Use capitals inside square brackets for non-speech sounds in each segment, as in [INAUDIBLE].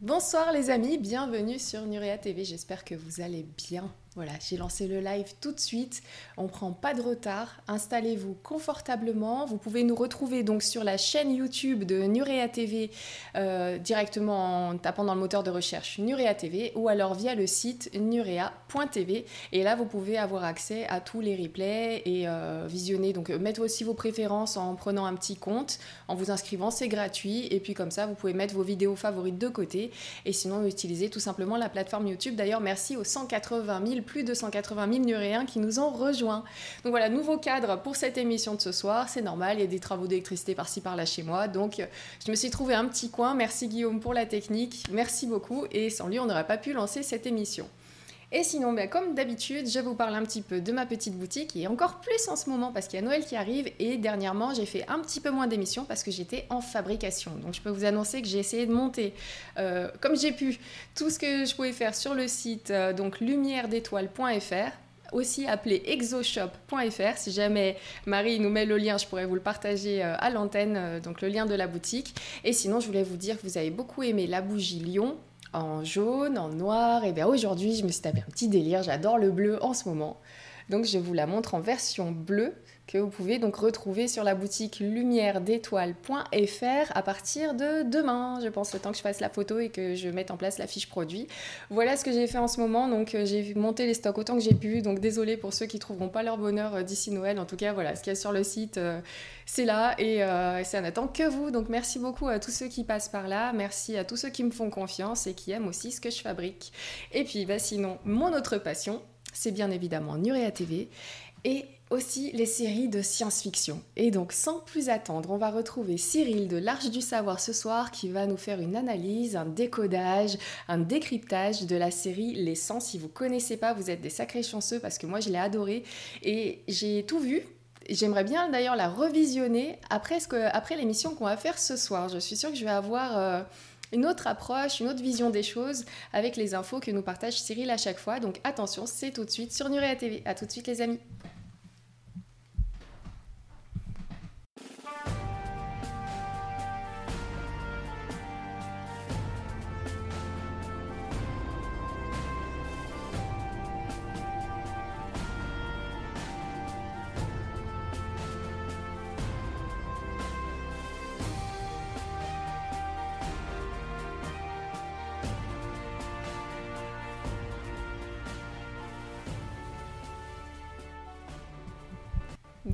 Bonsoir les amis, bienvenue sur Nurea TV, j'espère que vous allez bien. Voilà, j'ai lancé le live tout de suite. On prend pas de retard. Installez-vous confortablement. Vous pouvez nous retrouver donc sur la chaîne YouTube de Nurea TV euh, directement en tapant dans le moteur de recherche Nurea TV ou alors via le site nurea.tv. Et là, vous pouvez avoir accès à tous les replays et euh, visionner. Donc, mettre aussi vos préférences en prenant un petit compte, en vous inscrivant, c'est gratuit. Et puis comme ça, vous pouvez mettre vos vidéos favorites de côté. Et sinon, utiliser tout simplement la plateforme YouTube. D'ailleurs, merci aux 180 000 plus de 180 000 Nuréens qui nous ont rejoints. Donc voilà, nouveau cadre pour cette émission de ce soir. C'est normal, il y a des travaux d'électricité par-ci par-là chez moi. Donc je me suis trouvé un petit coin. Merci Guillaume pour la technique. Merci beaucoup. Et sans lui, on n'aurait pas pu lancer cette émission. Et sinon, ben, comme d'habitude, je vous parle un petit peu de ma petite boutique et encore plus en ce moment parce qu'il y a Noël qui arrive et dernièrement j'ai fait un petit peu moins d'émissions parce que j'étais en fabrication. Donc je peux vous annoncer que j'ai essayé de monter euh, comme j'ai pu tout ce que je pouvais faire sur le site euh, donc lumière-d'étoile.fr aussi appelé exoshop.fr. Si jamais Marie nous met le lien, je pourrais vous le partager euh, à l'antenne, donc le lien de la boutique. Et sinon, je voulais vous dire que vous avez beaucoup aimé la bougie Lion en jaune, en noir. Et bien aujourd'hui, je me suis tapé un petit délire. J'adore le bleu en ce moment. Donc je vous la montre en version bleue que vous pouvez donc retrouver sur la boutique lumière d'étoile.fr à partir de demain, je pense, le temps que je fasse la photo et que je mette en place la fiche produit. Voilà ce que j'ai fait en ce moment. Donc euh, j'ai monté les stocks autant que j'ai pu. Donc désolé pour ceux qui trouveront pas leur bonheur euh, d'ici Noël. En tout cas, voilà, ce qu'il y a sur le site, euh, c'est là et ça n'attend que vous. Donc merci beaucoup à tous ceux qui passent par là. Merci à tous ceux qui me font confiance et qui aiment aussi ce que je fabrique. Et puis bah, sinon, mon autre passion, c'est bien évidemment Nurea TV et aussi les séries de science-fiction. Et donc sans plus attendre, on va retrouver Cyril de l'Arche du Savoir ce soir qui va nous faire une analyse, un décodage, un décryptage de la série Les 100. Si vous connaissez pas, vous êtes des sacrés chanceux parce que moi je l'ai adoré et j'ai tout vu. J'aimerais bien d'ailleurs la revisionner après, l'émission qu'on va faire ce soir. Je suis sûre que je vais avoir... Euh, une autre approche, une autre vision des choses avec les infos que nous partage Cyril à chaque fois. Donc attention, c'est tout de suite sur Nurea TV. À tout de suite les amis.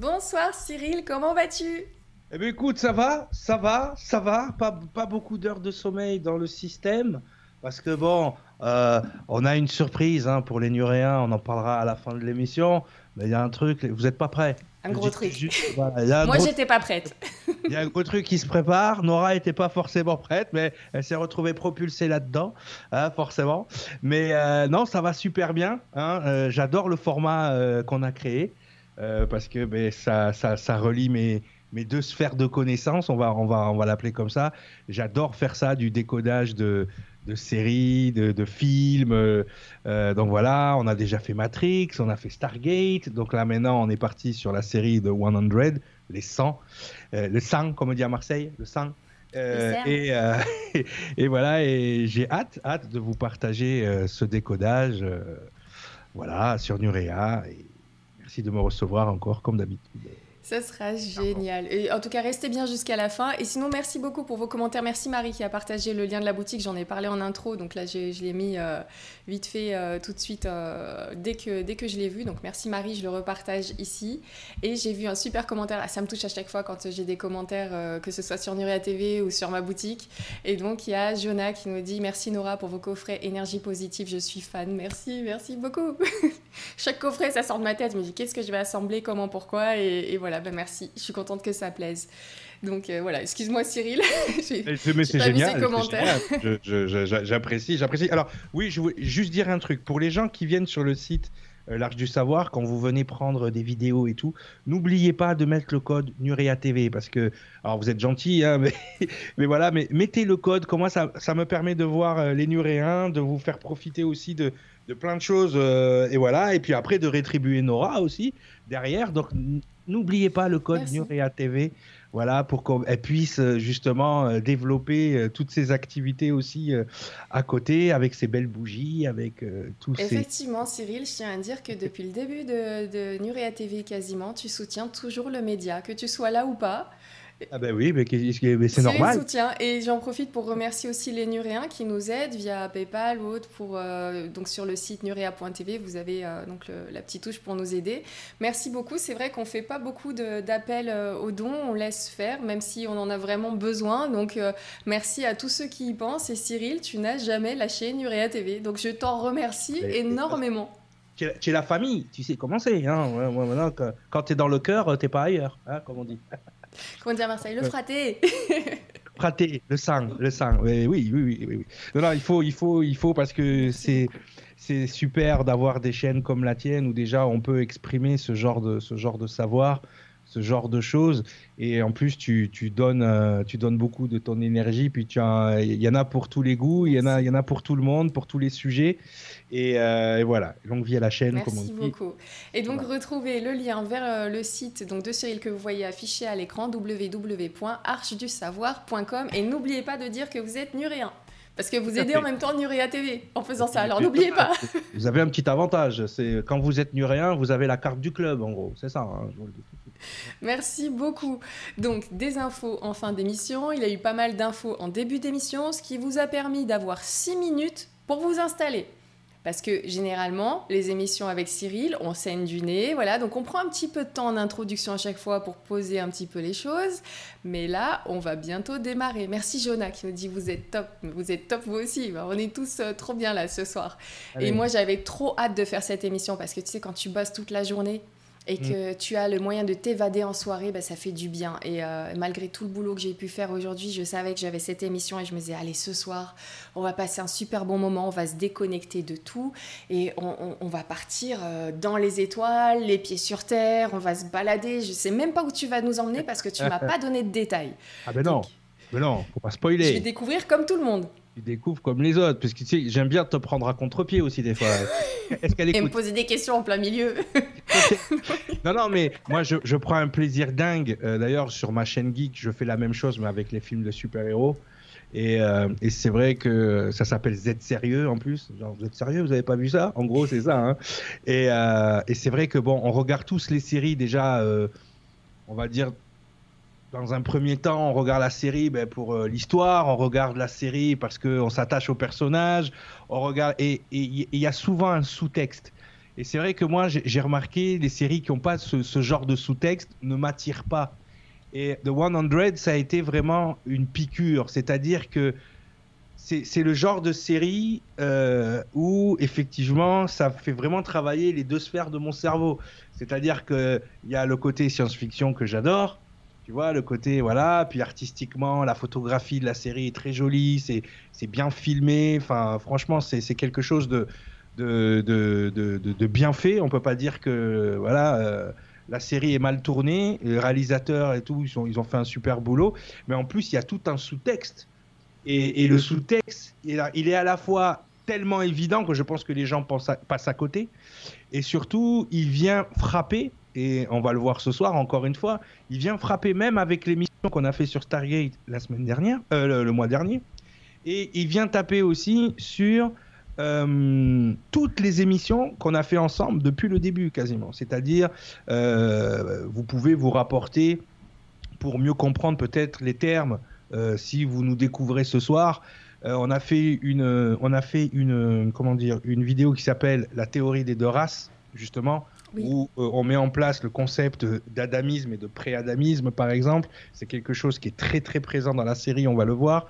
Bonsoir Cyril, comment vas-tu? Eh bien écoute, ça va, ça va, ça va. Pas, pas beaucoup d'heures de sommeil dans le système. Parce que bon, euh, on a une surprise hein, pour les Nuréens, on en parlera à la fin de l'émission. Mais il y a un truc, vous n'êtes pas prêts? Un gros truc. Moi, j'étais pas prête. [LAUGHS] Il y a un gros truc qui se prépare. Nora n'était pas forcément prête, mais elle s'est retrouvée propulsée là-dedans, hein, forcément. Mais euh, non, ça va super bien. Hein. Euh, j'adore le format qu'on a créé. Euh, parce que ben, ça, ça, ça, relie mes, mes deux sphères de connaissances, on va, on va, on va l'appeler comme ça. J'adore faire ça, du décodage de, de séries, de, de films. Euh, donc voilà, on a déjà fait Matrix, on a fait Stargate. Donc là maintenant, on est parti sur la série de 100, les 100, euh, le 100 comme on dit à Marseille, le 100. et, [LAUGHS] et, voilà, et j'ai hâte, hâte de vous partager ce décodage, voilà, sur Nurea. Et, Merci de me recevoir encore comme d'habitude. Ça sera génial. Et en tout cas, restez bien jusqu'à la fin. Et sinon, merci beaucoup pour vos commentaires. Merci Marie qui a partagé le lien de la boutique. J'en ai parlé en intro, donc là, je l'ai mis euh, vite fait euh, tout de suite euh, dès, que, dès que je l'ai vu. Donc merci Marie, je le repartage ici. Et j'ai vu un super commentaire. Ah, ça me touche à chaque fois quand j'ai des commentaires, que ce soit sur Nuria TV ou sur ma boutique. Et donc, il y a Jonah qui nous dit Merci Nora pour vos coffrets énergie positive. Je suis fan. Merci, merci beaucoup. [LAUGHS] chaque coffret, ça sort de ma tête. Je me dis Qu'est-ce que je vais assembler? Comment? Pourquoi? Et voilà voilà, ben merci. Je suis contente que ça plaise. Donc euh, voilà, excuse-moi Cyril. [LAUGHS] mais c'est génial. J'apprécie, j'apprécie. Alors oui, je voulais juste dire un truc. Pour les gens qui viennent sur le site euh, L'Arche du Savoir, quand vous venez prendre des vidéos et tout, n'oubliez pas de mettre le code Nurea TV parce que, alors vous êtes gentil, hein, mais, [LAUGHS] mais voilà, mais mettez le code. Comment ça, ça me permet de voir euh, les Nuréens, de vous faire profiter aussi de, de plein de choses et voilà, et puis après de rétribuer Nora aussi derrière. Donc N'oubliez pas le code Nurea TV. voilà, pour qu'elle puisse justement développer toutes ses activités aussi à côté, avec ses belles bougies, avec tous Effectivement, Cyril, je tiens à dire que depuis le début de, de Nurea TV quasiment, tu soutiens toujours le média, que tu sois là ou pas. Ah ben oui, mais, c'est normal. soutien. Et j'en profite pour remercier aussi les Nuréens qui nous aident via PayPal ou autre. Pour, euh, donc sur le site nurea.tv, vous avez euh, donc la petite touche pour nous aider. Merci beaucoup. C'est vrai qu'on ne fait pas beaucoup d'appels euh, aux dons. On laisse faire, même si on en a vraiment besoin. Donc merci à tous ceux qui y pensent. Et Cyril, tu n'as jamais lâché Nurea TV. Donc je t'en remercie énormément. Tu es la famille, tu sais comment c'est. Hein. quand tu es dans le cœur, tu n'es pas ailleurs, hein, comme on dit. [LAUGHS] Comment dire à Marseille Le fraté [LAUGHS] Fraté, le sang, le sang. Oui, oui, oui, oui. Non, non, il faut, il faut, il faut parce que c'est c'est super d'avoir des chaînes comme la tienne où déjà on peut exprimer ce genre de ce genre de savoir ce genre de choses. Et en plus, tu, tu donnes, euh, tu donnes beaucoup de ton énergie. Puis il y en a pour tous les goûts, il y en a, y en a pour tout le monde, pour tous les sujets. Et, euh, voilà, longue vie à la chaîne, Merci comme on dit. beaucoup. Et donc, retrouvez le lien vers euh, le site donc, de Cyril que vous voyez affiché à l'écran, www.archedusavoir.com. Et n'oubliez pas de dire que vous êtes nuréen. Parce que vous aidez en même temps Nuréa TV en faisant ça. Alors n'oubliez pas. [LAUGHS] Vous avez un petit avantage. C'est quand vous êtes nuréen, vous avez la carte du club en gros. C'est ça. Hein, Merci beaucoup. Donc des infos en fin d'émission. Il y a eu pas mal d'infos en début d'émission, ce qui vous a permis d'avoir 6 minutes pour vous installer. Parce que généralement, les émissions avec Cyril, on saigne du nez, voilà, donc on prend un petit peu de temps en introduction à chaque fois pour poser un petit peu les choses. Mais là, on va bientôt démarrer. Merci Jonah qui nous dit vous êtes top, vous êtes top vous aussi. On est tous euh, trop bien là ce soir. Et moi, j'avais trop hâte de faire cette émission parce que tu sais, quand tu bosses toute la journée, et mm. que tu as le moyen de t'évader en soirée, bah, ça fait du bien. Et euh, malgré tout le boulot que j'ai pu faire aujourd'hui, je savais que j'avais cette émission et je me disais, allez, ce soir, on va passer un super bon moment, on va se déconnecter de tout et on, va partir euh, dans les étoiles, les pieds sur terre, on va se balader. Je sais même pas où tu vas nous emmener parce que tu m'as [LAUGHS] pas donné de détails. Ah ben non, mais non, faut pas spoiler. Je vais découvrir comme tout le monde tu découvres comme les autres. Parce que tu sais, j'aime bien te prendre à contre-pied aussi des fois. [LAUGHS] Est-ce qu'elle Et me poser des questions en plein milieu. [LAUGHS] non, non, mais moi je, je prends un plaisir dingue. Euh, d'ailleurs, sur ma chaîne Geek, je fais la même chose, mais avec les films de super-héros. Et, euh, et c'est vrai que ça s'appelle Z sérieux en plus. Genre, vous êtes sérieux, vous avez pas vu ça? En gros, c'est ça. Hein et, euh, et c'est vrai que bon, on regarde tous les séries déjà, on va dire dans un premier temps, on regarde la série ben, pour euh, l'histoire, on regarde la série parce qu'on s'attache au personnage, on regarde et il y a souvent un sous-texte. Et c'est vrai que moi, j'ai remarqué les séries qui n'ont pas ce, genre de sous-texte ne m'attirent pas. Et The 100, ça a été vraiment une piqûre, c'est-à-dire que c'est le genre de série euh, où effectivement ça fait vraiment travailler les deux sphères de mon cerveau. C'est-à-dire qu'il y a le côté science-fiction que j'adore, tu vois, le côté, voilà, puis artistiquement, la photographie de la série est très jolie, c'est bien filmé. Enfin, franchement, c'est quelque chose de, de, de, de, bien fait. On peut pas dire que, voilà. Euh, la série est mal tournée, les réalisateurs et tout, ils, ont, ils ont fait un super boulot, mais en plus, il y a tout un sous-texte. Et, et, le sous-texte, il, il, est à la fois tellement évident que je pense que les gens passent à côté, et surtout, il vient frapper et on va le voir ce soir encore une fois, il vient frapper même avec l'émission qu'on a fait sur Stargate la semaine dernière, euh, le, mois dernier, et il vient taper aussi sur euh, toutes les émissions qu'on a fait ensemble depuis le début quasiment. C'est-à-dire, euh, vous pouvez vous rapporter pour mieux comprendre peut-être les termes si vous nous découvrez ce soir. on a fait une, on a fait une, comment dire, une vidéo qui s'appelle La théorie des deux races, justement, où euh, on met en place le concept d'adamisme et de pré-adamisme, par exemple. C'est quelque chose qui est très très présent dans la série, on va le voir.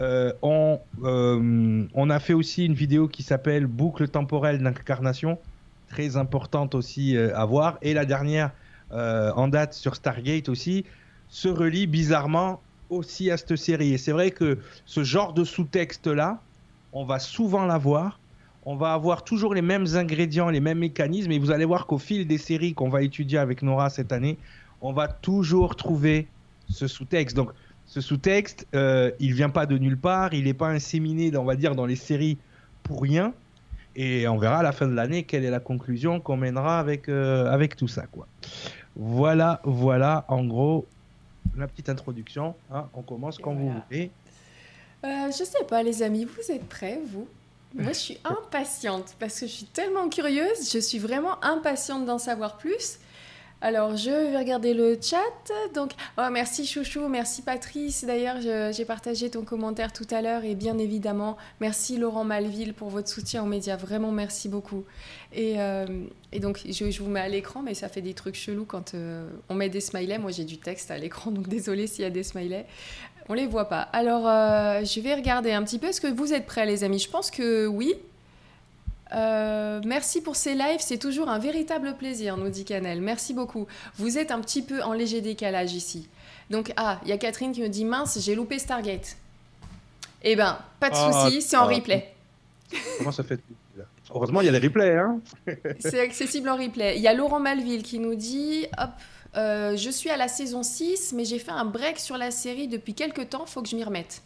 Euh, on, euh, on, a fait aussi une vidéo qui s'appelle Boucle temporelle d'incarnation, très importante aussi à voir. Et la dernière en date sur Stargate aussi se relie bizarrement aussi à cette série. Et c'est vrai que ce genre de sous-texte-là, on va souvent l'avoir on va avoir toujours les mêmes ingrédients, les mêmes mécanismes, et vous allez voir qu'au fil des séries qu'on va étudier avec Nora cette année, on va toujours trouver ce sous-texte. Donc, ce sous-texte, euh, il vient pas de nulle part, il n'est pas inséminé, on va dire, dans les séries pour rien. Et on verra à la fin de l'année quelle est la conclusion qu'on mènera avec, euh, avec tout ça. Quoi. Voilà, voilà, en gros, la petite introduction. Hein. on commence quand vous voulez. Euh, je sais pas, les amis, vous êtes prêts, vous? Moi, je suis impatiente parce que je suis tellement curieuse. Je suis vraiment impatiente d'en savoir plus. Alors, je vais regarder le chat. Donc, oh, merci Chouchou, merci Patrice. D'ailleurs, j'ai partagé ton commentaire tout à l'heure et bien évidemment, merci Laurent Malville pour votre soutien aux médias. Vraiment, merci beaucoup. Et, euh, donc, je, vous mets à l'écran, mais ça fait des trucs chelous quand euh, on met des smileys. Moi, j'ai du texte à l'écran, donc désolé s'il y a des smileys. On les voit pas. Alors, euh, je vais regarder un petit peu. Est-ce que vous êtes prêts, les amis? Je pense que oui. Euh, merci pour ces lives, c'est toujours un véritable plaisir, nous dit Canel. Merci beaucoup. Vous êtes un petit peu en léger décalage ici. Donc, ah, il y a Catherine qui me dit mince, j'ai loupé Stargate. Eh ben, pas de ah, souci, c'est en ah. replay. Comment ça fait Heureusement, il y a les replays. Hein c'est accessible en replay. Il y a Laurent Malville qui nous dit hop, euh, je suis à la saison 6, mais j'ai fait un break sur la série depuis quelques temps, faut que je m'y remette.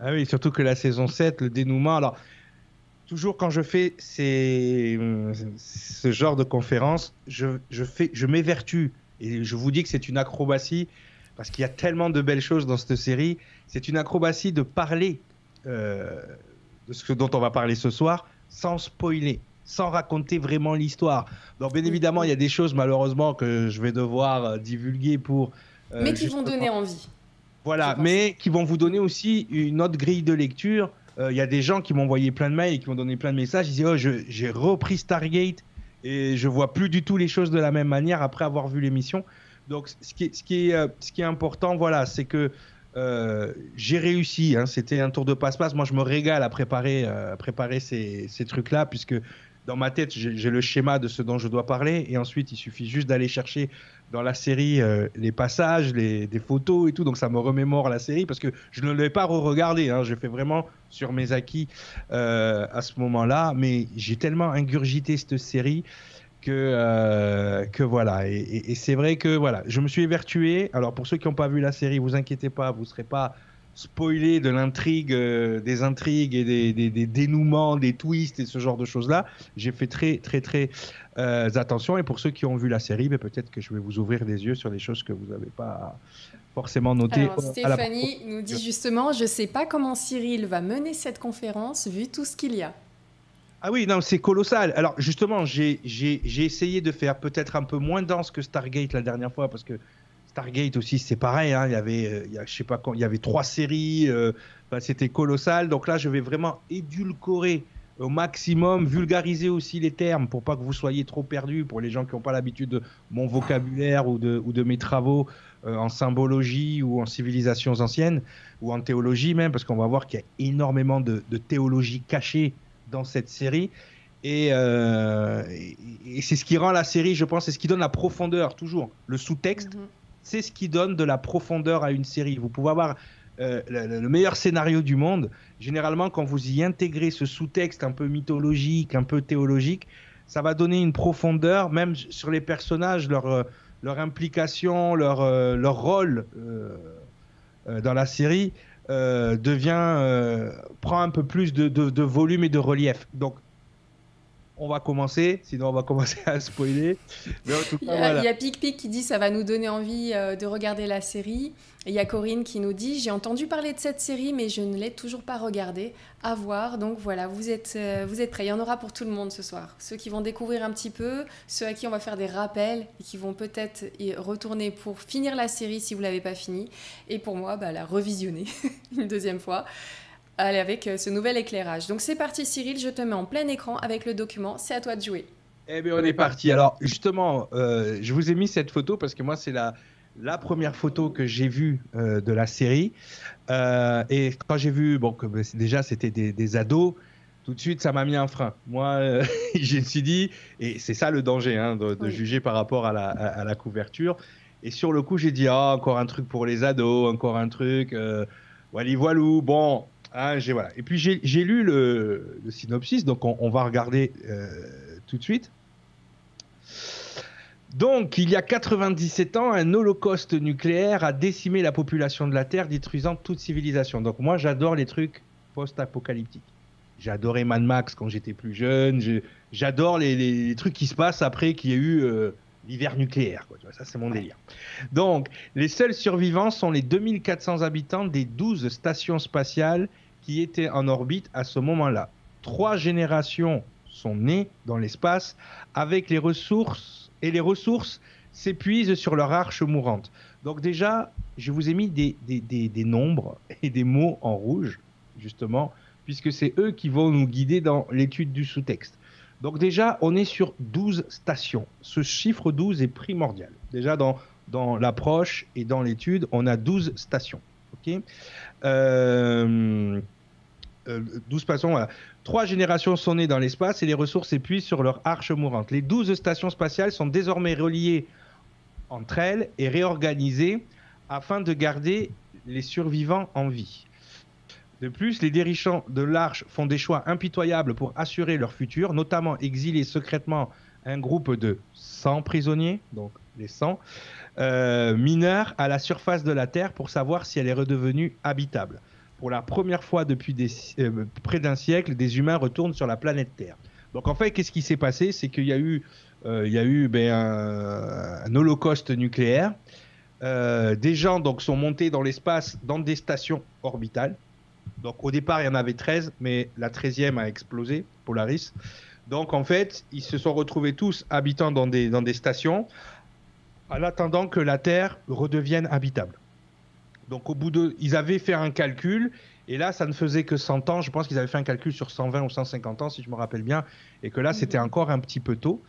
Ah oui, surtout que la saison 7, le dénouement. Alors, toujours quand je fais ce genre de conférence, je, je, fais, je m'évertue et je vous dis que c'est une acrobatie parce qu'il y a tellement de belles choses dans cette série. C'est une acrobatie de parler euh, de ce dont on va parler ce soir sans spoiler, sans raconter vraiment l'histoire. Donc bien évidemment, il y a des choses malheureusement que je vais devoir euh, divulguer pour... Euh, mais qui vont donner envie. Voilà, mais qui vont vous donner aussi une autre grille de lecture il euh, y a des gens qui m'ont envoyé plein de mails et qui m'ont donné plein de messages. Ils disaient oh, j'ai repris Stargate et je vois plus du tout les choses de la même manière après avoir vu l'émission. Donc, ce qui est, ce qui est, ce qui est important, voilà, c'est que euh, j'ai réussi. Hein, C'était un tour de passe-passe. Moi, je me régale à préparer, à préparer ces, ces trucs-là, puisque dans ma tête, j'ai le schéma de ce dont je dois parler, et ensuite, il suffit juste d'aller chercher dans la série euh, les passages, les, photos et tout, donc ça me remémore la série, parce que je ne l'ai pas re-regardé, hein, j'ai fait vraiment sur mes acquis euh, à ce moment-là, mais j'ai tellement ingurgité cette série que, euh, que voilà, et, et c'est vrai que voilà, je me suis évertué, alors pour ceux qui n'ont pas vu la série, vous inquiétez pas, vous ne serez pas spoiler de l'intrigue, euh, des intrigues et des, dénouements, des twists et ce genre de choses-là. J'ai fait très, très, très euh, attention. Et pour ceux qui ont vu la série, ben, peut-être que je vais vous ouvrir des yeux sur des choses que vous n'avez pas forcément notées. Alors, Stéphanie nous dit justement, je ne sais pas comment Cyril va mener cette conférence vu tout ce qu'il y a. Ah oui, non, c'est colossal. Alors justement, j'ai essayé de faire peut-être un peu moins dense que Stargate la dernière fois parce que Stargate aussi, c'est pareil. Hein. il y avait, euh, je sais pas quand, il y avait trois séries. Euh, c'était colossal. Donc là, je vais vraiment édulcorer au maximum, vulgariser aussi les termes pour pas que vous soyez trop perdus pour les gens qui n'ont pas l'habitude de mon vocabulaire ou de, mes travaux euh, en symbologie ou en civilisations anciennes ou en théologie même, parce qu'on va voir qu'il y a énormément de, théologie cachée dans cette série. Et, c'est ce qui rend la série, je pense, c'est ce qui donne la profondeur, toujours. Le sous-texte, mm-hmm c'est ce qui donne de la profondeur à une série. Vous pouvez avoir euh, le, meilleur scénario du monde. Généralement, quand vous y intégrez ce sous-texte un peu mythologique, un peu théologique, ça va donner une profondeur, même sur les personnages, leur, euh, implication, leur, euh, rôle dans la série devient prend un peu plus de, de, volume et de relief. Donc on va commencer, sinon on va commencer à spoiler. il, y a, Pic Pic qui dit ça va nous donner envie euh, de regarder la série. il y a Corinne qui nous dit j'ai entendu parler de cette série mais je ne l'ai toujours pas regardée. À voir. Donc voilà, vous êtes, euh, vous êtes prêts. Il y en aura pour tout le monde ce soir. Ceux qui vont découvrir un petit peu, ceux à qui on va faire des rappels et qui vont peut-être y retourner pour finir la série si vous l'avez pas fini. Et pour moi, bah, la revisionner [LAUGHS] une deuxième fois. Allez, avec euh, ce nouvel éclairage. Donc c'est parti Cyril, je te mets en plein écran avec le document, c'est à toi de jouer. Eh bien on est parti. Alors justement, euh, je vous ai mis cette photo parce que moi c'est la, la première photo que j'ai vue euh, de la série. et quand j'ai vu, bon, que bah, déjà c'était des, ados, tout de suite ça m'a mis un frein. Moi, [LAUGHS] je me suis dit, et c'est ça le danger hein, de, juger par rapport à la, à, la, couverture. Et sur le coup j'ai dit, ah, encore un truc pour les ados, encore un truc. Wally voilou, bon, ah. Et puis j'ai lu le, synopsis, donc on, va regarder euh, tout de suite. Donc, il y a 97 ans, un holocauste nucléaire a décimé la population de la Terre, détruisant toute civilisation. Donc, moi, j'adore les trucs post-apocalyptiques. J'adorais Mad Max quand j'étais plus jeune. J'adore les, trucs qui se passent après qu'il y ait eu euh, l'hiver nucléaire. Quoi, ça, c'est mon délire. Donc, les seuls survivants sont les 2400 habitants des 12 stations spatiales qui étaient en orbite à ce moment-là. Trois générations sont nées dans l'espace avec les ressources et les ressources s'épuisent sur leur arche mourante. Donc déjà, je vous ai mis des, des, des nombres et des mots en rouge, justement, puisque c'est eux qui vont nous guider dans l'étude du sous-texte. Donc déjà, on est sur 12 stations. Ce chiffre 12 est primordial. Déjà, dans, l'approche et dans l'étude, on a 12 stations. OK? Euh, 12 euh. Trois générations sont nées dans l'espace et les ressources s'épuisent sur leur arche mourante. Les 12 stations spatiales sont désormais reliées entre elles et réorganisées afin de garder les survivants en vie. De plus, les dirigeants de l'Arche font des choix impitoyables pour assurer leur futur, notamment exiler secrètement un groupe de 100 prisonniers, donc les 100, euh, mineurs à la surface de la Terre pour savoir si elle est redevenue habitable. Pour la première fois depuis euh, près d'un siècle, des humains retournent sur la planète Terre. Donc en fait, qu'est-ce qui s'est passé? C'est qu'il y a eu, euh, ben, un, holocauste nucléaire. des gens donc sont montés dans l'espace dans des stations orbitales donc au départ, il y en avait 13, mais la 13e a explosé, Polaris. Donc en fait, ils se sont retrouvés tous habitant dans des, dans des stations en attendant que la Terre redevienne habitable. Donc au bout de... Ils avaient fait un calcul et là, ça ne faisait que 100 ans. Je pense qu'ils avaient fait un calcul sur 120 ou 150 ans, si je me rappelle bien, et que là, c'était encore un petit peu tôt.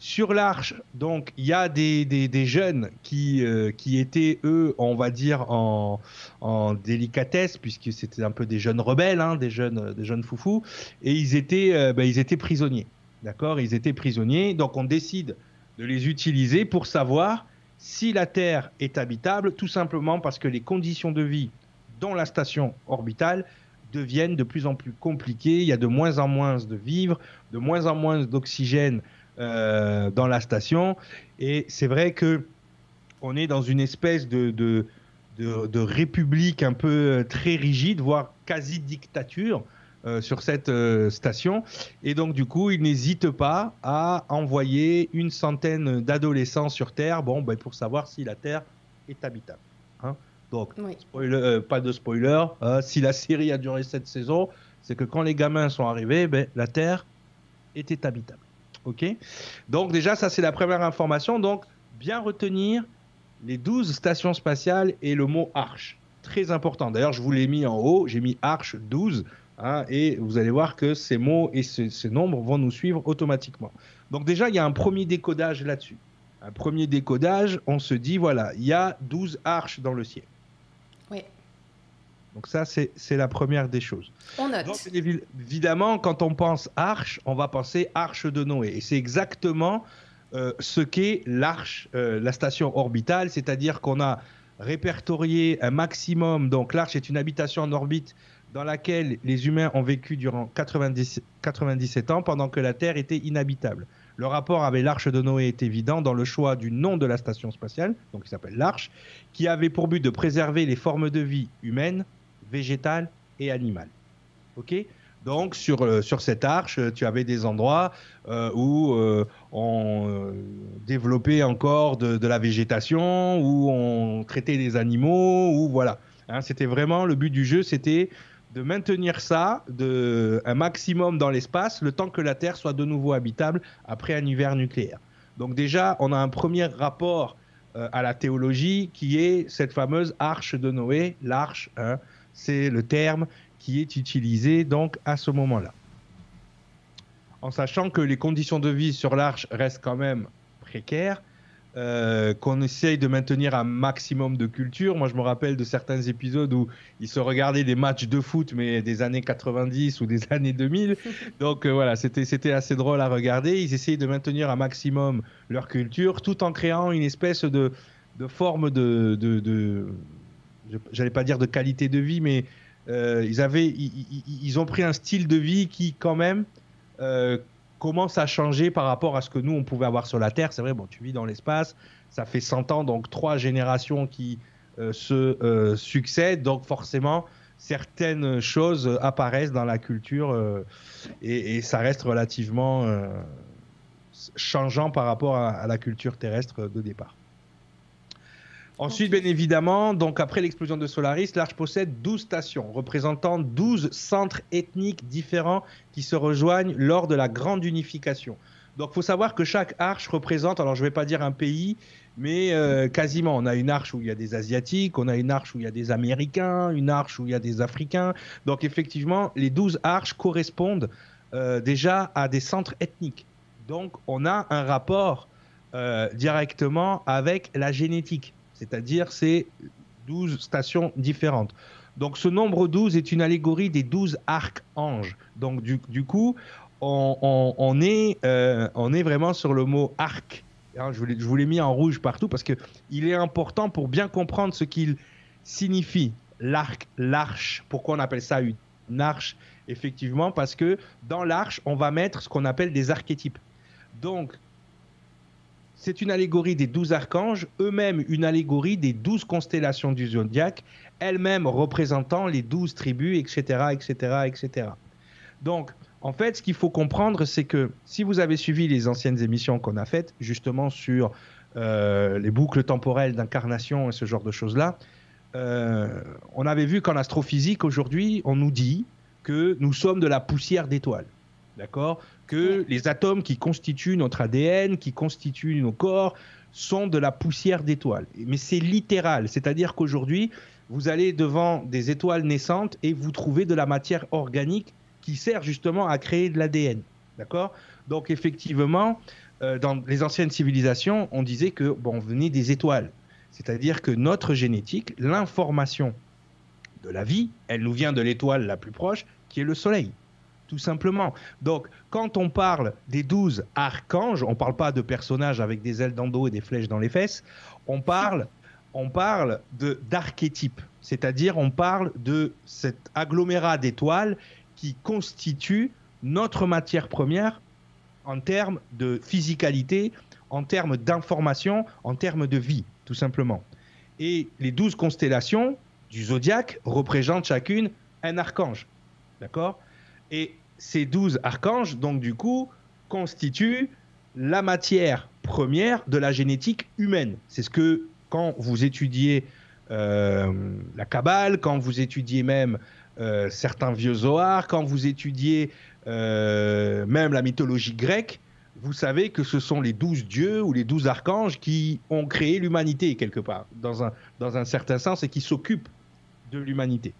Sur l'arche, donc, il y a des, jeunes qui, euh, qui étaient, eux, on va dire, en, en délicatesse, puisque c'était un peu des jeunes rebelles, hein, des, jeunes, des jeunes foufous, et ils étaient, euh, ben, ils étaient prisonniers. D'accord? Ils étaient prisonniers. Donc, on décide de les utiliser pour savoir si la Terre est habitable, tout simplement parce que les conditions de vie dans la station orbitale deviennent de plus en plus compliquées. Il y a de moins en moins de vivres, de moins en moins d'oxygène euh, dans la station. Et c'est vrai que on est dans une espèce de, de, de, république un peu euh, très rigide, voire quasi dictature. Euh, sur cette station. Et donc, du coup, ils n'hésitent pas à envoyer une centaine d'adolescents sur Terre bon, ben, pour savoir si la Terre est habitable. Hein. Donc, euh, pas de spoiler. Hein. si la série a duré cette saison, c'est que quand les gamins sont arrivés, ben, la Terre était habitable. Ok? Donc déjà, ça c'est la première information. Donc, bien retenir les 12 stations spatiales et le mot arche. Très important. D'ailleurs, je vous l'ai mis en haut. J'ai mis arche 12. Hein, et vous allez voir que ces mots et ces, ces nombres vont nous suivre automatiquement. Donc déjà, il y a un premier décodage là-dessus. Un premier décodage, on se dit, voilà, il y a 12 arches dans le ciel. Oui. Donc ça, c'est la première des choses. On note. évidemment, quand on pense arche, on va penser arche de Noé. Et c'est exactement euh, ce qu'est l'arche, euh, la station orbitale, c'est-à-dire qu'on a répertorié un maximum. Donc l'arche est une habitation en orbite dans laquelle les humains ont vécu durant 90, 97 ans pendant que la Terre était inhabitable. Le rapport avec l'Arche de Noé est évident dans le choix du nom de la station spatiale, donc qui s'appelle l'Arche, qui avait pour but de préserver les formes de vie humaines, végétales et animales. Ok? Donc sur, euh, sur cette arche, tu avais des endroits euh, où euh, on développait encore de, la végétation, où on traitait des animaux, où voilà. Hein, c'était vraiment le but du jeu, c'était de maintenir ça de, un maximum dans l'espace le temps que la Terre soit de nouveau habitable après un hiver nucléaire. Donc déjà, on a un premier rapport euh, à la théologie qui est cette fameuse arche de Noé. L'arche, hein, c'est le terme qui est utilisé donc à ce moment-là. En sachant que les conditions de vie sur l'arche restent quand même précaires, euh, qu'on essaye de maintenir un maximum de culture. Moi, je me rappelle de certains épisodes où ils se regardaient des matchs de foot, mais des années 90 ou des [LAUGHS] années 2000. Donc euh, voilà, c'était assez drôle à regarder. Ils essayaient de maintenir un maximum leur culture, tout en créant une espèce de, de forme de, de, j'allais pas dire de qualité de vie, mais euh, ils avaient, ils, ont pris un style de vie qui quand même commence à changer par rapport à ce que nous, on pouvait avoir sur la Terre. C'est vrai, bon, tu vis dans l'espace, ça fait 100 ans, donc trois générations qui euh, se euh, succèdent, donc forcément, certaines choses apparaissent dans la culture euh, et, ça reste relativement changeant par rapport à, la culture terrestre de départ. Ensuite, bien évidemment, donc après l'explosion de Solaris, l'Arche possède 12 stations représentant 12 centres ethniques différents qui se rejoignent lors de la grande unification. Donc, il faut savoir que chaque arche représente, alors je ne vais pas dire un pays, mais euh, quasiment. On a une arche où il y a des Asiatiques, on a une arche où il y a des Américains, une arche où il y a des Africains. Donc, effectivement, les 12 arches correspondent euh, déjà à des centres ethniques. Donc, on a un rapport euh, directement avec la génétique, c'est-à-dire ces 12 stations différentes. Donc, ce nombre 12 est une allégorie des 12 archanges. Donc, du, coup, on, est, euh, on est vraiment sur le mot arc. Hein, je vous l'ai mis en rouge partout parce qu'il est important pour bien comprendre ce qu'il signifie. L'arc, l'arche. Pourquoi on appelle ça une arche? Effectivement, parce que dans l'arche, on va mettre ce qu'on appelle des archétypes. Donc, c'est une allégorie des douze archanges, eux-mêmes une allégorie des douze constellations du zodiaque, elles-mêmes représentant les douze tribus, etc., etc., etc. Donc, en fait, ce qu'il faut comprendre, c'est que si vous avez suivi les anciennes émissions qu'on a faites, justement sur euh, les boucles temporelles d'incarnation et ce genre de choses-là, euh, on avait vu qu'en astrophysique, aujourd'hui, on nous dit que nous sommes de la poussière d'étoiles. D'accord? Que les atomes qui constituent notre ADN, qui constituent nos corps, sont de la poussière d'étoiles. Mais c'est littéral, c'est-à-dire qu'aujourd'hui, vous allez devant des étoiles naissantes et vous trouvez de la matière organique qui sert justement à créer de l'ADN. D'accord? Donc effectivement, euh, dans les anciennes civilisations, on disait que bon, on venait des étoiles. C'est-à-dire que notre génétique, l'information de la vie, elle nous vient de l'étoile la plus proche, qui est le Soleil. Tout simplement. Donc, quand on parle des douze archanges, on ne parle pas de personnages avec des ailes d'endo et des flèches dans les fesses, on parle, on parle d'archétypes. C'est-à-dire, on parle de cet agglomérat d'étoiles qui constitue notre matière première en termes de physicalité, en termes d'information, en termes de vie, tout simplement. Et les douze constellations du zodiaque représentent chacune un archange. D'accord? Et ces douze archanges, donc du coup, constituent la matière première de la génétique humaine. C'est ce que, quand vous étudiez euh, la Kabbale, quand vous étudiez même euh, certains vieux Zohar, quand vous étudiez euh, même la mythologie grecque, vous savez que ce sont les douze dieux ou les douze archanges qui ont créé l'humanité quelque part, dans un, dans un certain sens, et qui s'occupent de l'humanité.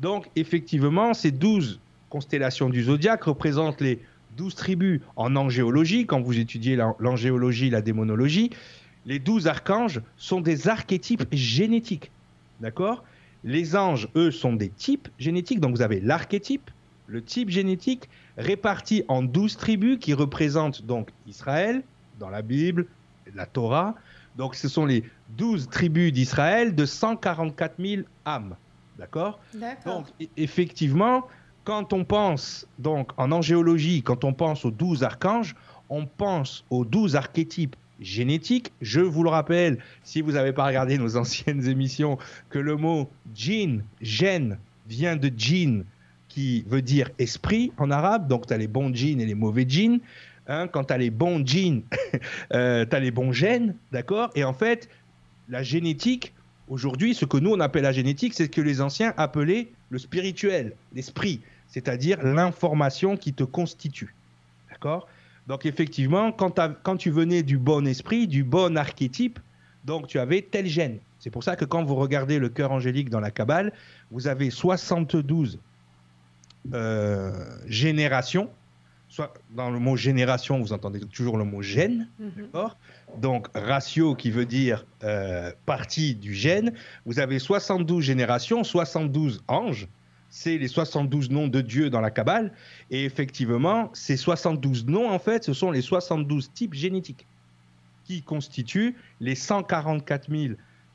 Donc effectivement, ces douze constellations du zodiaque représentent les douze tribus en angéologie, quand vous étudiez l'angéologie, la démonologie, les douze archanges sont des archétypes génétiques. D'accord? Les anges, eux, sont des types génétiques. Donc vous avez l'archétype, le type génétique, réparti en douze tribus qui représentent donc Israël dans la Bible, la Torah. Donc ce sont les douze tribus d'Israël de 144 000 âmes. D'accord Donc e-, effectivement, quand on pense donc en angéologie, quand on pense aux douze archanges, on pense aux douze archétypes génétique. Je vous le rappelle, si vous n'avez pas regardé nos [LAUGHS] anciennes émissions, que le mot djinn, gène, vient de djinn, qui veut dire esprit en arabe. Donc, tu as les bons djinns et les mauvais djinns. Hein, quand tu as les bons djinns, [LAUGHS] euh, tu as les bons gènes, d'accord Et en fait, la génétique, aujourd'hui, ce que nous, on appelle la génétique, c'est ce que les anciens appelaient le spirituel, l'esprit, c'est-à-dire l'information qui te constitue. D'accord? Donc effectivement, quand, tu venais du bon esprit, du bon archétype, donc tu avais tel gène. C'est pour ça que quand vous regardez le cœur angélique dans la Kabbale, vous avez 72 euh, générations. Soit dans le mot génération, vous entendez toujours le mot gène, mhm. Donc ratio qui veut dire euh, partie du gène. Vous avez 72 générations, 72 anges c'est les 72 noms de Dieu dans la Kabbale. Et effectivement, ces 72 noms, en fait, ce sont les 72 types génétiques qui constituent les 144 000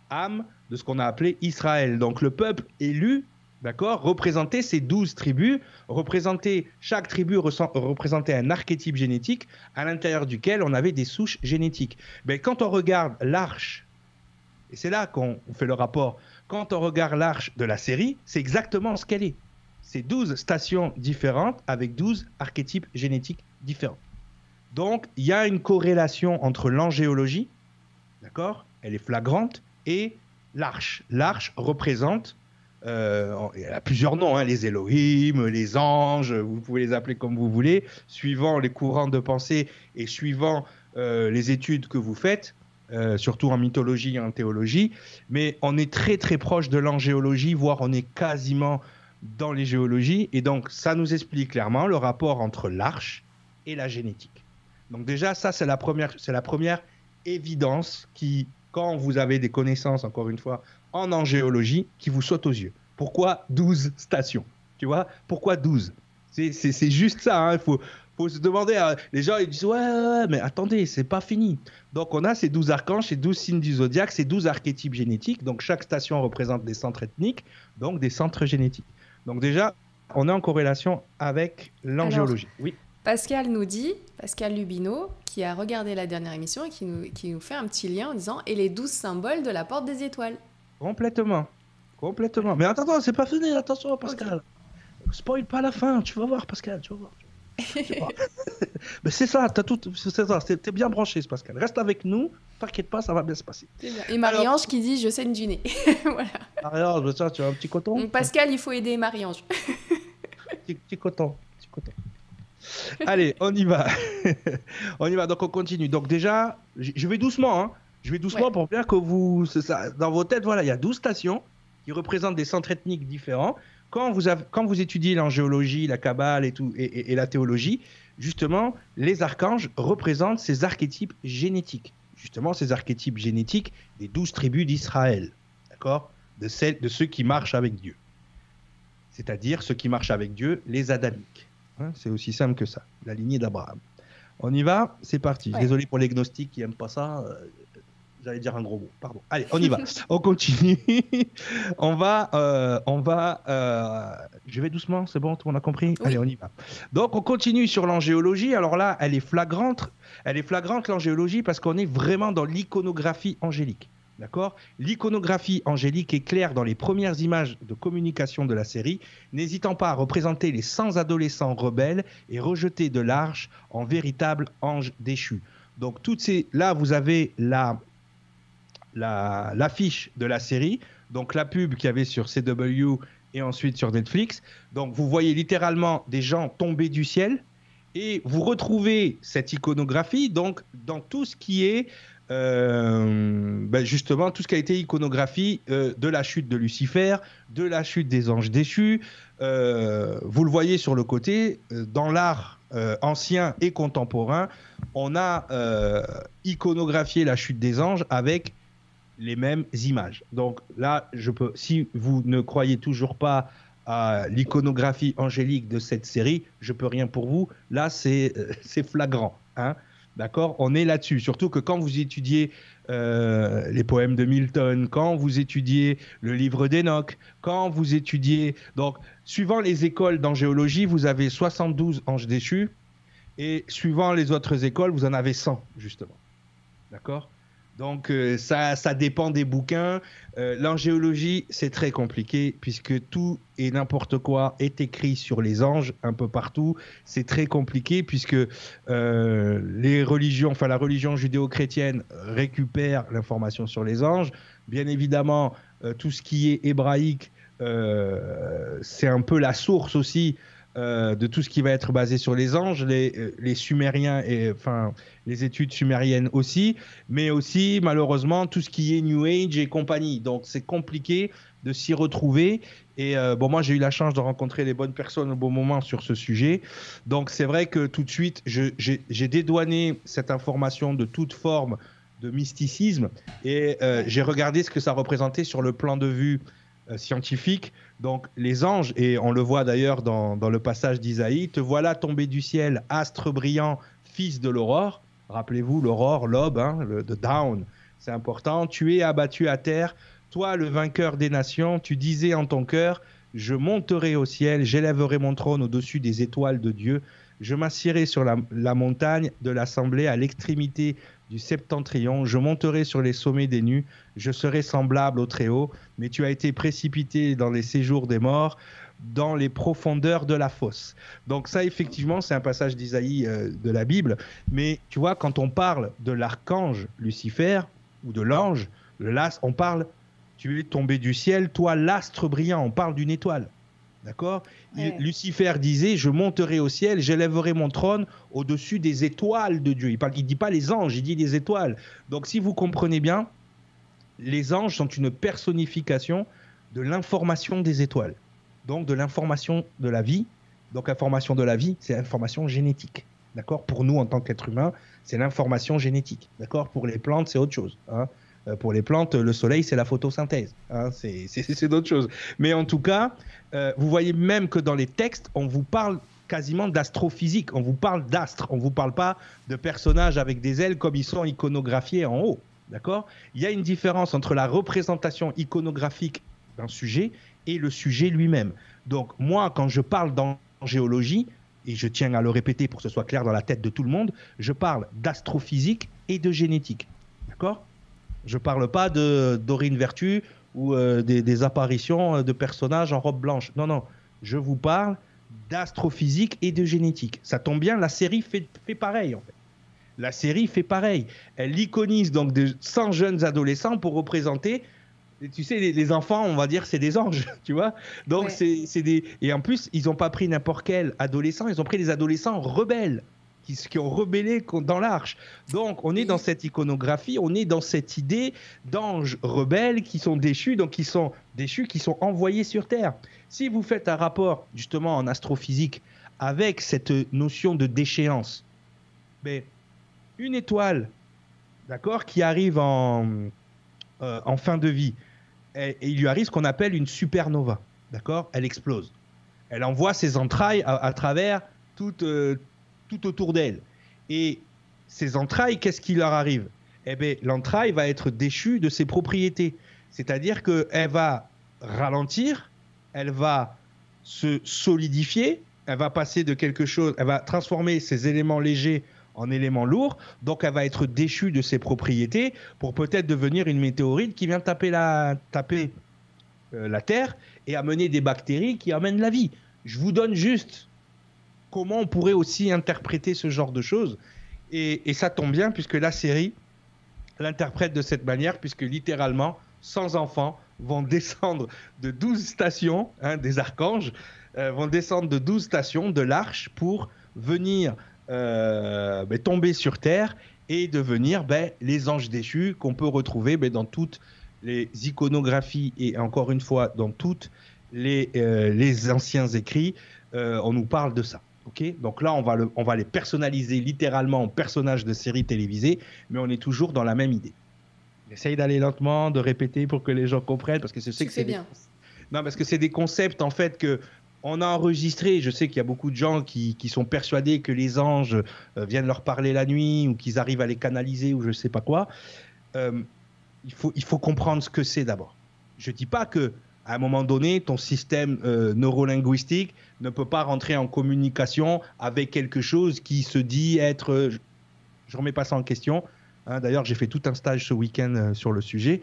âmes de ce qu'on a appelé Israël. Donc le peuple élu, d'accord, représentait ces 12 tribus, représentait, chaque tribu représentait un archétype génétique à l'intérieur duquel on avait des souches génétiques. Mais quand on regarde l'arche, et c'est là qu'on fait le rapport quand on regarde l'arche de la série, c'est exactement ce qu'elle est. C'est 12 stations différentes avec 12 archétypes génétiques différents. Donc, il y a une corrélation entre l'angéologie, d'accord Elle est flagrante, et l'arche. L'arche représente, euh, il a plusieurs noms, hein, les Elohim, les anges, vous pouvez les appeler comme vous voulez, suivant les courants de pensée et suivant euh, les études que vous faites. Euh, surtout en mythologie et en théologie, mais on est très très proche de l'angéologie, voire on est quasiment dans les géologies, et donc ça nous explique clairement le rapport entre l'arche et la génétique. Donc déjà, ça c'est la première, c'est la première évidence qui, quand vous avez des connaissances, encore une fois, en angéologie, qui vous saute aux yeux. Pourquoi 12 stations? Tu vois? Pourquoi 12 c'est juste ça, hein. faut, faut se demander, euh, les gens ils disent ouais, ouais, mais attendez, c'est pas fini. Donc on a ces 12 archanges, ces 12 signes du zodiaque, ces 12 archétypes génétiques. Donc chaque station représente des centres ethniques, donc des centres génétiques. Donc déjà, on est en corrélation avec l'angéologie. Oui. Pascal nous dit, Pascal Lubino, qui a regardé la dernière émission et qui nous, qui nous fait un petit lien en disant et les 12 symboles de la porte des étoiles. Complètement. Complètement. Mais attends, c'est pas fini, attention Pascal. Spoil pas la fin, tu vas voir Pascal, tu vas voir. [LAUGHS] Mais c'est ça, t'as tout, c'est ça, t'es bien branché, Pascal. Reste avec nous, t'inquiète pas, ça va bien se passer. Et Marie-Ange qui dit Je saigne du nez. [LAUGHS] voilà. Marie-Ange, tu as un petit coton Donc, Pascal, il faut aider Marie-Ange. [LAUGHS] petit, petit, coton, petit coton. Allez, on y va. on y va, donc on continue. Donc, déjà, je vais doucement, hein. Je vais doucement pour bien que vous. Ça, dans vos têtes, voilà, il y a 12 stations qui représentent des centres ethniques différents quand vous, quand vous étudiez l'angéologie, la Kabbale et, tout, et, la théologie, justement, les archanges représentent ces archétypes génétiques. Justement, ces archétypes génétiques des douze tribus d'Israël, d'accord? De, de ceux qui marchent avec Dieu. C'est-à-dire ceux qui marchent avec Dieu, les adamiques. Hein, c'est aussi simple que ça, la lignée d'Abraham. On y va, c'est parti. Désolé pour les gnostiques qui n'aiment pas ça. J'allais dire un gros mot, pardon. Allez, on y va. [LAUGHS] on continue. [LAUGHS] on va, euh, on va. Euh, je vais doucement, c'est bon, tout le monde a compris. Allez, on y va. Donc, on continue sur l'angéologie. Alors là, elle est flagrante. Elle est flagrante l'angéologie parce qu'on est vraiment dans l'iconographie angélique. D'accord? L'iconographie angélique est claire dans les premières images de communication de la série, n'hésitant pas à représenter les 100 adolescents rebelles et rejetés de l'arche en véritables anges déchus. Donc toutes ces là vous avez la l'affiche de la série, donc la pub qu'il y avait sur CW et ensuite sur Netflix. Donc vous voyez littéralement des gens tomber du ciel et vous retrouvez cette iconographie donc dans tout ce qui est euh, ben justement tout ce qui a été iconographie euh, de la chute de Lucifer, de la chute des anges déchus. Euh, vous le voyez sur le côté, dans l'art ancien et contemporain, on a iconographié la chute des anges avec les mêmes images. Donc là, je peux, si vous ne croyez toujours pas à l'iconographie angélique de cette série, je peux rien pour vous. Là, c'est euh, [LAUGHS] flagrant. Hein D'accord? On est là-dessus. Surtout que quand vous étudiez euh, les poèmes de Milton, quand vous étudiez le livre d'Enoch, quand vous étudiez. Donc, suivant les écoles d'angéologie, vous avez 72 anges déchus. Et suivant les autres écoles, vous en avez 100, justement. D'accord? Donc euh, ça, ça dépend des bouquins. Euh, l'angéologie, c'est très compliqué puisque tout et n'importe quoi est écrit sur les anges un peu partout. C'est très compliqué puisque euh, les religions, enfin la religion judéo-chrétienne récupère l'information sur les anges. Bien évidemment, tout ce qui est hébraïque, c'est un peu la source aussi euh, de tout ce qui va être basé sur les anges, les, euh, les Sumériens et enfin les études sumériennes aussi, mais aussi malheureusement tout ce qui est New Age et compagnie. Donc c'est compliqué de s'y retrouver. Et euh, bon, moi j'ai eu la chance de rencontrer les bonnes personnes au bon moment sur ce sujet. Donc c'est vrai que tout de suite j'ai dédouané cette information de toute forme de mysticisme et j'ai regardé ce que ça représentait sur le plan de vue scientifique donc les anges, et on le voit d'ailleurs dans, le passage d'Isaïe, te voilà tomber du ciel, astre brillant, fils de l'aurore. Rappelez-vous, l'aurore, l'aube, hein, le down, c'est important. Tu es abattu à terre, toi le vainqueur des nations, tu disais en ton cœur, je monterai au ciel, j'élèverai mon trône au-dessus des étoiles de Dieu, je m'assierai sur la, montagne de l'assemblée à l'extrémité du septentrion, je monterai sur les sommets des nues, je serai semblable au Très-Haut, mais tu as été précipité dans les séjours des morts. dans les profondeurs de la fosse. Donc ça, effectivement, c'est un passage d'Isaïe euh, de la Bible. Mais tu vois, quand on parle de l'archange Lucifer ou de l'ange, on parle, tu es tombé du ciel, toi l'astre brillant, on parle d'une étoile. D'accord? Lucifer disait Je monterai au ciel, j'élèverai mon trône au-dessus des étoiles de Dieu. Il ne dit pas les anges, il dit les étoiles. Donc, si vous comprenez bien, les anges sont une personnification de l'information des étoiles. Donc, de l'information de la vie. Donc, l'information de la vie, c'est l'information génétique. D'accord? Pour nous, en tant qu'être humain, c'est l'information génétique. D'accord? Pour les plantes, c'est autre chose. Hein pour les plantes, le soleil, c'est la photosynthèse. Hein, c'est d'autres choses. Mais en tout cas, euh, vous voyez même que dans les textes, on vous parle quasiment d'astrophysique. On vous parle d'astres. On ne vous parle pas de personnages avec des ailes comme ils sont iconographiés en haut. D'accord? Il y a une différence entre la représentation iconographique d'un sujet et le sujet lui-même. Donc, moi, quand je parle dans géologie, et je tiens à le répéter pour que ce soit clair dans la tête de tout le monde, je parle d'astrophysique et de génétique. D'accord? Je parle pas de Dorine Vertu ou euh, des, apparitions euh, de personnages en robe blanche. Non, non. Je vous parle d'astrophysique et de génétique. Ça tombe bien, la série fait, fait pareil en fait. La série fait pareil. Elle iconise donc de 100 jeunes adolescents pour représenter tu sais, les, enfants, on va dire, c'est des anges, [LAUGHS] tu vois. Donc, c'est des. Et en plus, ils n'ont pas pris n'importe quel adolescent, ils ont pris des adolescents rebelles qui, ont rebellé dans l'arche. Donc, on est dans cette iconographie, on est dans cette idée d'anges rebelles qui sont déchus, donc qui sont déchus, qui sont envoyés sur Terre. Si vous faites un rapport, justement, en astrophysique, avec cette notion de déchéance, mais ben, une étoile, d'accord, qui arrive en, euh, en fin de vie, et, il lui arrive ce qu'on appelle une supernova, d'accord Elle explose. Elle envoie ses entrailles à, travers toute, euh, tout autour d'elle. Et ces entrailles, qu'est-ce qui leur arrive? Eh bien, l'entraille va être déchue de ses propriétés. C'est-à-dire qu'elle va ralentir, elle va se solidifier, elle va passer de quelque chose, elle va transformer ces éléments légers en éléments lourds, donc elle va être déchue de ses propriétés pour peut-être devenir une météorite qui vient taper la, taper, euh, la Terre et amener des bactéries qui amènent la vie. Je vous donne juste comment on pourrait aussi interpréter ce genre de choses. Et, ça tombe bien puisque la série l'interprète de cette manière, puisque littéralement, sans enfants vont descendre de 12 stations, hein, des archanges, euh, vont descendre de 12 stations de l'arche pour venir euh, ben, tomber sur Terre et devenir ben, les anges déchus qu'on peut retrouver ben, dans toutes les iconographies et encore une fois dans toutes les, euh, les anciens écrits. on nous parle de ça. Donc là, on va, on va les personnaliser littéralement en personnages de séries télévisées, mais on est toujours dans la même idée. Essaye d'aller lentement, de répéter pour que les gens comprennent, parce que je sais que c'est bien. Non, parce que c'est des concepts en fait que on a enregistré. Je sais qu'il y a beaucoup de gens qui, sont persuadés que les anges euh, viennent leur parler la nuit ou qu'ils arrivent à les canaliser ou je ne sais pas quoi. Euh, il, faut, il faut comprendre ce que c'est d'abord. Je ne dis pas que à un moment donné, ton système euh, neurolinguistique ne peut pas rentrer en communication avec quelque chose qui se dit être. Euh, je ne remets pas ça en question. Hein. D'ailleurs, j'ai fait tout un stage ce week-end euh, sur le sujet,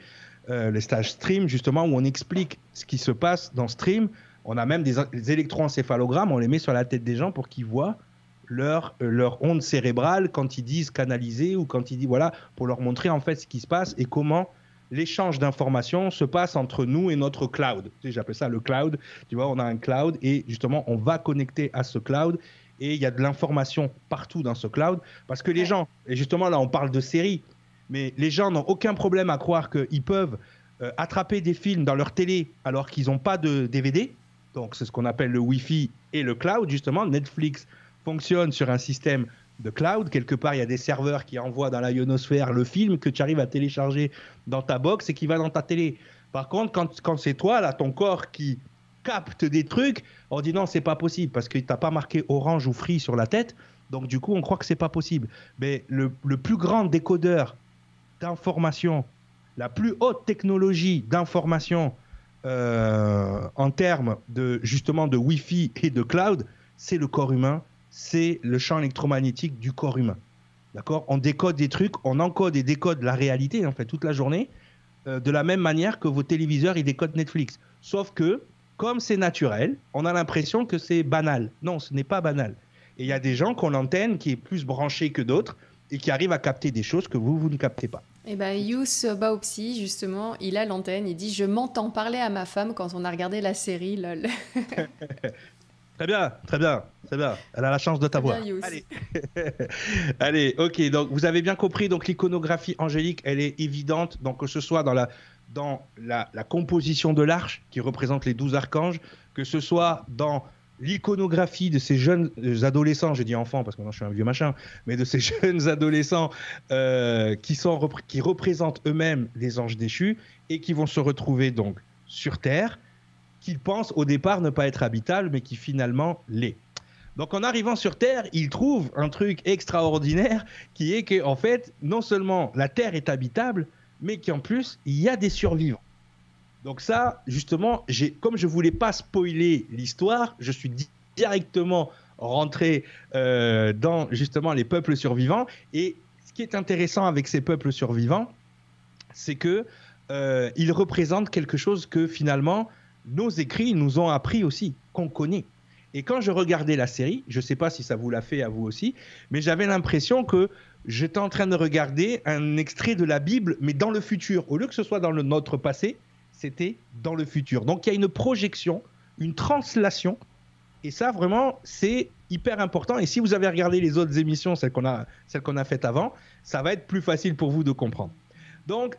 les stages stream, justement, où on explique ce qui se passe dans stream. On a même des, électroencéphalogrammes, on les met sur la tête des gens pour qu'ils voient leur, leur onde cérébrale quand ils disent canaliser ou quand ils disent voilà, pour leur montrer en fait ce qui se passe et comment l'échange d'informations se passe entre nous et notre cloud. J'appelle ça le cloud. Tu vois, on a un cloud et justement, on va connecter à ce cloud et il y a de l'information partout dans ce cloud parce que les gens, et justement là, on parle de séries, mais les gens n'ont aucun problème à croire qu'ils peuvent euh, attraper des films dans leur télé alors qu'ils n'ont pas de DVD. Donc, c'est ce qu'on appelle le Wi-Fi et le cloud, justement. Netflix fonctionne sur un système de cloud. Quelque part, il y a des serveurs qui envoient dans la ionosphère le film que tu arrives à télécharger dans ta box et qui va dans ta télé. Par contre, quand, quand c'est toi, là, ton corps qui capte des trucs, on dit non, c'est pas possible parce que tu n'as pas marqué orange ou free sur la tête. Donc, du coup, on croit que c'est pas possible. Mais le, le plus grand décodeur d'information, la plus haute technologie d'information euh, en termes de justement de Wi-Fi et de cloud, c'est le corps humain c'est le champ électromagnétique du corps humain. D'accord? On décode des trucs, on encode et décode la réalité, en fait, toute la journée, euh, de la même manière que vos téléviseurs, ils décodent Netflix. Sauf que, comme c'est naturel, on a l'impression que c'est banal. Non, ce n'est pas banal. Et il y a des gens qui ont l'antenne qui est plus branchée que d'autres et qui arrivent à capter des choses que vous, vous ne captez pas. Eh bien, Yous Baopsi, justement, il a l'antenne, il dit Je m'entends parler à ma femme quand on a regardé la série, lol. [LAUGHS] [LAUGHS] [LAUGHS] très bien, très bien, très bien. Elle a la chance de t'avoir. Allez. [LAUGHS] Allez, ok, donc vous avez bien compris, donc l'iconographie angélique, elle est évidente, donc que ce soit dans la, dans la, la composition de l'arche, qui représente les douze archanges, que ce soit dans l'iconographie de ces jeunes adolescents, j'ai dit enfants parce que maintenant je suis un vieux machin, mais de ces [LAUGHS] jeunes adolescents euh, qui, sont, qui représentent eux-mêmes les anges déchus et qui vont se retrouver donc sur Terre, qu'ils pensent au départ ne pas être habitables, mais qui finalement l'est. Donc en arrivant sur Terre, ils trouvent un truc extraordinaire qui est que en fait, non seulement la Terre est habitable, mais qu'en plus, il y a des survivants. Donc ça, justement, comme je voulais pas spoiler l'histoire, je suis directement rentré euh, dans justement les peuples survivants. Et ce qui est intéressant avec ces peuples survivants, c'est que euh, ils représentent quelque chose que finalement nos écrits nous ont appris aussi, qu'on connaît. Et quand je regardais la série, je ne sais pas si ça vous l'a fait à vous aussi, mais j'avais l'impression que j'étais en train de regarder un extrait de la Bible, mais dans le futur. Au lieu que ce soit dans le, notre passé, c'était dans le futur. Donc il y a une projection, une translation, et ça vraiment c'est hyper important. Et si vous avez regardé les autres émissions, celles qu'on a, celles qu'on a faites avant, ça va être plus facile pour vous de comprendre. Donc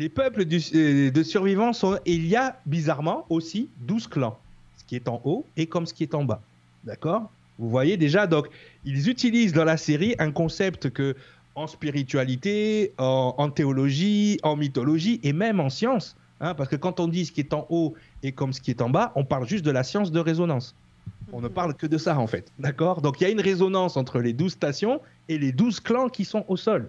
les peuples euh, de survivants sont, il y a bizarrement aussi 12 clans, ce qui est en haut et comme ce qui est en bas. D'accord? Vous voyez déjà, donc ils utilisent dans la série un concept que en spiritualité, en, théologie, en mythologie et même en science, Hein, parce que quand on dit ce qui est en haut et comme ce qui est en bas, on parle juste de la science de résonance. On ne parle que de ça en fait. D'accord? Donc il y a une résonance entre les 12 stations et les 12 clans qui sont au sol.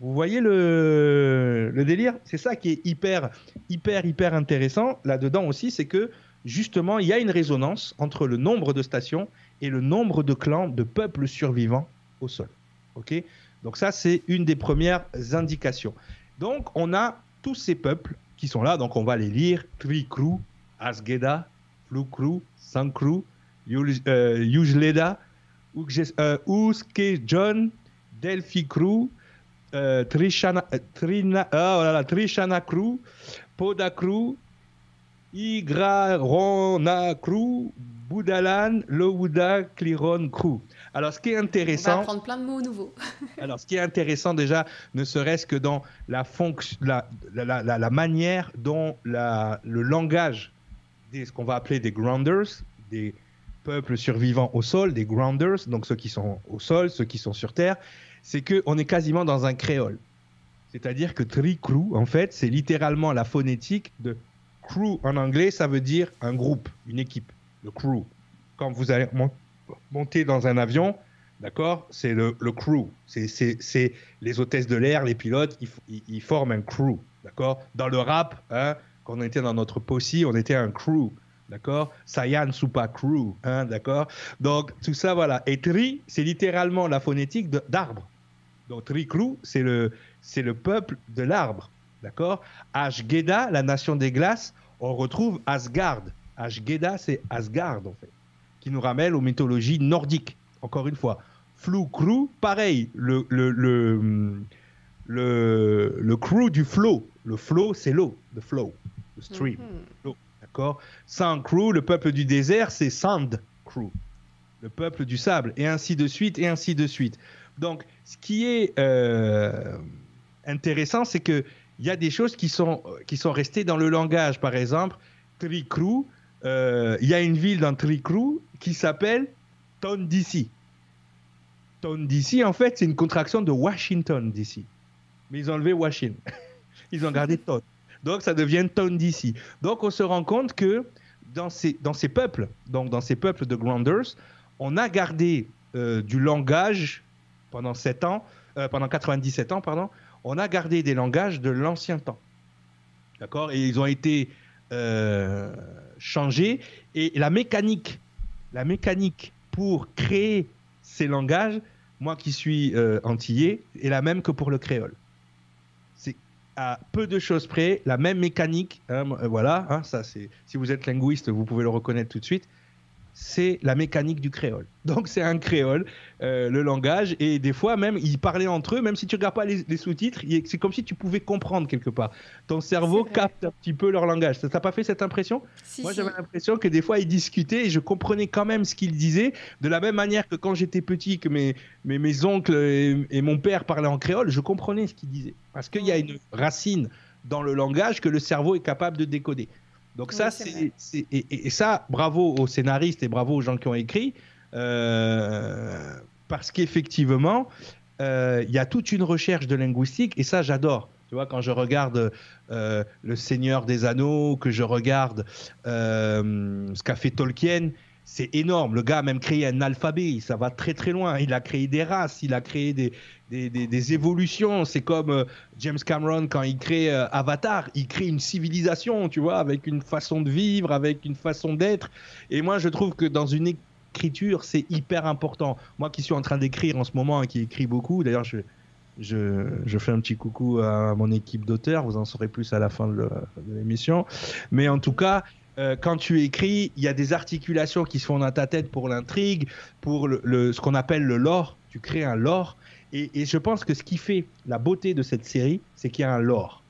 Vous voyez le, délire? C'est ça qui est hyper, hyper, hyper intéressant là-dedans aussi, c'est que justement, il y a une résonance entre le nombre de stations et le nombre de clans, de peuples survivants au sol. Donc ça, c'est une des premières indications. Donc on a tous ces peuples qui sont là. Donc on va les lire. Tricru, Asgeda, Flukru, Sankru, Yujleda, euh, Uske John, euh, Trishana, euh, Trina, oh là là, Trishana Crew, Poda Crew, Igrarona Crew, Boudalan, Lowuda, Cliron Crew. Alors, ce qui est intéressant. On va apprendre plein de mots nouveaux. [LAUGHS] alors, ce qui est intéressant déjà, ne serait-ce que dans la, la, la, la, manière dont le langage, des, ce qu'on va appeler des grounders, des peuples survivants au sol, des grounders, donc ceux qui sont au sol, ceux qui sont sur terre, c'est qu'on est quasiment dans un créole. C'est-à-dire que tricrew, en fait, c'est littéralement la phonétique de crew en anglais, ça veut dire un groupe, une équipe, le crew. Quand vous allez monter dans un avion, d'accord, c'est le, crew. C'est les hôtesses de l'air, les pilotes, ils, forment un crew, d'accord. Dans le rap, hein, quand on était dans notre posse, on était un crew, d'accord? Sayan Supa crew, hein, d'accord? Donc tout ça, voilà. Et tri, c'est littéralement la phonétique d'arbre. Donc tri crew, c'est le, c'est le peuple de l'arbre, d'accord? Ashgeda, la nation des glaces, on retrouve Asgard. Ashgeda, c'est Asgard en fait qui nous ramène aux mythologies nordiques, encore une fois. Flou pareil, le, le, le, le, crew du flow. Le flow, c'est l'eau, le flow, le stream. Mhm. Sand crew, le peuple du désert, c'est sand crew, le peuple du sable, et ainsi de suite, et ainsi de suite. Donc, ce qui est euh, intéressant, c'est qu'il y a des choses qui sont, qui sont restées dans le langage. Par exemple, Tricrew, euh, il y a une ville dans Tricrew qui s'appelle Ton DC. Ton DC, en fait, c'est une contraction de Washington DC. Mais ils ont enlevé Washington. [LAUGHS] ils ont gardé Ton. Donc, ça devient Ton DC. Donc, on se rend compte que dans ces, peuples, donc dans ces peuples de Grounders, on a gardé euh, du langage pendant 7 ans, euh, pendant 97 ans, pardon, on a gardé des langages de l'ancien temps. D'accord? Et ils ont été euh, changés. Et la mécanique la mécanique pour créer ces langages, moi qui suis antillais, est la même que pour le créole. À peu de choses près, la même mécanique. Hein, voilà, hein, ça c'est. Si vous êtes linguiste, vous pouvez le reconnaître tout de suite c'est la mécanique du créole. Donc c'est un créole, euh, le langage, et des fois même ils parlaient entre eux, même si tu regardes pas les, sous-titres, c'est comme si tu pouvais comprendre quelque part. Ton cerveau capte un petit peu leur langage. Ça t'a pas fait cette impression? Moi j'avais l'impression que des fois ils discutaient et je comprenais quand même ce qu'ils disaient, de la même manière que quand j'étais petit, que mes, mes, mes oncles et, mon père parlaient en créole, je comprenais ce qu'ils disaient. Parce qu'il y a une racine dans le langage que le cerveau est capable de décoder. Donc ça, c'est, et, ça, bravo aux scénaristes et bravo aux gens qui ont écrit, euh, parce qu'effectivement, euh, il y a toute une recherche de linguistique, et ça, j'adore. Tu vois, quand je regarde euh, Le Seigneur des Anneaux, que je regarde ce qu'a fait Tolkien, c'est énorme. Le gars a même créé un alphabet, ça va très très loin. Il a créé des races, il a créé des, des, évolutions. C'est comme euh, James Cameron quand il crée euh, Avatar, il crée une civilisation, tu vois, avec une façon de vivre, avec une façon d'être. Et moi, je trouve que dans une écriture, c'est hyper important. Moi qui suis en train d'écrire en ce moment et qui écrit beaucoup, d'ailleurs, je, je, fais un petit coucou à mon équipe d'auteurs, vous en saurez plus à la fin de l'émission. Mais en tout cas, euh, quand tu écris, il y a des articulations qui se font dans ta tête pour l'intrigue, pour le, ce qu'on appelle le lore. Tu crées un lore. Et, je pense que ce qui fait la beauté de cette série, c'est qu'il y a un lore.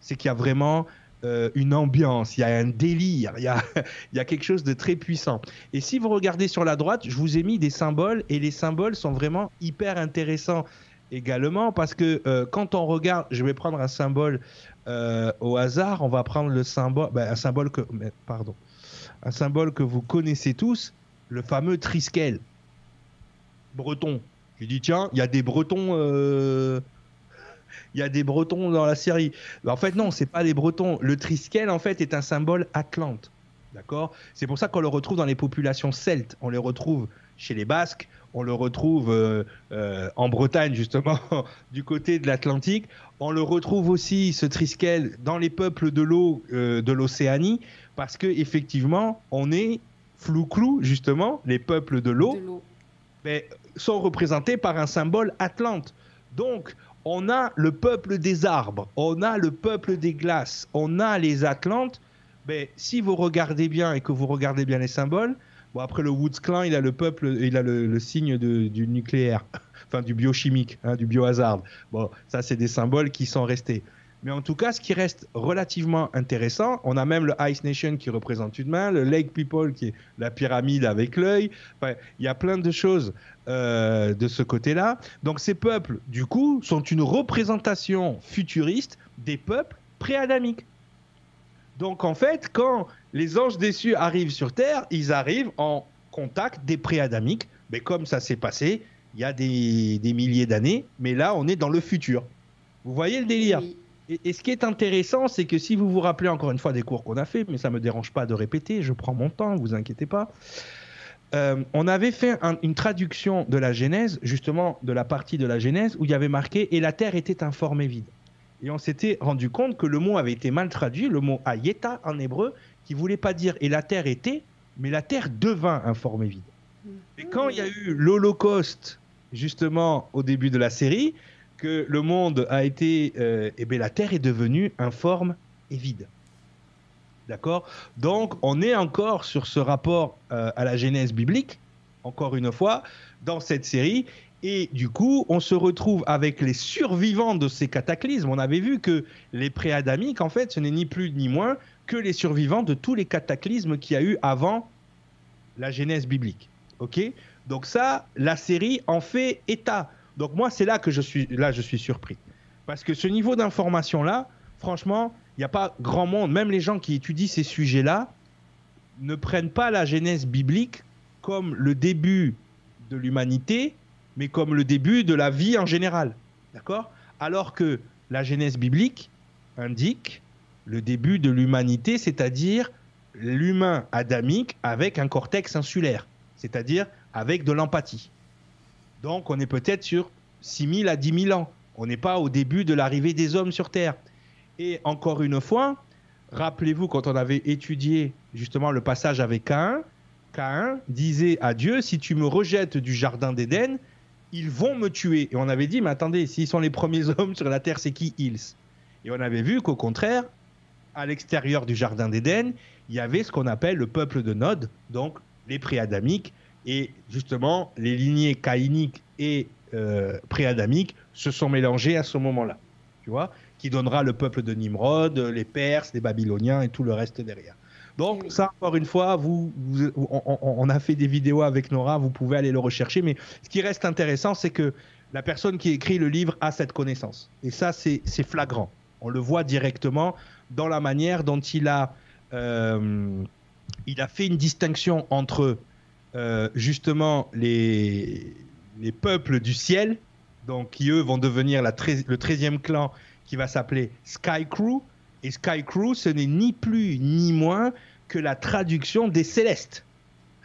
C'est qu'il y a vraiment euh, une ambiance, il y a un délire, il y a, [LAUGHS] il y a quelque chose de très puissant. Et si vous regardez sur la droite, je vous ai mis des symboles et les symboles sont vraiment hyper intéressants également parce que euh, quand on regarde, je vais prendre un symbole euh, au hasard, on va prendre le symbole, ben, un symbole que, pardon, un symbole que vous connaissez tous, le fameux triskel breton. Je dis tiens, il y a des Bretons, euh, [LAUGHS] il y a des Bretons dans la série. En fait non, c'est pas des Bretons. Le triskel en fait est un symbole atlante. D'accord? C'est pour ça qu'on le retrouve dans les populations celtes. On les retrouve chez les Basques, on le retrouve euh, euh, en Bretagne justement, [LAUGHS] du côté de l'Atlantique. On le retrouve aussi, ce triskel, dans les peuples de l'eau euh, de l'Océanie, parce que effectivement, on est flou-clou, justement, les peuples de l'eau sont représentés par un symbole Atlante. Donc, on a le peuple des arbres, on a le peuple des glaces, on a les Atlantes. Mais si vous regardez bien et que vous regardez bien les symboles, Bon, après, le Woods Clan, il a le peuple, il a le, signe du nucléaire, [LAUGHS] enfin du biochimique, hein, du biohazard. Bon, ça, c'est des symboles qui sont restés. Mais en tout cas, ce qui reste relativement intéressant, on a même le Ice Nation qui représente une main, le Lake People qui est la pyramide avec l'œil. Enfin, il y a plein de choses euh, de ce côté-là. Donc ces peuples, du coup, sont une représentation futuriste des peuples pré-adamiques. Donc en fait, quand les anges déçus arrivent sur Terre, ils arrivent en contact des préadamiques, mais comme ça s'est passé il y a des, milliers d'années, mais là on est dans le futur. Vous voyez le délire et, ce qui est intéressant, c'est que si vous vous rappelez encore une fois des cours qu'on a fait, mais ça ne me dérange pas de répéter, je prends mon temps, vous inquiétez pas. Euh, on avait fait une traduction de la Genèse, justement de la partie de la Genèse où il y avait marqué et la terre était informée vide. Et on s'était rendu compte que le mot avait été mal traduit, le mot ayeta en hébreu, qui voulait pas dire et la terre était, mais la terre devint informée vide. Mm. Et quand il y a eu l'Holocauste, justement au début de la série, que le monde a été, euh, eh bien la terre est devenue informe et vide. D'accord? Donc on est encore sur ce rapport euh, à la Genèse biblique, encore une fois, dans cette série. Et du coup, on se retrouve avec les survivants de ces cataclysmes. On avait vu que les préadamiques, en fait, ce n'est ni plus ni moins que les survivants de tous les cataclysmes qu'il y a eu avant la Genèse biblique. Ok? Donc ça, la série en fait état. Donc moi, c'est là que je suis, là, je suis surpris. Parce que ce niveau d'information-là, franchement, il n'y a pas grand monde, même les gens qui étudient ces sujets-là, ne prennent pas la Genèse biblique comme le début de l'humanité, mais comme le début de la vie en général. D'accord? Alors que la Genèse biblique indique le début de l'humanité, c'est-à-dire l'humain adamique avec un cortex insulaire, c'est-à-dire avec de l'empathie. Donc on est peut-être sur 6000 à 10 000 ans. On n'est pas au début de l'arrivée des hommes sur Terre. Et encore une fois, rappelez-vous quand on avait étudié justement le passage avec Caïn, Caïn disait à Dieu, si tu me rejettes du Jardin d'Éden, ils vont me tuer. Et on avait dit, mais attendez, s'ils sont les premiers [LAUGHS] hommes sur la terre, c'est qui ils? Et on avait vu qu'au contraire, à l'extérieur du jardin d'Éden, il y avait ce qu'on appelle le peuple de Nod, donc les préadamiques, et justement les lignées caïniques et euh, préadamiques se sont mélangées à ce moment-là, tu vois, qui donnera le peuple de Nimrod, les Perses, les Babyloniens et tout le reste derrière. Donc ça, encore une fois, on, a fait des vidéos avec Nora, vous pouvez aller le rechercher, mais ce qui reste intéressant, c'est que la personne qui écrit le livre a cette connaissance. Et ça, c'est flagrant. On le voit directement dans la manière dont il a, euh, il a fait une distinction entre euh, justement les, les peuples du ciel, donc qui eux vont devenir le 13e clan qui va s'appeler Sky Crew. Et Sky Crew, ce n'est ni plus ni moins que la traduction des célestes.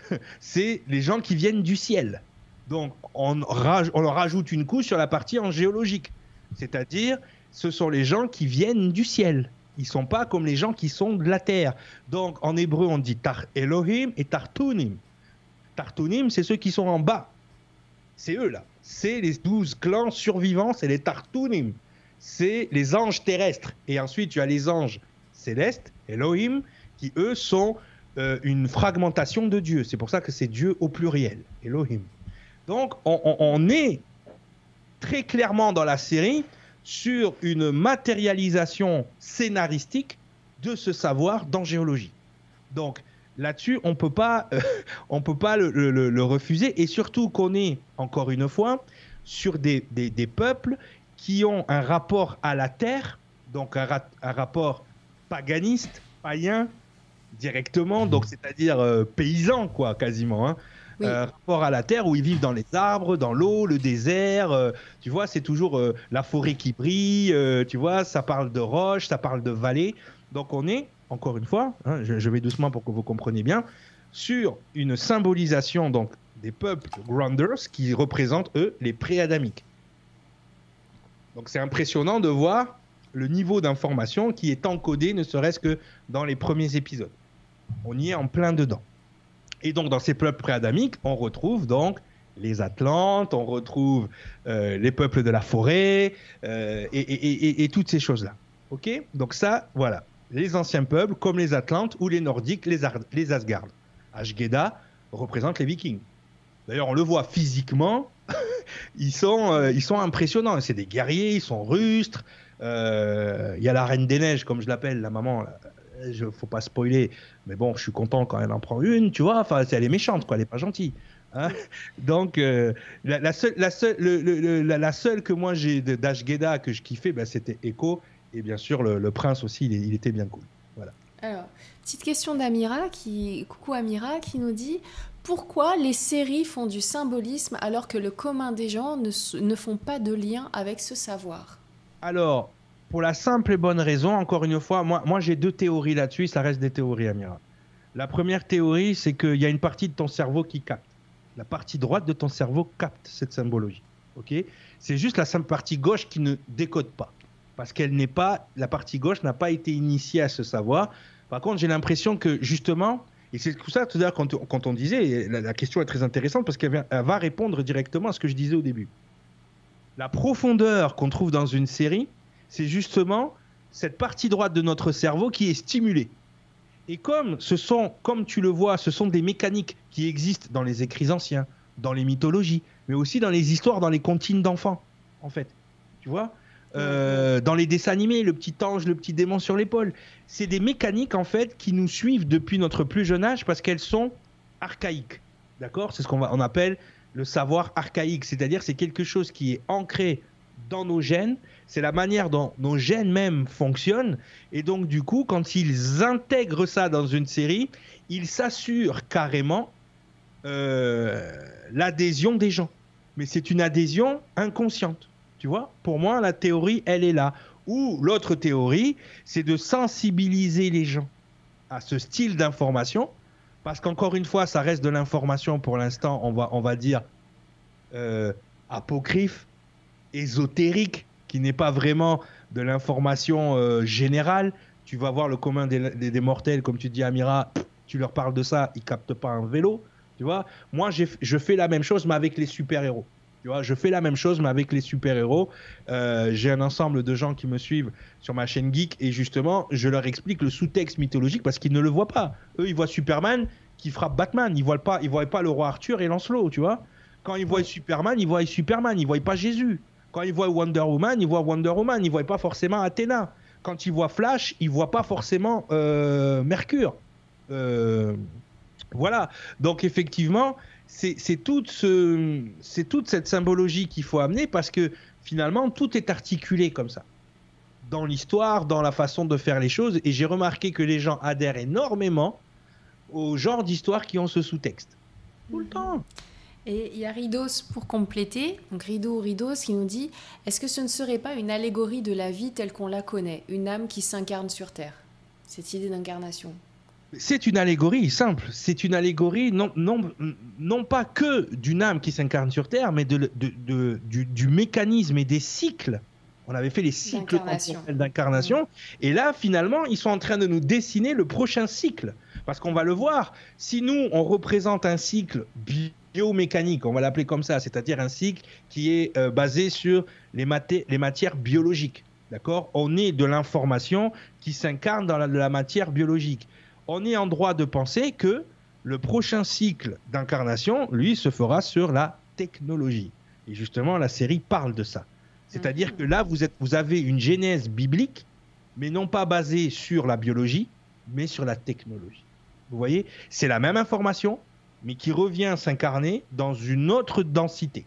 [LAUGHS] C'est les gens qui viennent du ciel. Donc on, rajoute une couche sur la partie en géologique. C'est-à-dire, ce sont les gens qui viennent du ciel. Ils sont pas comme les gens qui sont de la terre. Donc en hébreu, on dit Tar Elohim et Tartunim. Tartunim, c'est ceux qui sont en bas. C'est eux là. C'est les douze clans survivants, c'est les Tartunim. C'est les anges terrestres. Et ensuite, tu as les anges célestes, Elohim, qui eux sont euh, une fragmentation de Dieu. C'est pour ça que c'est Dieu au pluriel, Elohim. Donc on est très clairement dans la série sur une matérialisation scénaristique de ce savoir dans géologie. Donc là-dessus, on peut pas, euh, [LAUGHS] on peut pas le, refuser, et surtout qu'on est encore une fois sur des, peuples qui ont un rapport à la terre, donc un, rapport paganiste, païen directement, donc c'est-à-dire euh, paysan quoi, quasiment. Hein. Euh, rapport à la terre où ils vivent dans les arbres, dans l'eau, le désert. Euh, tu vois, c'est toujours euh, la forêt qui brille. tu vois, ça parle de roches, ça parle de vallées. Donc on est, encore une fois, hein, je, vais doucement pour que vous compreniez bien, sur une symbolisation donc des peuples grounders qui représentent eux les préadamiques. Donc c'est impressionnant de voir le niveau d'information qui est encodé, ne serait-ce que dans les premiers épisodes. On y est en plein dedans. Et donc, dans ces peuples préadamiques, on retrouve donc les Atlantes, on retrouve euh, les peuples de la forêt euh, et, toutes ces choses-là. Ok? Donc ça, voilà. Les anciens peuples, comme les Atlantes ou les Nordiques, les, les Asgard. Ashgeda représente les Vikings. D'ailleurs, on le voit physiquement, ils, sont, euh, ils sont impressionnants. C'est des guerriers, ils sont rustres. Il y a la Reine des Neiges, comme je l'appelle, la maman, je faut pas spoiler, mais bon, je suis content quand elle en prend une, tu vois. Enfin, elle est méchante, quoi, elle est pas gentille. Hein. [LAUGHS] Donc, euh, la, seule, la, seule, la, seule que moi j'ai d'Ashgeda que je kiffais, bah, c'était Echo. Et bien sûr, le, prince aussi, il, était bien cool. Voilà. Alors, petite question d'Amira, qui, coucou Amira, qui nous dit pourquoi les séries font du symbolisme alors que le commun des gens ne, ne font pas de lien avec ce savoir? Alors, pour la simple et bonne raison, encore une fois, moi, moi j'ai deux théories là-dessus, ça reste des théories, Amira. La première théorie, c'est qu'il y a une partie de ton cerveau qui capte. La partie droite de ton cerveau capte cette symbologie. Ok? C'est juste la partie gauche qui ne décode pas. Parce qu'elle n'est pas, la partie gauche n'a pas été initiée à ce savoir. Par contre, j'ai l'impression que justement, et c'est tout ça, tout à quand, quand, on disait, la, question est très intéressante parce qu'elle va répondre directement à ce que je disais au début. La profondeur qu'on trouve dans une série, c'est justement cette partie droite de notre cerveau qui est stimulée. Et comme ce sont, comme tu le vois, ce sont des mécaniques qui existent dans les écrits anciens, dans les mythologies, mais aussi dans les histoires, dans les comptines d'enfants, en fait. Tu vois? Euh, Dans les dessins animés, le petit ange, le petit démon sur l'épaule. C'est des mécaniques, en fait, qui nous suivent depuis notre plus jeune âge parce qu'elles sont archaïques. D'accord? C'est ce qu'on on appelle le savoir archaïque. C'est-à-dire, c'est quelque chose qui est ancré dans nos gènes, c'est la manière dont nos gènes même fonctionnent. Et donc, du coup, quand ils intègrent ça dans une série, ils s'assurent carrément euh, l'adhésion des gens. Mais c'est une adhésion inconsciente. Tu vois Pour moi, la théorie, elle est là. Ou l'autre théorie, c'est de sensibiliser les gens à ce style d'information. Parce qu'encore une fois, ça reste de l'information pour l'instant, on va, on va dire euh, apocryphe, ésotérique, qui n'est pas vraiment de l'information euh, générale. Tu vas voir le commun des, mortels, comme tu dis, Amira, tu leur parles de ça, ils captent pas un vélo. Tu vois, moi, je fais la même chose, mais avec les super-héros. Je fais la même chose, mais avec les super-héros. Euh, j'ai un ensemble de gens qui me suivent sur ma chaîne Geek et justement, je leur explique le sous-texte mythologique parce qu'ils ne le voient pas. Eux, ils voient Superman qui frappe Batman. Ils voient, pas, ils voient pas le roi Arthur et Lancelot, tu vois. Quand ils voient Superman, ils voient Superman, ils voient pas Jésus. Quand ils voient Wonder Woman, ils voient Wonder Woman, ils voient pas forcément Athéna. Quand ils voient Flash, ils voient pas forcément euh, Mercure. Euh, voilà. Donc effectivement, c'est toute, ce, toute cette symbologie qu'il faut amener parce que finalement, tout est articulé comme ça. Dans l'histoire, dans la façon de faire les choses. Et j'ai remarqué que les gens adhèrent énormément au genre d'histoire qui ont ce sous-texte. Tout le mhm. temps. Et il y a Ridos pour compléter, donc Rido Ridos qui nous dit Est-ce que ce ne serait pas une allégorie de la vie telle qu'on la connaît, une âme qui s'incarne sur Terre Cette idée d'incarnation c'est une allégorie simple. C'est une allégorie non, non, non pas que d'une âme qui s'incarne sur Terre, mais de, du, mécanisme et des cycles. On avait fait les cycles d'incarnation. Et là, finalement, ils sont en train de nous dessiner le prochain cycle. Parce qu'on va le voir. Si nous, on représente un cycle biomécanique, on va l'appeler comme ça, c'est-à-dire un cycle qui est euh, basé sur les, les matières biologiques. D'accord? On est de l'information qui s'incarne dans la matière biologique on est en droit de penser que le prochain cycle d'incarnation, lui, se fera sur la technologie. Et justement, la série parle de ça. C'est-à-dire que là, vous, êtes, vous avez une genèse biblique, mais non pas basée sur la biologie, mais sur la technologie. Vous voyez, c'est la même information, mais qui revient s'incarner dans une autre densité.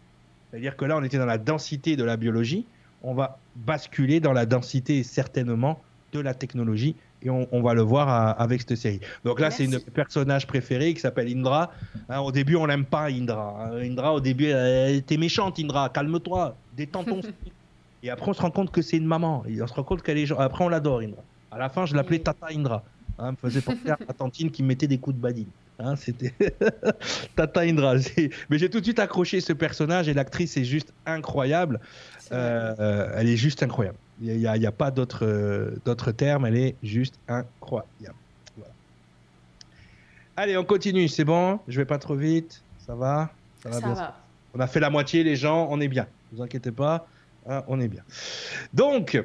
C'est-à-dire que là, on était dans la densité de la biologie, on va basculer dans la densité certainement de la technologie et on, va le voir avec cette série. Donc là, c'est une personnage préféré qui s'appelle Indra. Hein, au début, on n'aime pas Indra. Hein. Indra, au début, elle était méchante, Indra. Calme-toi, détends ton. [LAUGHS] et après, on se rend compte que c'est une maman. Et on se rend compte qu'elle est. Après, on l'adore, Indra. À la fin, je l'appelais Tata Indra. Hein, me faisait penser à [LAUGHS] tantine qui mettait des coups de badine. Hein, c'était [LAUGHS] Tata Indra. Mais j'ai tout de suite accroché ce personnage et l'actrice est juste incroyable. Euh, elle est juste incroyable. Il n'y a, pas euh, d'autres termes, elle est juste incroyable. Allez, on continue, c'est bon? Je vais pas trop vite, ça va? Ça va, bien? On a fait la moitié, les gens, on est bien. Ne vous inquiétez pas, hein, on est bien. Donc,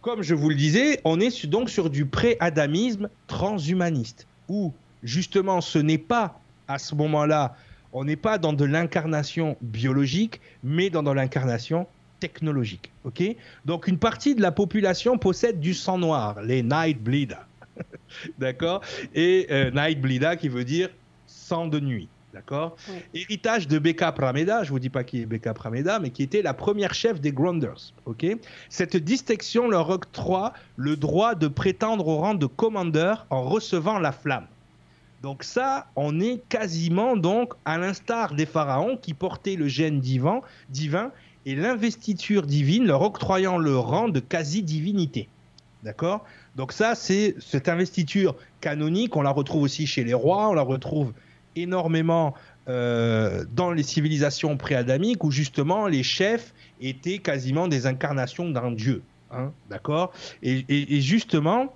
comme je vous le disais, on est donc sur du pré-adamisme transhumaniste, où justement ce n'est pas à ce moment-là, on n'est pas dans de l'incarnation biologique, mais dans de l'incarnation technologique. ok? Donc une partie de la population possède du sang noir, les night bleeders. [LAUGHS] D'accord? Et euh, qui veut dire sang de nuit. D'accord? Héritage de Becca Prameda, je vous dis pas qui est Becca Prameda, mais qui était la première chef des Grounders. ok? Cette distinction leur octroie le droit de prétendre au rang de commandeur en recevant la flamme. Donc ça, on est quasiment donc à l'instar des pharaons qui portaient le gène divin, divin et l'investiture divine leur octroyant le rang de quasi-divinité. D'accord? Donc ça, c'est cette investiture canonique, on la retrouve aussi chez les rois, on la retrouve énormément euh, dans les civilisations préadamiques où justement les chefs étaient quasiment des incarnations d'un dieu. Hein, D'accord? Et, justement,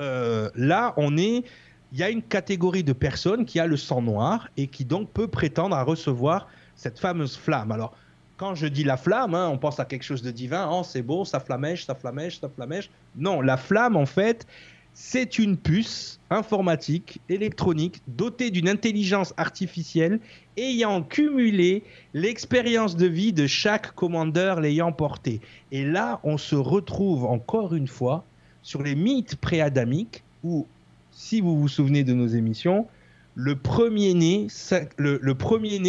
euh, là, on est... Il y a une catégorie de personnes qui a le sang noir et qui donc peut prétendre à recevoir cette fameuse flamme. Alors, quand je dis la flamme, hein, on pense à quelque chose de divin. Oh, c'est beau, ça flamèche, ça flamèche, ça flamèche. Non, la flamme, en fait, c'est une puce informatique, électronique, dotée d'une intelligence artificielle ayant cumulé l'expérience de vie de chaque commandeur l'ayant porté. Et là, on se retrouve encore une fois sur les mythes préadamiques où, si vous vous souvenez de nos émissions, le premier-né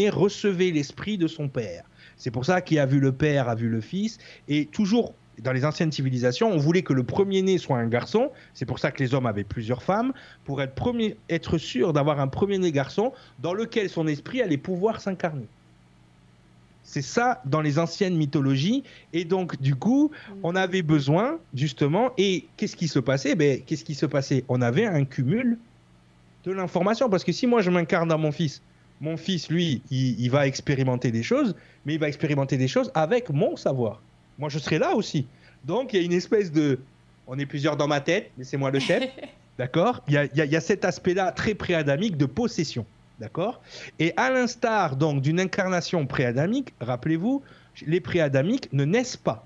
recevait l'esprit de son père. C'est pour ça qu'il a vu le père, a vu le fils. Et toujours dans les anciennes civilisations, on voulait que le premier-né soit un garçon. C'est pour ça que les hommes avaient plusieurs femmes, pour être, premier, être sûr d'avoir un premier-né garçon dans lequel son esprit allait pouvoir s'incarner. C'est ça dans les anciennes mythologies. Et donc, du coup, on avait besoin, justement, et qu'est-ce qui se passait? Ben, Qu'est-ce qui se passait? On avait un cumul de l'information. Parce que si moi, je m'incarne dans mon fils, mon fils, lui, il, va expérimenter des choses, mais il va expérimenter des choses avec mon savoir. Moi, je serai là aussi. Donc, il y a une espèce de... On est plusieurs dans ma tête, mais c'est moi le chef. [LAUGHS] D'accord? Il, y a, cet aspect-là très préadamique de possession. D'accord? Et à l'instar donc d'une incarnation préadamique, rappelez-vous, les préadamiques ne naissent pas.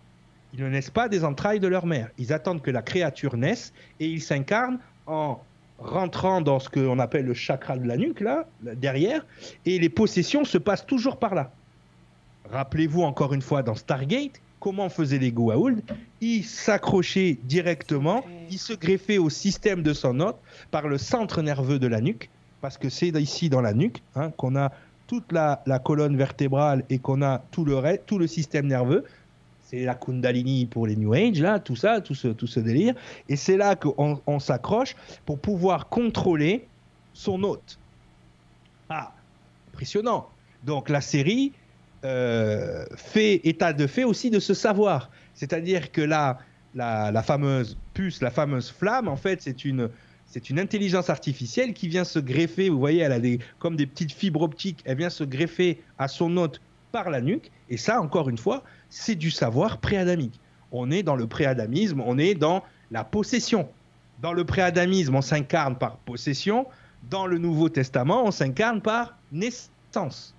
Ils ne naissent pas des entrailles de leur mère. Ils attendent que la créature naisse et ils s'incarnent en rentrant dans ce qu'on appelle le chakra de la nuque, là, derrière, et les possessions se passent toujours par là. Rappelez-vous encore une fois dans Stargate, comment faisaient les Goa'uld. Ils s'accrochaient directement, ils se greffaient au système de son hôte par le centre nerveux de la nuque, parce que c'est ici dans la nuque hein, qu'on a toute la, colonne vertébrale et qu'on a tout le, tout le système nerveux c'est la Kundalini pour les New Age, là, tout ça, tout ce, tout ce délire. Et c'est là qu'on on, s'accroche pour pouvoir contrôler son hôte. Ah, impressionnant. Donc la série euh, fait état de fait aussi de ce savoir. C'est-à-dire que là, la, la, fameuse puce, la fameuse flamme, en fait, c'est une, c'est une intelligence artificielle qui vient se greffer, vous voyez, elle a des, comme des petites fibres optiques, elle vient se greffer à son hôte par la nuque. Et ça, encore une fois, c'est du savoir préadamique. On est dans le préadamisme, on est dans la possession. Dans le préadamisme, on s'incarne par possession. Dans le Nouveau Testament, on s'incarne par naissance.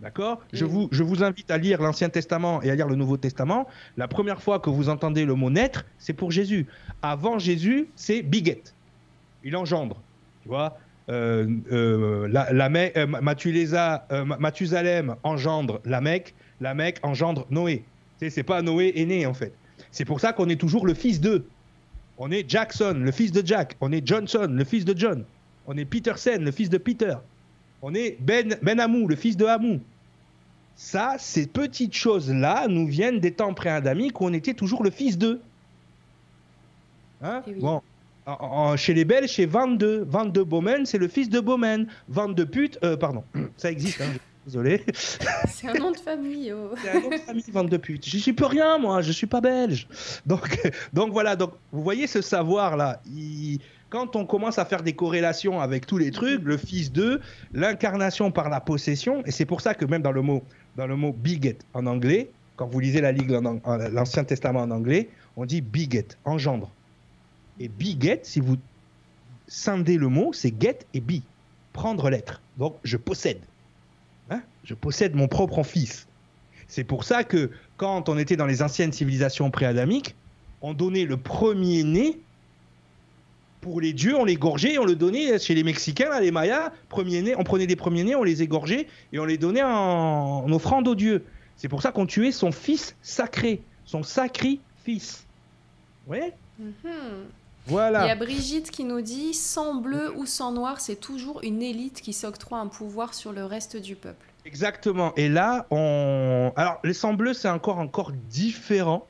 D'accord? Je, vous, je vous invite à lire l'Ancien Testament et à lire le Nouveau Testament. La première fois que vous entendez le mot naître, c'est pour Jésus. Avant Jésus, c'est biget. Il engendre. Tu vois? La, la euh, Mathusalem engendre la Mecque, la Mecque engendre Noé. C'est pas Noé est né en fait. C'est pour ça qu'on est toujours le fils d'eux. On est Jackson, le fils de Jack. On est Johnson, le fils de John. On est Peterson, le fils de Peter. On est Ben, ben Amou, le fils de Amou. Ça, ces petites choses-là nous viennent des temps pré-adamiques où on était toujours le fils d'eux. Hein? Bon, chez les Belges, chez 22. 22 Bowman, c'est le fils de Bowman. 22 pute, euh, pardon, [CLEARS THROAT] ça existe, hein, désolé. [LAUGHS] C'est un nom de famille. Oh. C'est un nom de famille, 22 pute. Je suis plus rien, moi, je suis pas belge. Donc, [LAUGHS] donc voilà, donc, vous voyez ce savoir-là. Quand on commence à faire des corrélations avec tous les trucs, le fils de, l'incarnation par la possession, et c'est pour ça que même dans le mot, dans le mot bigot en anglais, quand vous lisez la Ligue, l'Ancien Testament en anglais, on dit bigot, engendre. Et be get, si vous scindez le mot, c'est get et be. Prendre l'être. Donc, je possède. Hein? Je possède mon propre fils. C'est pour ça que quand on était dans les anciennes civilisations préadamiques, on donnait le premier-né pour les dieux, on les gorgeait, on le donnait chez les Mexicains, les Mayas, premier-né, on prenait des premiers-nés, on les égorgeait et on les donnait en, offrande aux dieux. C'est pour ça qu'on tuait son fils sacré, son sacré fils. Oui mm-hmm. Voilà. Il y a Brigitte qui nous dit sans bleu ou sans noir, c'est toujours une élite qui s'octroie un pouvoir sur le reste du peuple. Exactement. Et là, on. Alors, les sans bleu, c'est encore, encore différent.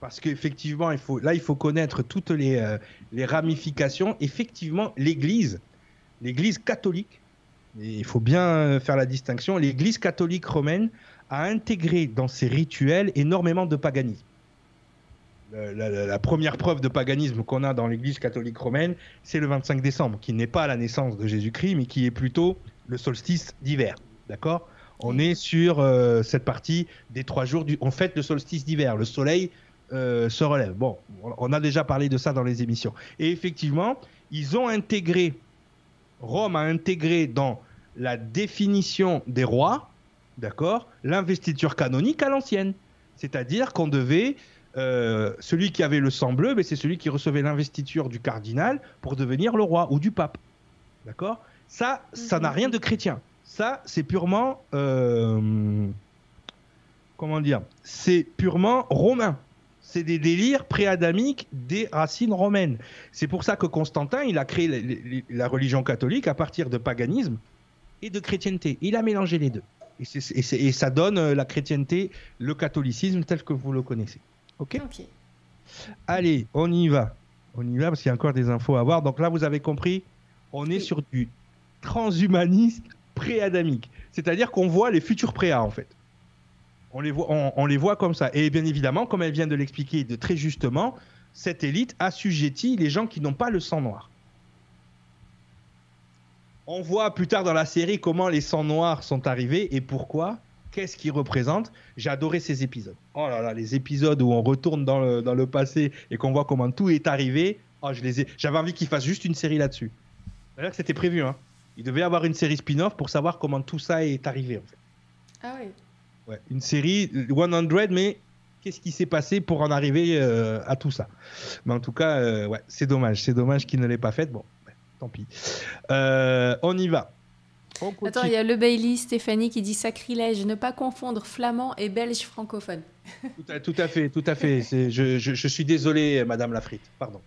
Parce qu'effectivement, il faut... là, il faut connaître toutes les, euh, les ramifications. Effectivement, l'Église, l'Église catholique, et il faut bien faire la distinction, l'Église catholique romaine a intégré dans ses rituels énormément de paganisme la, première preuve de paganisme qu'on a dans l'Église catholique romaine, c'est le 25 décembre, qui n'est pas la naissance de Jésus-Christ, mais qui est plutôt le solstice d'hiver. D'accord? On est sur euh, cette partie des trois jours. On fête le solstice d'hiver. Le soleil euh, se relève. Bon, on a déjà parlé de ça dans les émissions. Et effectivement, ils ont intégré, Rome a intégré dans la définition des rois, d'accord, l'investiture canonique à l'ancienne. C'est-à-dire qu'on devait euh, celui qui avait le sang bleu, mais c'est celui qui recevait l'investiture du cardinal pour devenir le roi ou du pape. D'accord? Ça, ça n'a mhm. rien de chrétien. Ça, c'est purement. Euh, comment dire? C'est purement romain. C'est des délires préadamiques des racines romaines. C'est pour ça que Constantin, il a créé la religion catholique à partir de paganisme et de chrétienté. Il a mélangé les deux. et ça donne euh, la chrétienté, le catholicisme tel que vous le connaissez. Ok Allez, on y va. On y va parce qu'il y a encore des infos à voir. Donc là, vous avez compris, on est sur du transhumanisme pré-adamique. C'est-à-dire qu'on voit les futurs préas, en fait. On les, voit, on, les voit comme ça. Et bien évidemment, comme elle vient de l'expliquer de très justement, cette élite assujettit les gens qui n'ont pas le sang noir. On voit plus tard dans la série comment les sangs noirs sont arrivés et pourquoi qu'est-ce qu'il représente. J'ai adoré ces épisodes. Oh là là, les épisodes où on retourne dans le, dans le passé et qu'on voit comment tout est arrivé. Oh, je les ai. J'avais envie qu'ils fassent juste une série là-dessus. D'ailleurs, c'était prévu. Hein. Il devait y avoir une série spin-off pour savoir comment tout ça est arrivé. En fait. Ah oui. Ouais, une série 100, mais qu'est-ce qui s'est passé pour en arriver euh, à tout ça? Mais en tout cas, euh, ouais, c'est dommage. C'est dommage qu'il ne l'ait pas faite. Bon, tant pis. Euh, on y va. Attends, il y a le Bailey, Stéphanie, qui dit sacrilège, ne pas confondre flamand et belge francophone. Tout à, tout à fait, tout à fait. Je, je- je suis désolé, Madame la frite. Pardon.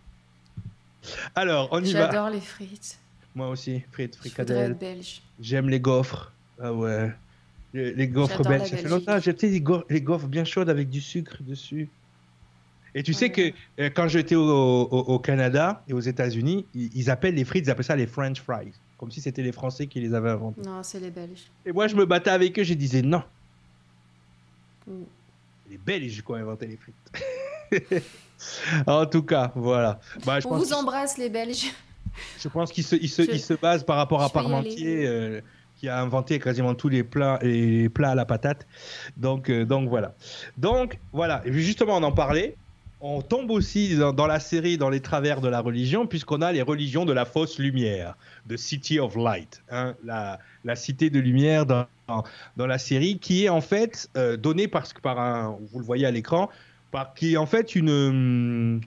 Alors, on y va. J'adore les frites. Moi aussi, frites, fricadelles. J'aime les gaufres. Ah ouais. Les, les gaufres belges. Ça fait longtemps. J'ai fait les, gaufres bien chaudes avec du sucre dessus. Et tu sais que euh, quand j'étais au, au- au Canada et aux États-Unis, ils, ils appellent les frites, ils appellent ça les French fries. Comme si c'était les Français qui les avaient inventés. Non, c'est les belges. Et moi, je me battais avec eux, je disais non. Mm. Les Belges qui ont inventé les frites. [LAUGHS] en tout cas, voilà. Bah, je On pense vous qu'ils- embrasse les belges. je pense qu'il se, il se, Je- il se base par rapport à Parmentier, euh, qui a inventé quasiment tous les plats, les plats à la patate. Donc, euh, donc voilà. Donc voilà. Et justement, on en parlait. On tombe aussi dans, la série, dans les travers de la religion, puisqu'on a les religions de la fausse lumière, de City of Light, hein, la, la cité de lumière dans, dans, la série, qui est en fait euh, donnée par, par un, vous le voyez à l'écran, qui est en fait une,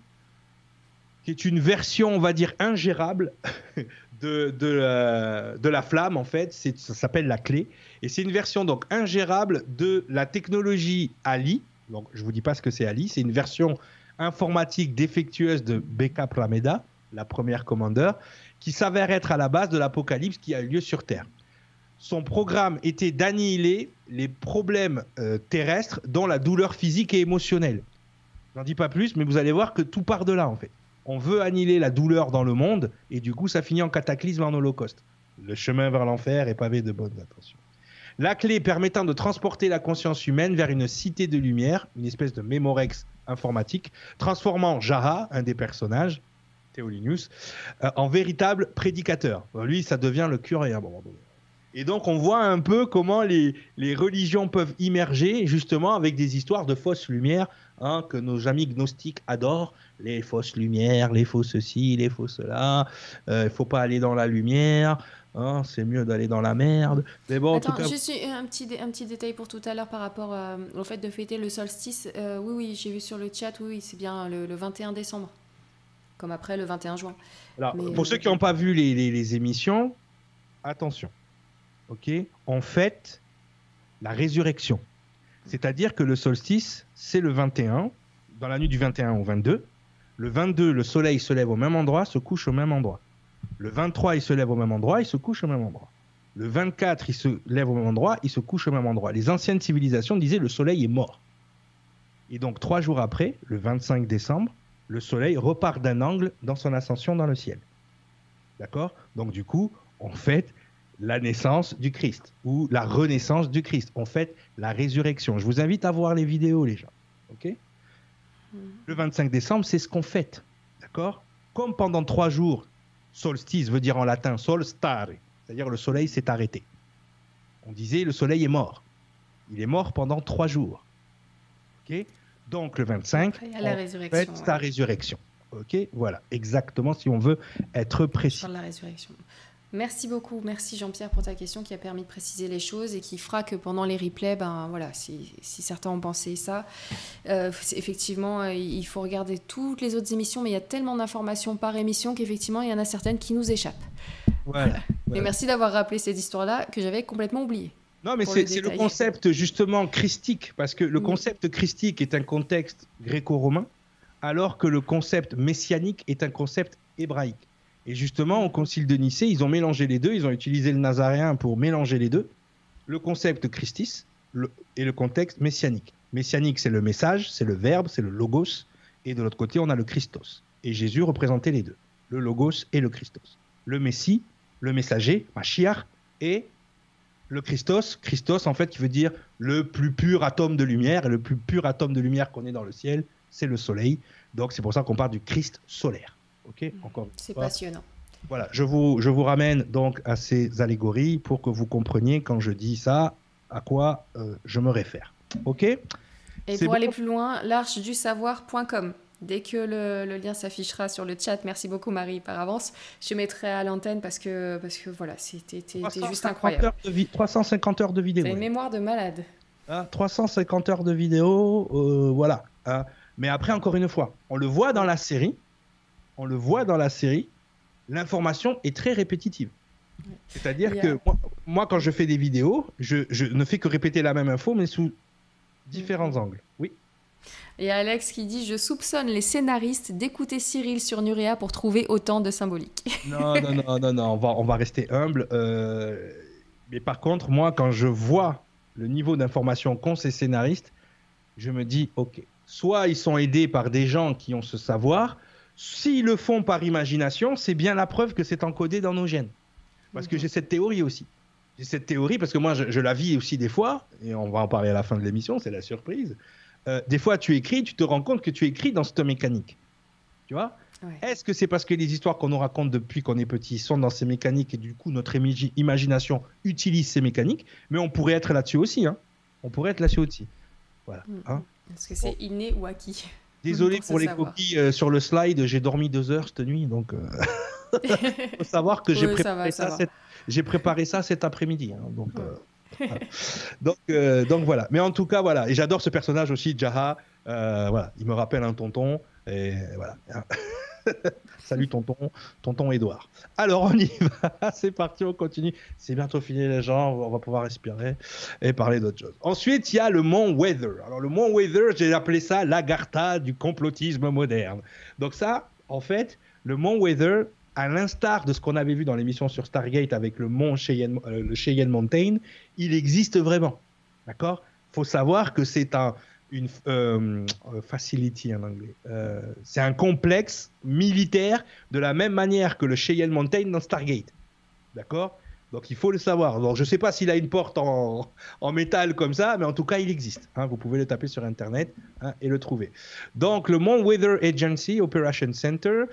qui est une version, on va dire, ingérable [LAUGHS] de, de, la- de la flamme, en fait. Ça s'appelle la clé. Et c'est une version donc ingérable de la technologie Ali. Donc, je vous dis pas ce que c'est Ali. C'est une version informatique défectueuse de Becca Plameda, la première commandeur, qui s'avère être à la base de l'apocalypse qui a eu lieu sur Terre. Son programme était d'annihiler les problèmes euh, terrestres, dont la douleur physique et émotionnelle. J'en dis pas plus, mais vous allez voir que tout part de là, en fait. On veut annihiler la douleur dans le monde, et du coup, ça finit en cataclysme, en holocauste. Le chemin vers l'enfer est pavé de bonnes intentions. La clé permettant de transporter la conscience humaine vers une cité de lumière, une espèce de mémorex informatique, transformant Jara, un des personnages, Théolinius, euh, en véritable prédicateur. Lui, ça devient le curé donné. Et donc, on voit un peu comment les, religions peuvent immerger, justement, avec des histoires de fausses lumières, hein, que nos amis gnostiques adorent. Les fausses lumières, les faux ceci, les faux cela. Il ne faut pas aller dans la lumière. Hein, c'est mieux d'aller dans la merde. Mais bon, en Attends, tout cas, juste un petit, dé- un petit détail pour tout à l'heure par rapport euh, au fait de fêter le solstice. Euh, oui, oui, j'ai vu sur le chat, oui, oui, c'est bien le, le 21 décembre. Comme après le 21 juin. Alors, Mais, pour euh, ceux qui n'ont pas vu les, les- les émissions, attention. Ok On fête la résurrection. C'est-à-dire que le solstice, c'est le 21, dans la nuit du 21 au 22. Le 22, le soleil se lève au même endroit, se couche au même endroit. Le 23, il se lève au même endroit, il se couche au même endroit. Le 24, il se lève au même endroit, il se couche au même endroit. Les anciennes civilisations disaient le soleil est mort. Et donc, trois jours après, le 25 décembre, le soleil repart d'un angle dans son ascension dans le ciel. D'accord? Donc, du coup, on fête la naissance du Christ ou la renaissance du Christ. On fête la résurrection. Je vous invite à voir les vidéos, les gens. OK? Le 25 décembre, c'est ce qu'on fête. D'accord? Comme pendant trois jours, solstice veut dire en latin sol stare, c'est-à-dire le soleil s'est arrêté. On disait le soleil est mort. Il est mort pendant trois jours. Donc, le 25, Après, la on résurrection. sa résurrection. Ok, voilà, exactement si on veut être précis. Sur la résurrection. Merci beaucoup, merci Jean-Pierre pour ta question qui a permis de préciser les choses et qui fera que pendant les replays, ben voilà, si, si certains ont pensé ça, euh, effectivement, euh, il faut regarder toutes les autres émissions, mais il y a tellement d'informations par émission qu'effectivement, il y en a certaines qui nous échappent. Voilà. Mais merci d'avoir rappelé cette histoire-là que j'avais complètement oubliée. Non, mais c'est le le concept justement christique, parce que le Mm. concept christique est un contexte gréco-romain, alors que le concept messianique est un concept hébraïque. Et justement, au concile de Nicée, ils ont mélangé les deux, ils ont utilisé le nazaréen pour mélanger les deux, le concept christis et le contexte messianique. Messianique, c'est le message, c'est le verbe, c'est le logos, et de l'autre côté, on a le Christos. Et Jésus représentait les deux, le logos et le Christos. Le Messie, le messager, Mashiach, et le Christos, Christos en fait qui veut dire le plus pur atome de lumière, et le plus pur atome de lumière qu'on ait dans le ciel, c'est le soleil. Donc c'est pour ça qu'on parle du Christ solaire. Ok, encore une C'est passionnant. Voilà, je vous, je vous ramène donc à ces allégories pour que vous compreniez quand je dis ça à quoi euh, je me réfère. Ok? Et pour bon? aller plus loin, l'arche du savoir.com. Dès que le, lien s'affichera sur le chat, merci beaucoup Marie par avance, je mettrai à l'antenne parce que, parce que voilà, c'était juste incroyable. 350 heures de vidéo. C'est une mémoire de malade. 350 ah, heures de vidéo, euh, voilà. Hein. Mais après, encore une fois, on le voit dans la série, on le voit dans la série, l'information est très répétitive. C'est-à-dire que moi, quand je fais des vidéos, je, je, ne fais que répéter la même info, mais sous différents angles. Oui. Et Alex qui dit Je soupçonne les scénaristes d'écouter Cyril sur Nurea pour trouver autant de symbolique. Non, non, non, non, non, on va, on va rester humble. Euh, mais par contre, moi, quand je vois le niveau d'information qu'ont ces scénaristes, je me dis Ok, soit ils sont aidés par des gens qui ont ce savoir, s'ils le font par imagination, c'est bien la preuve que c'est encodé dans nos gènes. Parce que mhm. j'ai cette théorie aussi. J'ai cette théorie parce que moi, je, je, la vis aussi des fois, et on va en parler à la fin de l'émission, c'est la surprise. Euh, des fois, tu écris, tu te rends compte que tu écris dans cette mécanique. Tu vois? Est-ce que c'est parce que les histoires qu'on nous raconte depuis qu'on est petit sont dans ces mécaniques et du coup notre imagination utilise ces mécaniques? Mais on pourrait être là-dessus aussi. Hein. On pourrait être là-dessus aussi. Voilà. Mm. Hein Est-ce que c'est inné ou acquis Désolé pour, les copies euh, sur le slide, j'ai dormi deux heures cette nuit, donc il euh, [LAUGHS] faut savoir que j'ai préparé, ça, préparé ça cet après-midi. Hein, donc, euh, donc voilà. Mais en tout cas, voilà. Et j'adore ce personnage aussi, Jaha. Voilà, il me rappelle un tonton. Et voilà. [LAUGHS] Salut tonton, tonton Edouard. Alors on y va, [LAUGHS] c'est parti, on continue. C'est bientôt fini les gens, on va pouvoir respirer et parler d'autre chose. Ensuite, il y a le mont Weather. Alors le mont Weather, j'ai appelé ça l'agartha du complotisme moderne. Donc ça, en fait, le mont Weather, à l'instar de ce qu'on avait vu dans l'émission sur Stargate avec le mont Cheyenne, euh, le Cheyenne Mountain, il existe vraiment. D'accord? Faut savoir que c'est un une euh, facility en anglais. Euh, c'est un complexe militaire de la même manière que le Cheyenne Mountain dans Stargate. D'accord? Donc il faut le savoir. Je ne sais pas s'il a une porte en, en, métal comme ça, mais en tout cas il existe. Hein. vous pouvez le taper sur Internet hein, et le trouver. Donc le Mont Weather Agency Operation Center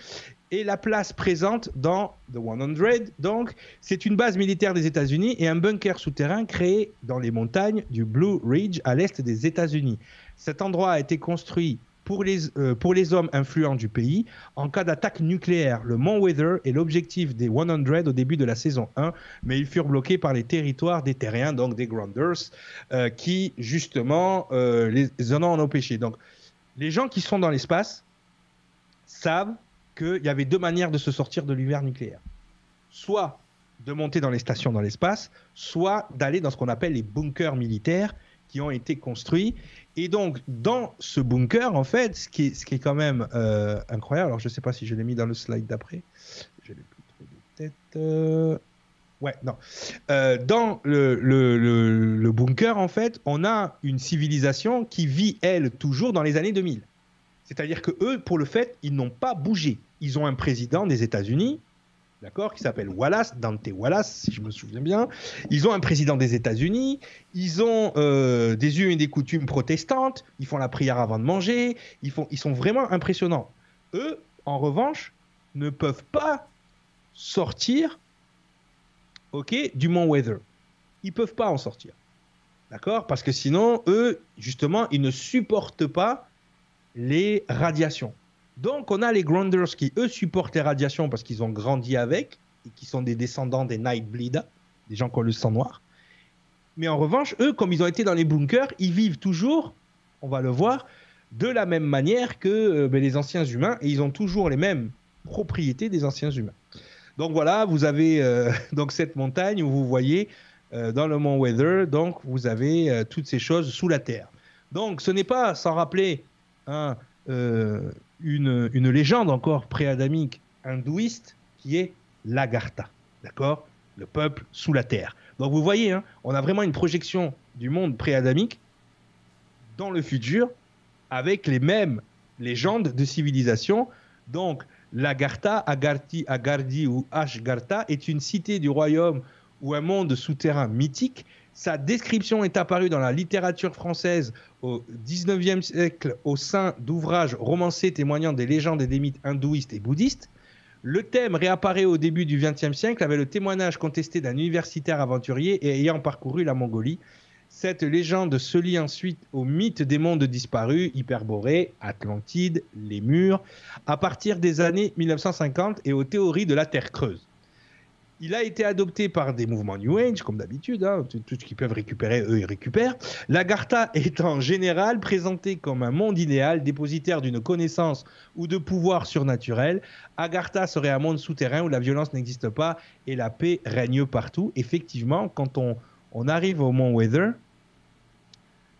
est la place présente dans The 100. Donc c'est une base militaire des États-Unis et un bunker souterrain créé dans les montagnes du Blue Ridge à l'est des États-Unis. Cet endroit a été construit pour les, euh, pour les hommes influents du pays en cas d'attaque nucléaire. Le Mont Weather est l'objectif des 100 au début de la saison 1, mais ils furent bloqués par les territoires des terriens, donc des Grounders, euh, qui justement euh, les en ont empêchés. Donc les gens qui sont dans l'espace savent qu'il y avait deux manières de se sortir de l'hiver nucléaire. Soit de monter dans les stations dans l'espace, soit d'aller dans ce qu'on appelle les bunkers militaires qui ont été construits et donc, dans ce bunker, en fait, ce qui est, quand même euh, incroyable, alors je ne sais pas si je l'ai mis dans le slide d'après, je l'ai plus trop de tête. Euh, ouais, non. Euh, dans le, le, le, bunker, en fait, on a une civilisation qui vit, elle, toujours dans les années 2000. C'est-à-dire que eux, pour le fait, ils n'ont pas bougé. Ils ont un président des États-Unis, d'accord, qui s'appelle Wallace, Dante Wallace, si je me souviens bien. Ils ont un président des États-Unis, ils ont euh, des us et des coutumes protestantes, ils font la prière avant de manger, ils sont vraiment impressionnants. Eux, en revanche, ne peuvent pas sortir ok, du Mont Weather. Ils peuvent pas en sortir. D'accord? Parce que sinon, eux, justement, ils ne supportent pas les radiations. Donc, on a les Grounders qui, eux, supportent les radiations parce qu'ils ont grandi avec et qui sont des descendants des Nightbleed, des gens qui ont le sang noir. Mais en revanche, eux, comme ils ont été dans les bunkers, ils vivent toujours, on va le voir, de la même manière que euh, ben, les anciens humains et ils ont toujours les mêmes propriétés des anciens humains. Donc voilà, vous avez euh, [LAUGHS] donc cette montagne où vous voyez euh, dans le mont Weather, donc vous avez toutes ces choses sous la terre. Donc ce n'est pas sans rappeler hein, une, légende encore pré-adamique hindouiste qui est l'Agartha, d'accord? Le peuple sous la terre. Donc vous voyez, hein, on a vraiment une projection du monde pré-adamique dans le futur avec les mêmes légendes de civilisation. Donc l'Agartha, Agarthi, Agardi ou Ashgartha est une cité du royaume ou un monde souterrain mythique sa description est apparue dans la littérature française au XIXe siècle au sein d'ouvrages romancés témoignant des légendes et des mythes hindouistes et bouddhistes. Le thème réapparaît au début du XXe siècle avec le témoignage contesté d'un universitaire aventurier ayant parcouru la Mongolie. Cette légende se lie ensuite au mythe des mondes disparus, Hyperborée, Atlantide, les murs, à partir des années 1950 et aux théories de la Terre creuse. Il a été adopté par des mouvements New Age, comme d'habitude, hein, tout, ce qu'ils peuvent récupérer, eux, ils récupèrent. L'Agartha [LAUGHS] est en général présenté comme un monde idéal, dépositaire d'une connaissance ou de pouvoir surnaturel. Agartha serait un monde souterrain où la violence n'existe pas et la paix règne partout. Effectivement, quand on, arrive au mont Weather,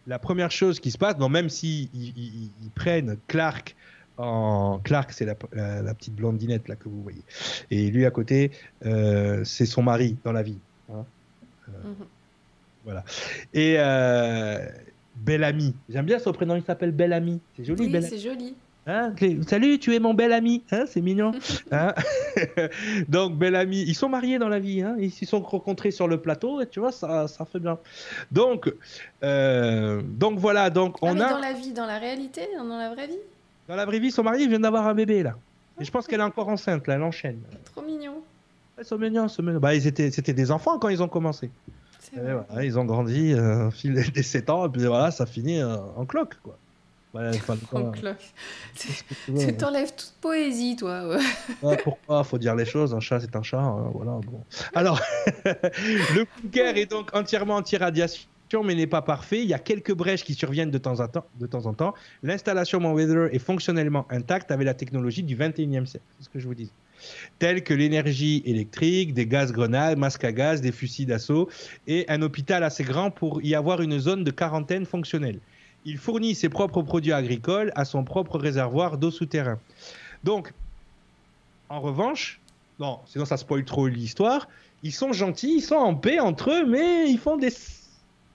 la première chose qui se passe, même s'ils ils- ils- ils prennent Clark en Clark, c'est la, la- la petite blondinette là que vous voyez, et lui à côté, euh, c'est son mari dans la vie. hein. Mhm. Et euh, Bellamy, j'aime bien son prénom, il s'appelle Bellamy. C'est joli, Oui, c'est joli. Hein, Salut, tu es mon bel ami, hein, c'est mignon. [LAUGHS] [LAUGHS] Donc bel ami, ils sont mariés dans la vie, ils se sont rencontrés sur le plateau et tu vois ça, ça fait bien. Donc, euh, donc voilà, donc Ah, on mais a dans la vie, dans la réalité, dans la vraie vie dans la vraie vie, mariés, ils viennent d'avoir un bébé là. Et je pense qu'elle est encore enceinte là, elle enchaîne. Trop mignon. Ils sont mignons, ils sont mignons. Bah, ils étaient, c'était des enfants quand ils ont commencé. Vrai. voilà, ils ont grandi euh, au fil des 7 ans et puis voilà, ça finit euh, en cloque quoi. [LAUGHS] En cloque. tu hein. Tu t'enlèves toute poésie, toi. ouais. Ah, pourquoi? Faut dire les choses. Un chat, c'est un chat. hein, voilà. Bon. Alors, [LAUGHS] le bunker est donc entièrement anti-radiation, mais n'est pas parfait. Il y a quelques brèches qui surviennent de temps en temps. De temps, en temps. L'installation Mont Weather est fonctionnellement intacte avec la technologie du 21e siècle. C'est ce que je vous dis. Telles que l'énergie électrique, des gaz grenades, masques à gaz, des fusils d'assaut et un hôpital assez grand pour y avoir une zone de quarantaine fonctionnelle. Il fournit ses propres produits agricoles à son propre réservoir d'eau souterrain. Donc, en revanche, non, sinon ça spoil trop l'histoire, ils sont gentils, ils sont en paix entre eux, mais ils font des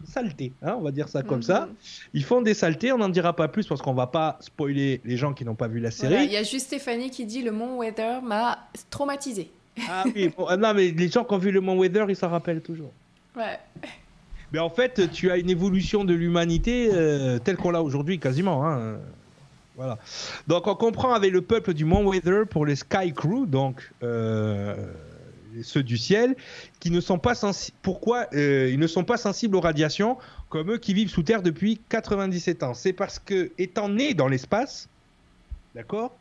saletés, hein, on va dire ça comme ça. Mhm. Ils font des saletés, on n'en dira pas plus parce qu'on va pas spoiler les gens qui n'ont pas vu la série. Voilà, Il y a juste Stéphanie qui dit le Mont Weather m'a traumatisé. Ah oui, bon, ah non, mais les gens qui ont vu le Mont Weather, ils s'en rappellent toujours. Ouais. Mais en fait, tu as une évolution de l'humanité euh, telle qu'on l'a aujourd'hui quasiment. hein, Voilà. Donc on comprend avec le peuple du Mont Weather pour les Sky Crew, donc euh, ceux du ciel, qui ne sont pas. Pourquoi euh, ils ne sont pas sensibles aux radiations comme eux qui vivent sous terre depuis 97 ans C'est parce que étant nés dans l'espace, d'accord,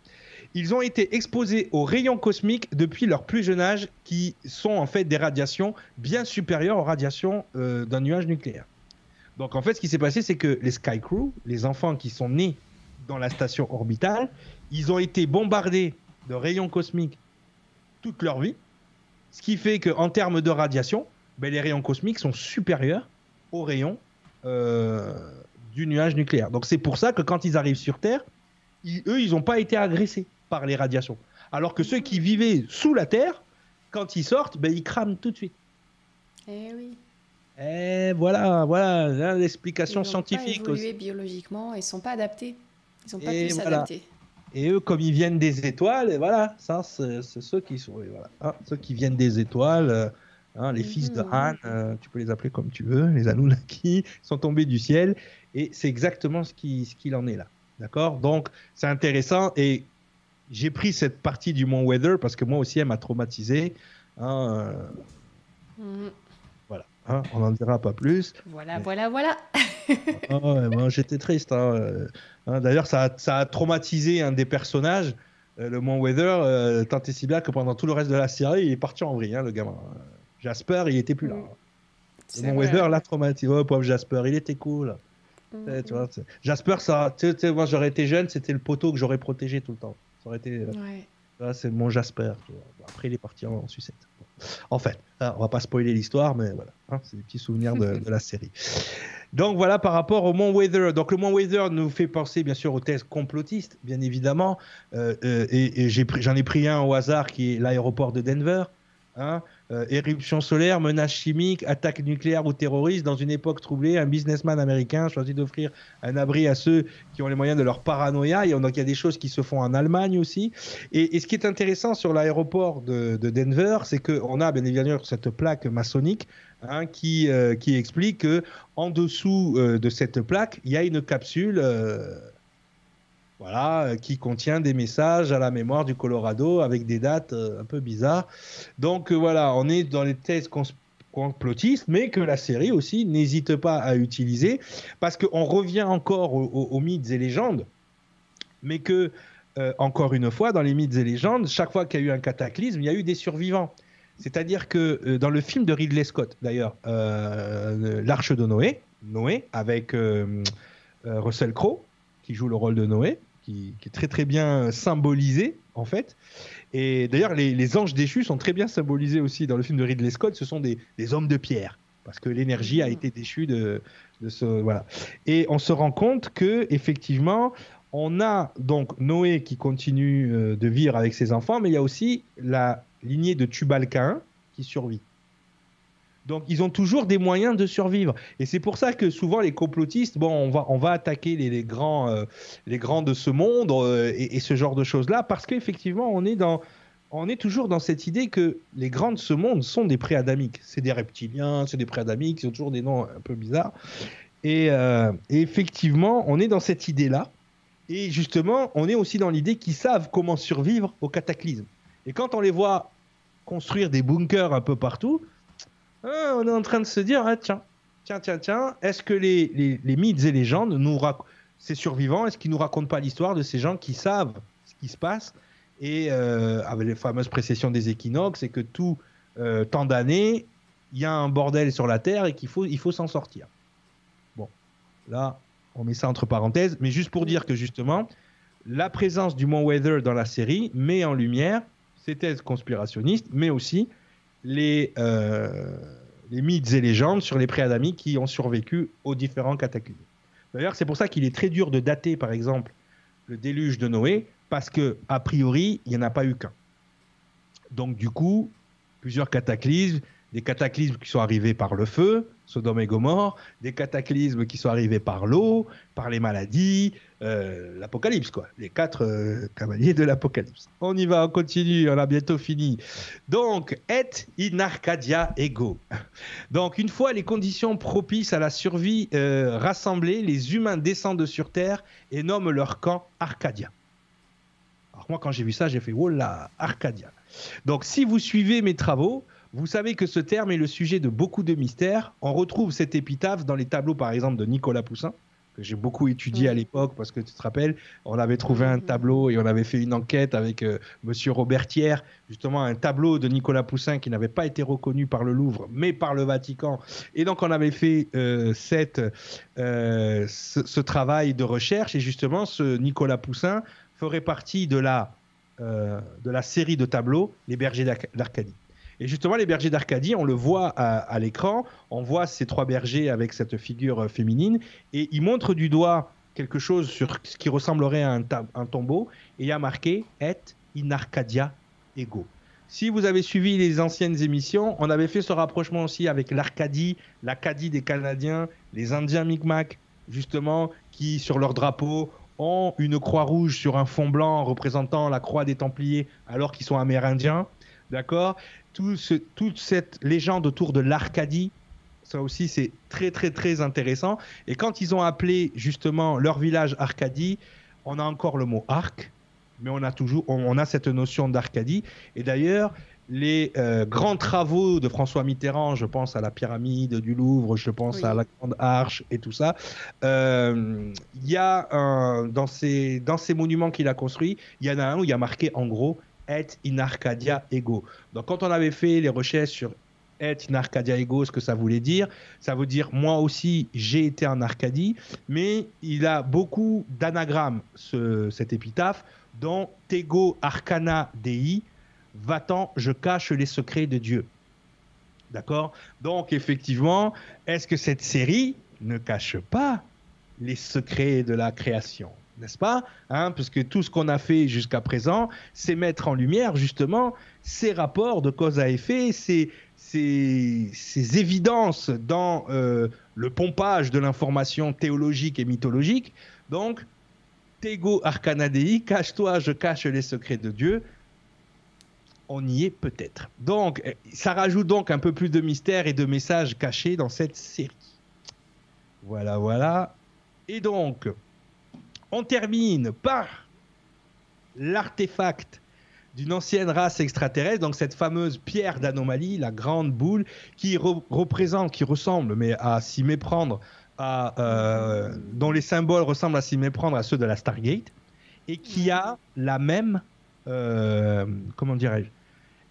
ils ont été exposés aux rayons cosmiques depuis leur plus jeune âge, qui sont en fait des radiations bien supérieures aux radiations euh, d'un nuage nucléaire. Donc en fait, ce qui s'est passé, c'est que les Sky Crew, les enfants qui sont nés dans la station orbitale, ils ont été bombardés de rayons cosmiques toute leur vie, ce qui fait qu'en termes de radiation, ben, les rayons cosmiques sont supérieurs aux rayons euh, du nuage nucléaire. Donc c'est pour ça que quand ils arrivent sur Terre, ils- eux, ils n'ont pas été agressés par les radiations. Alors que ceux qui vivaient sous la Terre, quand ils sortent, ben, ils crament tout de suite. Eh oui. Et voilà, voilà hein, l'explication Ils ont scientifique pas aussi. évolué biologiquement, ils sont pas adaptés. Ils ont pas pu voilà. s'adapter. Et eux, comme ils viennent des étoiles, et voilà, ça, c'est ceux qui sont, voilà, hein, ceux qui viennent des étoiles, euh, hein, les fils de Mhm. Han, euh, tu peux les appeler comme tu veux, les Anunnaki [LAUGHS] sont tombés du ciel, et c'est exactement ce qu'il en est là, d'accord? Donc, c'est intéressant, et j'ai pris cette partie du Mont Weather parce que moi aussi, elle m'a traumatisé. hein, euh, Mhm. Hein, on n'en dira pas plus. Voilà, Mais- voilà, voilà. Ah moi, j'étais triste. hein, euh, hein. D'ailleurs, ça, a- ça a traumatisé un des personnages, euh, le Mont Weather, euh, tant et si bien que pendant tout le reste de la série, il est parti en vrille, hein, le gamin. Jasper, il était plus là. Mm. Le Mont vrai. Weather l'a traumatisé. Oh, pauvre Jasper, il était cool. Mhm. Eh, tu vois, Jasper, ça, tu sais, moi j'aurais été jeune, c'était le poteau que j'aurais protégé tout le temps. Ça aurait été, Ouais. là, c'est mon Jasper. Après, il est parti en, en sucette. En fait, hein, on va pas spoiler l'histoire, mais voilà, hein, c'est des petits souvenirs de, la série. Donc voilà par rapport au Mont Weather. Donc le Mont Weather nous fait penser bien sûr aux thèses complotistes, bien évidemment. Euh, euh, et j'en ai, pris un au hasard qui est l'aéroport de Denver. Hein, euh, éruption solaire, menace chimique, attaque nucléaire ou terroriste. Dans une époque troublée, un businessman américain choisit d'offrir un abri à ceux qui ont les moyens de leur paranoïa. Et donc il y a des choses qui se font en Allemagne aussi. Et, ce qui est intéressant sur l'aéroport de, de Denver, c'est qu'on a bien évidemment cette plaque maçonnique hein, qui, euh, qui explique que en dessous euh, de cette plaque, il y a une capsule. Voilà, euh, qui contient des messages à la mémoire du Colorado avec des dates euh, un peu bizarres. Donc euh, voilà, on est dans les thèses complotistes, mais que la série aussi n'hésite pas à utiliser, parce qu'on revient encore aux, mythes et légendes, mais que, encore une fois, dans les mythes et légendes, chaque fois qu'il y a eu un cataclysme, il y a eu des survivants. C'est-à-dire que dans le film de Ridley Scott, d'ailleurs, L'Arche de Noé, Noé, avec Russell Crowe, qui joue le rôle de Noé, qui, qui, est très très bien symbolisé, en fait, et d'ailleurs, les, anges déchus sont très bien symbolisés aussi dans le film de Ridley Scott. Ce sont des, hommes de pierre parce que l'énergie a mmh. été déchue de, ce voilà. Et on se rend compte que effectivement, on a donc Noé qui continue euh, de vivre avec ses enfants, mais il y a aussi la lignée de Tubal-Caïn qui survit. Donc ils ont toujours des moyens de survivre. Et c'est pour ça que souvent les complotistes, bon, on va, on va attaquer les, grands, euh, les grands de ce monde euh, et, ce genre de choses-là, parce qu'effectivement, on est dans... On est toujours dans cette idée que les grands de ce monde sont des préadamiques. C'est des reptiliens, c'est des préadamiques, ils ont toujours des noms un peu bizarres. Et, euh, et effectivement, on est dans cette idée-là. Et justement, on est aussi dans l'idée qu'ils savent comment survivre au cataclysme. Et quand on les voit construire des bunkers un peu partout, ah, on est en train de se dire, ah, tiens, tiens, tiens, tiens, est-ce que les, mythes et légendes nous ces survivants, est-ce qu'ils nous racontent pas l'histoire de ces gens qui savent ce qui se passe et euh, avec les fameuses précessions des équinoxes, et que tout euh, tant d'années, il y a un bordel sur la Terre et qu'il faut, il faut s'en sortir. Bon, là, on met ça entre parenthèses, mais juste pour dire que justement, la présence du Mont Weather dans la série met en lumière ces thèses conspirationnistes, mais aussi les, euh, les mythes et légendes sur les préadamiques qui ont survécu aux différents cataclysmes. D'ailleurs, c'est pour ça qu'il est très dur de dater, par exemple, le déluge de Noé, parce que a priori, il n'y en a pas eu qu'un. Donc, du coup, plusieurs cataclysmes, des cataclysmes qui sont arrivés par le feu, Sodome et Gomorre, des cataclysmes qui sont arrivés par l'eau, par les maladies, euh, l'apocalypse, quoi. Les quatre euh, cavaliers de l'apocalypse. On y va, on continue, on a bientôt fini. Donc, et in Arcadia ego. Donc, une fois les conditions propices à la survie euh, rassemblées, les humains descendent sur Terre et nomment leur camp Arcadia. Alors, moi, quand j'ai vu ça, j'ai fait, oh là, Arcadia. Donc, si vous suivez mes travaux, vous savez que ce terme est le sujet de beaucoup de mystères. On retrouve cette épitaphe dans les tableaux, par exemple, de Nicolas Poussin, que j'ai beaucoup étudié à l'époque, parce que tu te rappelles, on avait trouvé un tableau et on avait fait une enquête avec M. Euh, Monsieur Robertière, justement un tableau de Nicolas Poussin qui n'avait pas été reconnu par le Louvre, mais par le Vatican. Et donc on avait fait euh, cette, euh, ce, travail de recherche, et justement ce Nicolas Poussin ferait partie de la, de la série de tableaux Les Bergers d'Arcadie. Et justement, les bergers d'Arcadie, on le voit à, l'écran, on voit ces trois bergers avec cette figure euh, féminine, et ils montrent du doigt quelque chose sur ce qui ressemblerait à un, tombeau, et il y a marqué Et in Arcadia ego. Si vous avez suivi les anciennes émissions, on avait fait ce rapprochement aussi avec l'Arcadie, l'Acadie des Canadiens, les Indiens Micmac, justement, qui sur leur drapeau ont une croix rouge sur un fond blanc représentant la croix des Templiers alors qu'ils sont amérindiens. D'accord? Toute cette légende autour de l'Arcadie, ça aussi c'est très très très intéressant. Et quand ils ont appelé justement leur village Arcadie, on a encore le mot arc, mais on a toujours on, a cette notion d'Arcadie. Et d'ailleurs, les euh, grands travaux de François Mitterrand, je pense à la pyramide du Louvre, je pense à la Grande Arche et tout ça, euh, il y a dans, ces, dans ces monuments qu'il a construits, il y en a un où il y a marqué en gros et in Arcadia ego. Donc quand on avait fait les recherches sur et in Arcadia ego, ce que ça voulait dire, ça veut dire moi aussi j'ai été en Arcadie, mais il a beaucoup d'anagrammes ce, cet épitaphe, dont Tego Arcana Dei, va-t'en, je cache les secrets de Dieu. D'accord? Donc effectivement, est-ce que cette série ne cache pas les secrets de la création? N'est-ce pas hein, Parce que tout ce qu'on a fait jusqu'à présent, c'est mettre en lumière justement ces rapports de cause à effet, ces, ces, évidences dans euh, le pompage de l'information théologique et mythologique. Donc, Tego Arcanadei, cache-toi, je cache les secrets de Dieu. On y est peut-être. Donc, ça rajoute donc un peu plus de mystère et de messages cachés dans cette série. Voilà, voilà. Et donc, on termine par l'artefact d'une ancienne race extraterrestre, donc cette fameuse pierre d'anomalie, la grande boule, qui représente, qui ressemble, mais à s'y méprendre, euh, dont les symboles ressemblent à s'y méprendre à ceux de la Stargate, et qui a la même, euh, comment dirais-je,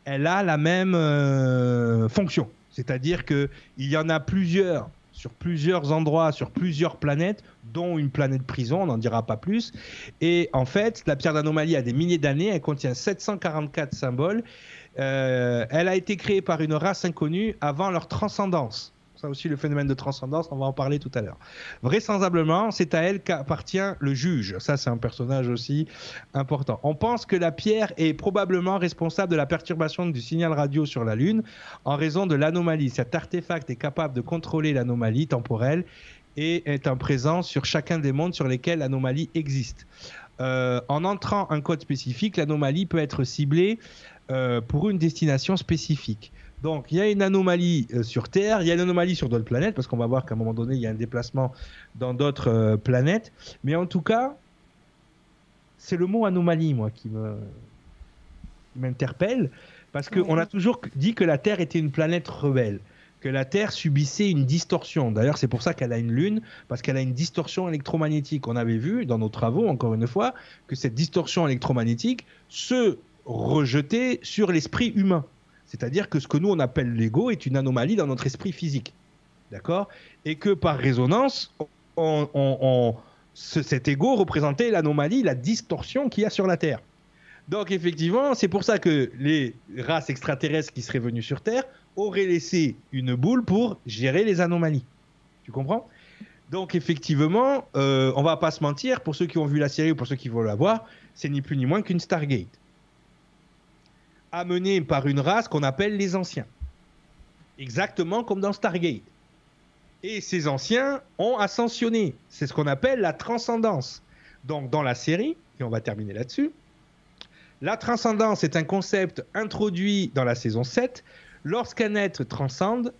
elle a la même euh, fonction. C'est-à-dire qu'il y en a plusieurs sur plusieurs endroits, sur plusieurs planètes, dont une planète prison, on n'en dira pas plus. Et en fait, la pierre d'anomalie a des milliers d'années, elle contient 744 symboles. Euh, elle a été créée par une race inconnue avant leur transcendance. Ça aussi, le phénomène de transcendance, on va en parler tout à l'heure. Vraisemblablement, c'est à elle qu'appartient le juge. Ça, c'est un personnage aussi important. On pense que la pierre est probablement responsable de la perturbation du signal radio sur la Lune en raison de l'anomalie. Cet artefact est capable de contrôler l'anomalie temporelle et est un présent sur chacun des mondes sur lesquels l'anomalie existe. Euh, en entrant un code spécifique, l'anomalie peut être ciblée euh, pour une destination spécifique. Donc, il y a une anomalie euh, sur Terre, il y a une anomalie sur d'autres planètes, parce qu'on va voir qu'à un moment donné, il y a un déplacement dans d'autres euh, planètes. Mais en tout cas, c'est le mot anomalie, moi, qui me m'interpelle, parce qu'on a toujours dit que la Terre était une planète rebelle, que la Terre subissait une distorsion. D'ailleurs, c'est pour ça qu'elle a une lune, parce qu'elle a une distorsion électromagnétique. On avait vu dans nos travaux, encore une fois, que cette distorsion électromagnétique se rejetait sur l'esprit humain. C'est-à-dire que ce que nous on appelle l'ego est une anomalie dans notre esprit physique. D'accord? Et que par résonance, cet ego représentait l'anomalie, la distorsion qu'il y a sur la Terre. Donc effectivement, c'est pour ça que les races extraterrestres qui seraient venues sur Terre auraient laissé une boule pour gérer les anomalies. Tu comprends? Donc effectivement, euh, on va pas se mentir, pour ceux qui ont vu la série ou pour ceux qui veulent la voir, c'est ni plus ni moins qu'une Stargate amené par une race qu'on appelle les anciens. Exactement comme dans Stargate. Et ces anciens ont ascensionné. C'est ce qu'on appelle la transcendance. Donc dans la série, et on va terminer là-dessus, la transcendance est un concept introduit dans la saison 7. Lorsqu'un être transcende,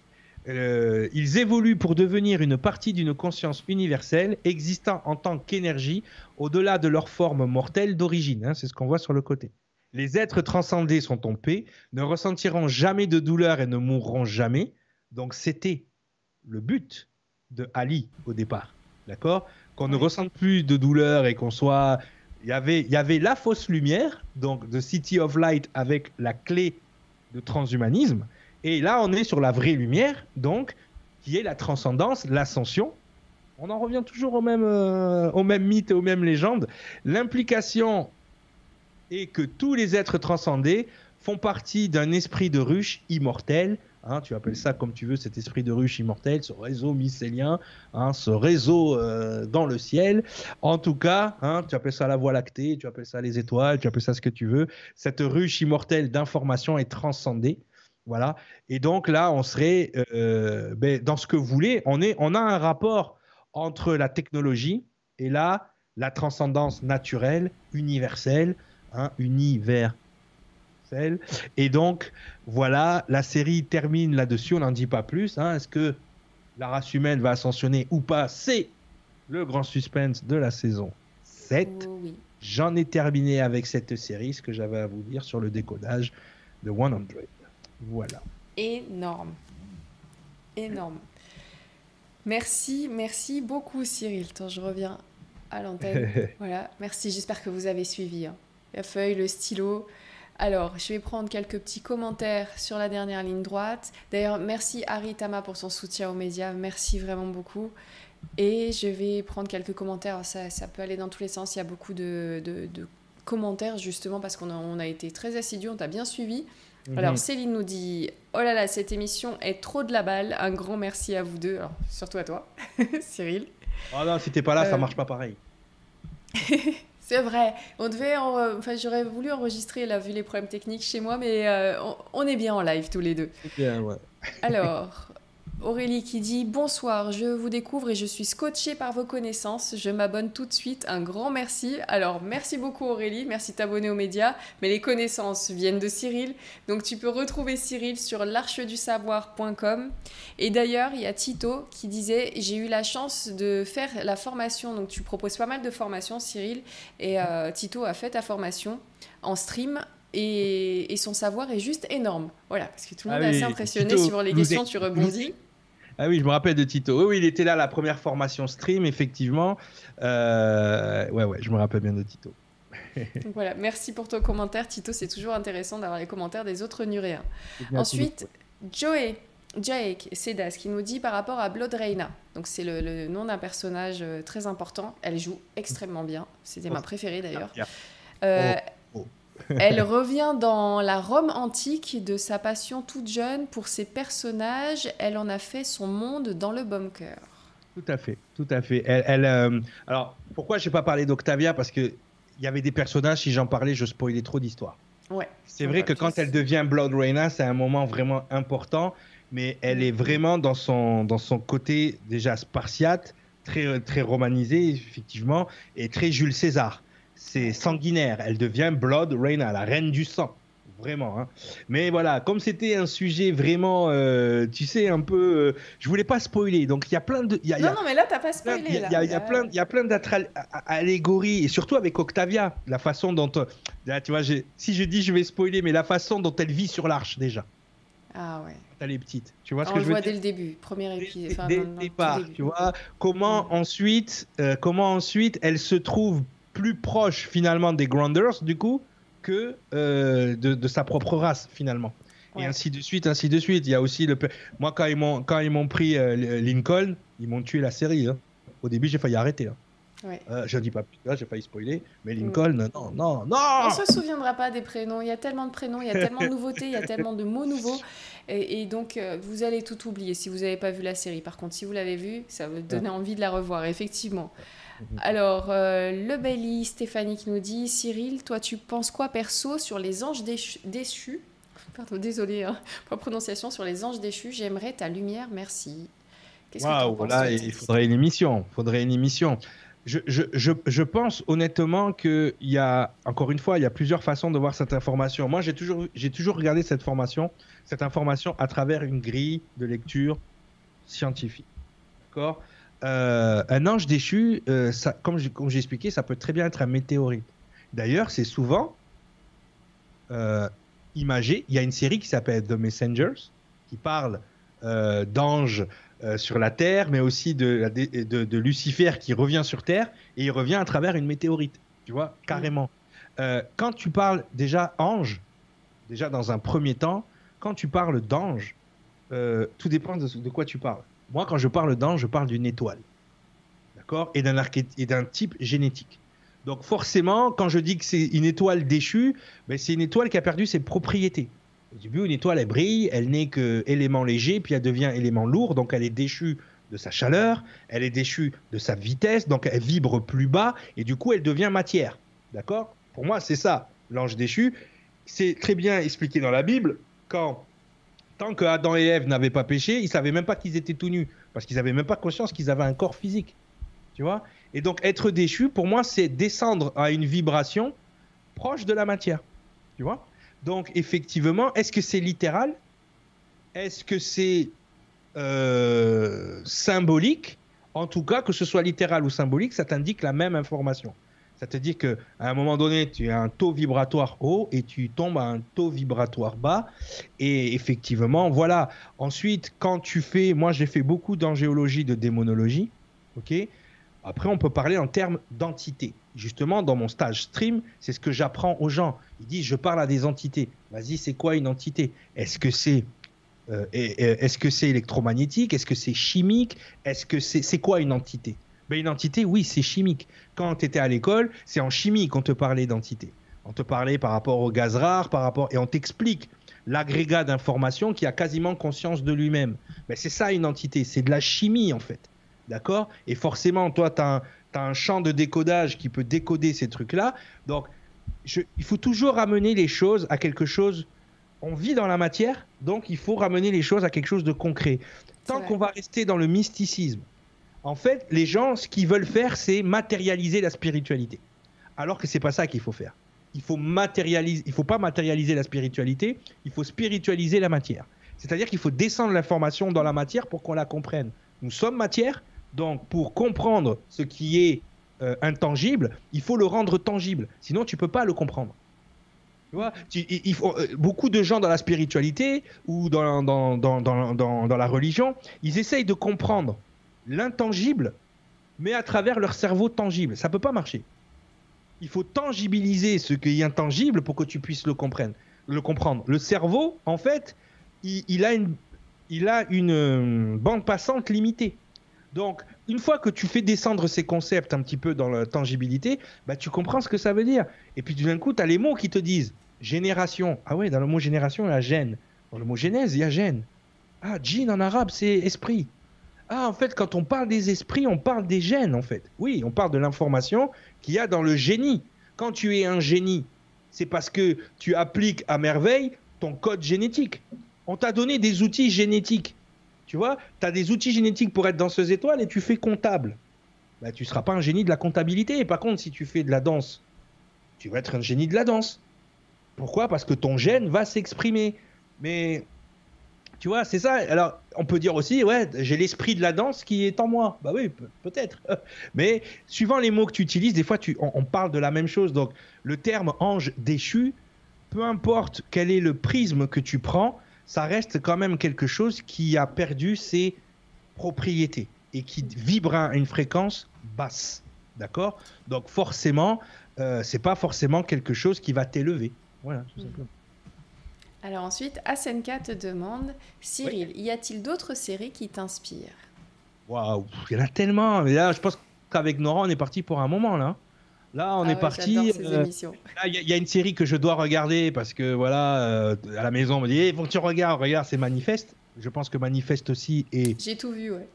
euh, ils évoluent pour devenir une partie d'une conscience universelle existant en tant qu'énergie au-delà de leur forme mortelle d'origine. Hein, c'est ce qu'on voit sur le côté. Les êtres transcendés sont en paix, ne ressentiront jamais de douleur et ne mourront jamais. Donc c'était le but de Ali au départ. D'accord? Qu'on ne ressente plus de douleur et qu'on soit. Il y, avait, il y avait la fausse lumière, donc The City of Light avec la clé de transhumanisme. Et là, on est sur la vraie lumière, donc, qui est la transcendance, l'ascension. On en revient toujours au même, euh, au même mythe et aux mêmes légendes. L'implication et que tous les êtres transcendés font partie d'un esprit de ruche immortel. Hein, tu appelles ça comme tu veux, cet esprit de ruche immortel, ce réseau mycélien, hein, ce réseau euh, dans le ciel. En tout cas, hein, tu appelles ça la voie lactée, tu appelles ça les étoiles, tu appelles ça ce que tu veux. Cette ruche immortelle d'information est transcendée. Voilà. Et donc là, on serait euh, ben, dans ce que vous voulez. On, est, on a un rapport entre la technologie et là, la transcendance naturelle, universelle, un univers. Et donc, voilà, la série termine là-dessus, on n'en dit pas plus. Hein. Est-ce que la race humaine va ascensionner ou pas? C'est le grand suspense de la saison 7. J'en ai terminé avec cette série, ce que j'avais à vous dire sur le décodage de 100. Voilà. Énorme. Énorme. Merci, merci beaucoup Cyril. Attends, je reviens à l'antenne. [LAUGHS] voilà, merci, j'espère que vous avez suivi. Hein la feuille, le stylo. Alors, je vais prendre quelques petits commentaires sur la dernière ligne droite. D'ailleurs, merci Aritama pour son soutien aux médias. Merci vraiment beaucoup. Et je vais prendre quelques commentaires. Ça, ça peut aller dans tous les sens. Il y a beaucoup de, de, commentaires, justement, parce qu'on a, on a été très assidus. On t'a bien suivi. Mhm. Alors, Céline nous dit Oh là là, cette émission est trop de la balle. Un grand merci à vous deux. Alors, surtout à toi, [LAUGHS] Cyril. Oh non, si t'es pas là, ça euh, marche pas pareil. [LAUGHS] C'est vrai. On devait, enfin, j'aurais voulu enregistrer là vu les problèmes techniques chez moi, mais euh, on, est bien en live tous les deux. Bien, ouais. Alors, Aurélie qui dit Bonsoir, je vous découvre et je suis scotchée par vos connaissances. Je m'abonne tout de suite. Un grand merci. Alors, merci beaucoup Aurélie, merci de t'abonner aux médias. Mais les connaissances viennent de Cyril. Donc, tu peux retrouver Cyril sur l'archedusavoir.com. Et d'ailleurs, il y a Tito qui disait J'ai eu la chance de faire la formation. Donc, tu proposes pas mal de formations, Cyril. Et euh, Tito a fait ta formation en stream et, son savoir est juste énorme. Voilà, parce que tout le ah monde est assez impressionné sur les questions, tu rebondis. Ah oui, je me rappelle de Tito. Oui, oui, il était là la première formation stream, effectivement. Euh, ouais, ouais, je me rappelle bien de Tito. voilà, merci pour ton commentaire, Tito. C'est toujours intéressant d'avoir les commentaires des autres Nuréens. Ensuite, Joey, Jake Sedas qui nous dit par rapport à Blood Reina. Donc, c'est le, nom d'un personnage euh, très important. Elle joue extrêmement bien. C'était ma oh. préférée d'ailleurs. Euh, oh, oh. [LAUGHS] Elle revient dans la Rome antique de sa passion toute jeune pour ses personnages. Elle en a fait son monde dans le bunker. Tout à fait, tout à fait. Elle, euh, alors, pourquoi je n'ai pas parlé d'Octavia? Parce qu'il y avait des personnages, si j'en parlais, je spoilais trop d'histoire. Ouais. C'est vrai que quand elle devient Blood Reina, c'est un moment vraiment important, mais elle est vraiment dans son, dans son côté déjà spartiate, très, très romanisé, effectivement, et très Jules César c'est sanguinaire. Elle devient Blood Reina, la reine du sang. Vraiment. Hein. Mais voilà, comme c'était un sujet vraiment, euh, tu sais, un peu. Euh, je voulais pas spoiler. Donc il y a plein de. non, non, mais là, t'as pas spoilé. Il y, a plein, y a plein d'allégories. Et surtout avec Octavia, la façon dont. Euh, là, tu vois, si je dis je vais spoiler, mais la façon dont elle vit sur l'arche déjà. Ah ouais. Elle est petite. Tu vois ce On que je veux voit dès le début, premier épisode. Dès, le départ, tu vois. Comment mm. ensuite, comment ensuite elle se trouve plus proche finalement des Grounders du coup que euh, de, sa propre race finalement. Et ainsi de suite, ainsi de suite. Il y a aussi le. Moi, quand ils m'ont quand ils m'ont pris euh, Lincoln, ils m'ont tué la série. Hein. Au début, j'ai failli arrêter. Hein. Ouais. Euh, je dis pas plus, j'ai failli spoiler, mais mm. Lincoln, non, non, non On se souviendra pas des prénoms, il y a tellement de prénoms, il y a tellement de nouveautés, il y a tellement de mots nouveaux, et, donc vous allez tout oublier si vous n'avez pas vu la série. Par contre, si vous l'avez vue, ça va vous donner envie de la revoir, effectivement. Mhm. Alors, euh, le Belly, Stéphanie qui nous dit Cyril, toi, tu penses quoi perso sur les anges déchus, [LAUGHS] Pardon, désolé, hein, pas prononciation, sur les anges déchus. J'aimerais ta lumière, merci. Waouh, là, il faudrait une émission. faudrait une émission. Je, je, je, je pense honnêtement qu'il y a, encore une fois, il y a plusieurs façons de voir cette information. Moi, j'ai toujours, j'ai toujours regardé cette formation, cette information à travers une grille de lecture scientifique. D'accord? Euh, un ange déchu, euh, ça, comme j'ai expliqué, ça peut très bien être un météorite. D'ailleurs, c'est souvent euh, imagé. Il y a une série qui s'appelle The Messengers, qui parle d'anges sur la Terre, mais aussi de, de, Lucifer qui revient sur Terre, et il revient à travers une météorite. Tu vois, carrément. quand tu parles déjà ange, déjà dans un premier temps, quand tu parles d'ange, tout dépend de quoi tu parles. Moi, quand je parle d'ange, je parle d'une étoile. D'accord? Et d'un type génétique. Donc forcément, quand je dis que c'est une étoile déchue, ben c'est une étoile qui a perdu ses propriétés. Au début, une étoile, elle brille, elle n'est que élément léger, puis elle devient élément lourd, donc elle est déchue de sa chaleur, elle est déchue de sa vitesse, donc elle vibre plus bas, et du coup, elle devient matière. D'accord? Pour moi, c'est ça, l'ange déchu. C'est très bien expliqué dans la Bible, quand tant que Adam et Ève n'avaient pas péché, ils savaient même pas qu'ils étaient tout nus, parce qu'ils n'avaient même pas conscience qu'ils avaient un corps physique. Tu Et donc être déchu, pour moi, c'est descendre à une vibration proche de la matière. Donc effectivement, est-ce que c'est littéral? Est-ce que c'est euh, symbolique? En tout cas, que ce soit littéral ou symbolique, ça t'indique la même information. Ça te dit qu'à un moment donné, tu as un taux vibratoire haut et tu tombes à un taux vibratoire bas. Et effectivement, voilà. Ensuite, quand tu fais, moi j'ai fait beaucoup d'angéologie, de démonologie. Ok? Après, on peut parler en termes d'entité. Justement, dans mon stage stream, c'est ce que j'apprends aux gens. Ils disent, je parle à des entités. Vas-y, c'est quoi une entité? Est-ce que c'est euh, est-ce que électromagnétique? Est-ce que c'est chimique? Est-ce que c'est quoi une entité? Ben, Une entité, oui, c'est chimique. Quand tu étais à l'école, c'est en chimie qu'on te parlait d'entité. On te parlait par rapport au gaz rare, par rapport et on t'explique l'agrégat d'informations qui a quasiment conscience de lui-même. Mais ben, c'est ça une entité, c'est de la chimie en fait. D'accord? Et forcément, toi, tu as, un champ de décodage qui peut décoder ces trucs-là. Donc, il faut toujours ramener les choses à quelque chose. On vit dans la matière, donc il faut ramener les choses à quelque chose de concret. Tant qu'on va rester dans le mysticisme, en fait, les gens, ce qu'ils veulent faire, c'est matérialiser la spiritualité. Alors que c'est pas ça qu'il faut faire. Il faut matérialiser, il faut pas matérialiser la spiritualité, il faut spiritualiser la matière. C'est-à-dire qu'il faut descendre l'information dans la matière pour qu'on la comprenne. Nous sommes matière, donc pour comprendre ce qui est euh, intangible, il faut le rendre tangible. Sinon, tu peux pas le comprendre. Tu vois, il, faut, euh, beaucoup de gens dans la spiritualité ou dans, dans, dans, dans, la religion, ils essayent de comprendre l'intangible, mais à travers leur cerveau tangible. Ça peut pas marcher. Il faut tangibiliser ce qui est intangible pour que tu puisses le comprendre. Le, comprendre. le cerveau, en fait, il, a une, il a une euh, bande passante limitée. Donc, une fois que tu fais descendre ces concepts un petit peu dans la tangibilité, bah, tu comprends ce que ça veut dire. Et puis, d'un coup, tu as les mots qui te disent génération. Ah ouais, dans le mot génération, il y a gène. Dans le mot genèse, il y a gène. Ah, djinn en arabe, c'est esprit. Ah, en fait, quand on parle des esprits, on parle des gènes, en fait. Oui, on parle de l'information qu'il y a dans le génie. Quand tu es un génie, c'est parce que tu appliques à merveille ton code génétique. On t'a donné des outils génétiques. Tu vois, tu as des outils génétiques pour être danseuse étoile et tu fais comptable. Bah, tu ne seras pas un génie de la comptabilité. Par contre, si tu fais de la danse, tu vas être un génie de la danse. Pourquoi? Parce que ton gène va s'exprimer. Mais tu vois, c'est ça. Alors, on peut dire aussi, ouais, j'ai l'esprit de la danse qui est en moi. Bah oui, peut-être. [LAUGHS] Mais suivant les mots que tu utilises, des fois, tu, on, parle de la même chose. Donc, le terme ange déchu, peu importe quel est le prisme que tu prends, ça reste quand même quelque chose qui a perdu ses propriétés et qui vibre à une fréquence basse. D'accord? Donc, forcément, euh, c'est pas forcément quelque chose qui va t'élever. Voilà, tout simplement. Alors ensuite, Asenka te demande, Cyril, y a-t-il d'autres séries qui t'inspirent? Waouh, il y en a tellement. Mais là, je pense qu'avec Nora, on est parti pour un moment là. Là, on ah est parti. Euh, il y, a une série que je dois regarder parce que voilà, euh, à la maison, on me dit, il faut que tu regardes, regarde, c'est Manifeste. Je pense que Manifeste aussi est. J'ai tout vu, ouais.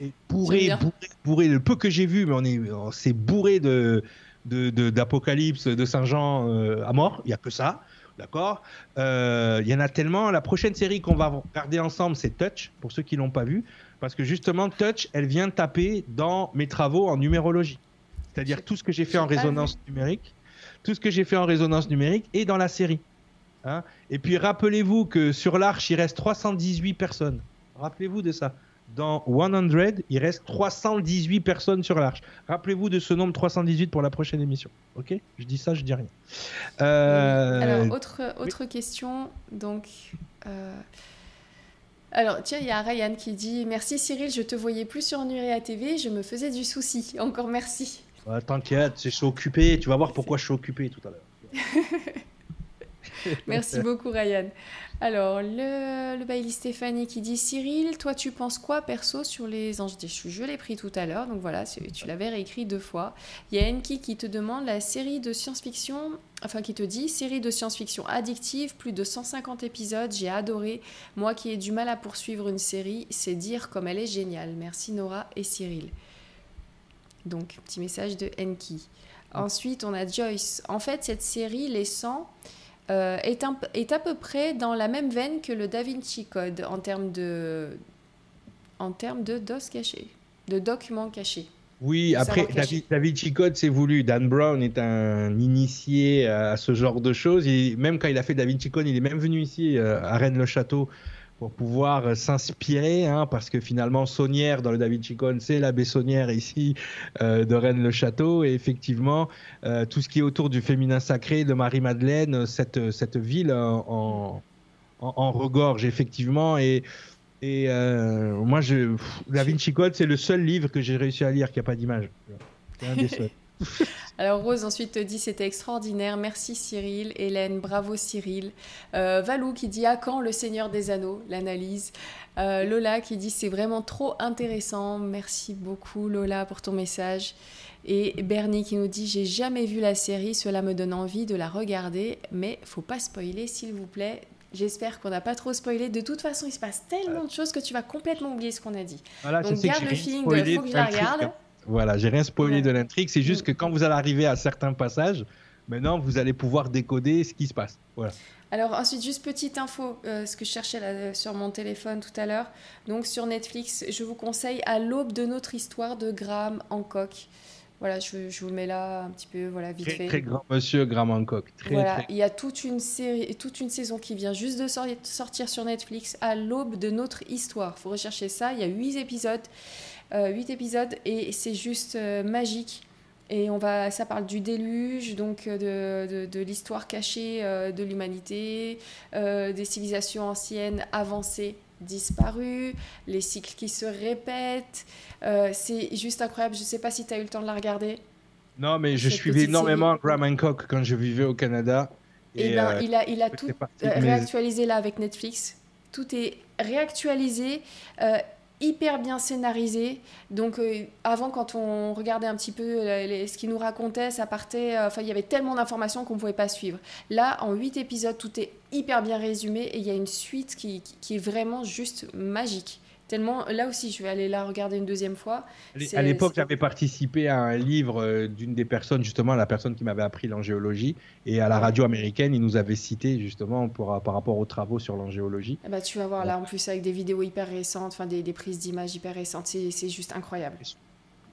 Est bourré, bourré, bourré, Le peu que j'ai vu, mais on est, c'est bourré de d'Apocalypse, de, de Saint-Jean euh, à mort. Il y a que ça. D'accord? Euh, Il y en a tellement. La prochaine série qu'on va regarder ensemble, c'est Touch, pour ceux qui l'ont pas vu. Parce que justement, Touch, elle vient taper dans mes travaux en numérologie. C'est-à-dire tout ce que j'ai fait en résonance numérique, tout ce que j'ai fait en résonance numérique et dans la série. Hein? Et puis rappelez-vous que sur l'Arche, il reste 318 personnes. Rappelez-vous de ça dans 100, il reste 318 personnes sur l'arche. Rappelez-vous de ce nombre 318 pour la prochaine émission. Ok? Je dis ça, je dis rien. Euh, alors, autre, autre question. Donc. Euh, alors, tiens, il y a Ryan qui dit Merci Cyril, je te voyais plus sur Nurea TV, je me faisais du souci. Encore merci. T'inquiète, je suis occupé. Tu vas voir pourquoi je suis occupé tout à l'heure. [LAUGHS] merci beaucoup, Ryan. Alors, le, le Bailey Stéphanie qui dit Cyril, toi tu penses quoi perso sur les anges déchus? Je l'ai pris tout à l'heure, donc voilà, tu l'avais réécrit deux fois. Il y a Enki qui te demande la série de science-fiction, enfin qui te dit série de science-fiction addictive, plus de 150 épisodes, j'ai adoré. Moi qui ai du mal à poursuivre une série, c'est dire comme elle est géniale. Merci Nora et Cyril. Donc, petit message de Enki. Ensuite, on a Joyce. En fait, cette série, Les 100, euh, est, est, à peu près dans la même veine que le Da Vinci Code en termes de, en termes de dos cachés, de documents cachés. Oui, après, Da Vinci Code, c'est voulu. Dan Brown est un initié à ce genre de choses. même quand il a fait Da Vinci Code, il est même venu ici euh, à Rennes-le-Château pour pouvoir euh, s'inspirer, hein, parce que finalement, Saunière dans le Da Vinci Code, c'est l'abbé Saunière ici euh, de Rennes-le-Château, et effectivement, euh, tout ce qui est autour du féminin sacré de Marie-Madeleine, cette, cette ville en, en, regorge, effectivement, et, et moi, je, Da Vinci Code, c'est le seul livre que j'ai réussi à lire qui n'a pas d'image. C'est un des [LAUGHS] seuls. [LAUGHS] Alors Rose ensuite te dit c'était extraordinaire, merci Cyril. Hélène, bravo Cyril. Euh, Valou qui dit à quand le Seigneur des Anneaux, l'analyse. Euh, Lola qui dit c'est vraiment trop intéressant, merci beaucoup Lola pour ton message. Et Bernie qui nous dit j'ai jamais vu la série, cela me donne envie de la regarder, mais faut pas spoiler s'il vous plaît. J'espère qu'on n'a pas trop spoilé. De toute façon, il se passe tellement de choses que tu vas complètement oublier ce qu'on a dit. Donc garde le feeling de faut que je la regarde. Voilà, j'ai rien spoilé de l'intrigue. C'est juste que quand vous allez arriver à certains passages, maintenant vous allez pouvoir décoder ce qui se passe. Voilà. Alors ensuite, juste petite info, euh, ce que je cherchais là, sur mon téléphone tout à l'heure. Donc sur Netflix, je vous conseille À l'aube de notre histoire de Graham Hancock. Voilà, je, je, vous mets là un petit peu, voilà, vite très, fait. Très grand monsieur Graham Hancock. Très, voilà, il y a toute une série, toute une saison qui vient juste de sortir sur Netflix. À l'aube de notre histoire. Il faut rechercher ça. Il y a huit épisodes. 8 euh, épisodes et c'est juste euh, magique. Et on va, ça parle du déluge, donc de, de, l'histoire cachée de l'humanité, des civilisations anciennes avancées disparues, les cycles qui se répètent. c'est juste incroyable. Je ne sais pas si tu as eu le temps de la regarder. Non, mais je suivais énormément Graham Hancock quand je vivais au Canada. Et, eh ben, euh, il a, il a tout réactualisé là avec Netflix. Tout est réactualisé, euh, hyper bien scénarisé. Donc, euh, avant, quand on regardait un petit peu ce qu'il nous racontait, ça partait. Enfin, il y avait tellement d'informations qu'on ne pouvait pas suivre. Là, en huit épisodes, tout est hyper bien résumé et il y a une suite qui, qui est vraiment juste magique. Tellement, là aussi, je vais aller la regarder une deuxième fois. À l'époque, j'avais participé à un livre euh, d'une des personnes, justement, la personne qui m'avait appris l'angéologie. Et à la radio américaine, il nous avait cité, justement, pour, par rapport aux travaux sur l'angéologie. Ah bah, tu vas voir, là, en plus, avec des vidéos hyper récentes, enfin, des, des prises d'images hyper récentes, c'est juste incroyable.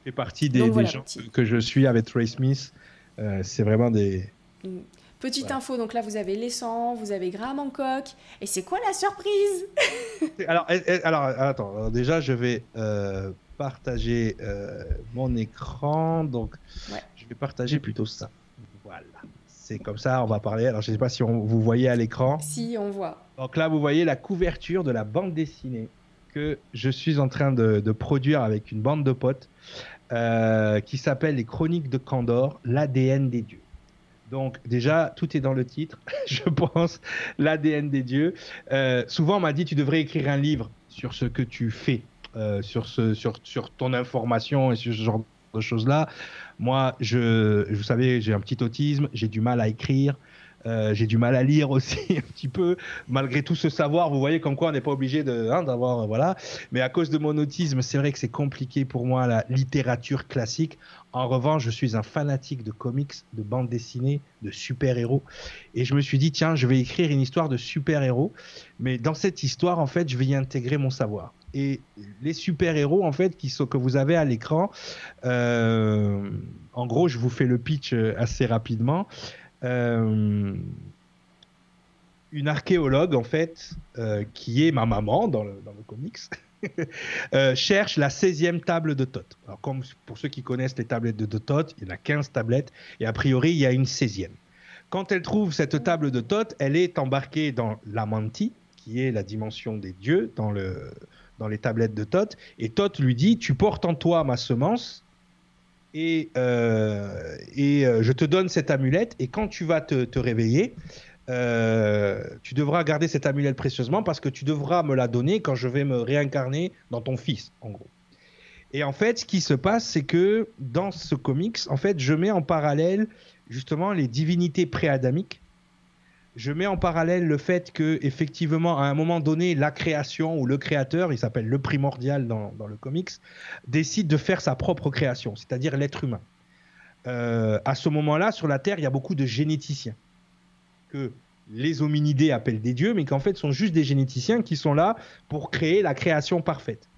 C'est partie des, gens que je suis avec Trey Smith. Euh, c'est vraiment des. Mm. Petite info, donc là vous avez les vous avez Graham Hancock, et c'est quoi la surprise? [LAUGHS] Alors, alors, attends, déjà je vais euh, partager euh, mon écran, donc je vais partager plutôt ça. Voilà, c'est comme ça, on va parler. Alors je ne sais pas si on, vous voyez à l'écran. Si, on voit. Donc là vous voyez la couverture de la bande dessinée que je suis en train de, produire avec une bande de potes euh, qui s'appelle Les Chroniques de Candor, l'ADN des dieux. Donc déjà, tout est dans le titre, [LAUGHS] je pense, l'ADN des dieux. Euh, souvent, on m'a dit, tu devrais écrire un livre sur ce que tu fais, euh, sur, ce, sur, sur ton information et sur ce genre de choses-là. Moi, je, vous savez, j'ai un petit autisme, j'ai du mal à écrire. Euh, j'ai du mal à lire aussi [LAUGHS] un petit peu, malgré tout ce savoir. Vous voyez comme quoi on n'est pas obligé de hein, d'avoir voilà. Mais à cause de mon autisme, c'est vrai que c'est compliqué pour moi la littérature classique. En revanche, je suis un fanatique de comics, de bandes dessinées, de super-héros. Et je me suis dit, tiens, je vais écrire une histoire de super-héros. Mais dans cette histoire, en fait, je vais y intégrer mon savoir. Et les super-héros, en fait, qui sont, que vous avez à l'écran, euh, en gros, je vous fais le pitch euh, assez rapidement. Euh, une archéologue, en fait, euh, qui est ma maman dans le, dans comics, [LAUGHS] euh, cherche la 16e table de Thoth. Alors, comme pour ceux qui connaissent les tablettes de Thoth, il y en a 15 tablettes, et a priori, il y a une 16e. Quand elle trouve cette table de Thoth, elle est embarquée dans la Manti, qui est la dimension des dieux, dans, dans les tablettes de Thoth, et Thoth lui dit Tu portes en toi ma semence, et, euh, euh, je te donne cette amulette et quand tu vas te, réveiller, euh, tu devras garder cette amulette précieusement parce que tu devras me la donner quand je vais me réincarner dans ton fils, en gros. Et en fait, ce qui se passe, c'est que dans ce comics, en fait, je mets en parallèle justement les divinités préadamiques je mets en parallèle le fait que effectivement à un moment donné la création ou le créateur, il s'appelle le primordial dans, le comics, décide de faire sa propre création, c'est-à-dire l'être humain. Euh, à ce moment-là, sur la Terre, il y a beaucoup de généticiens que les hominidés appellent des dieux, mais qu'en fait sont juste des généticiens qui sont là pour créer la création parfaite.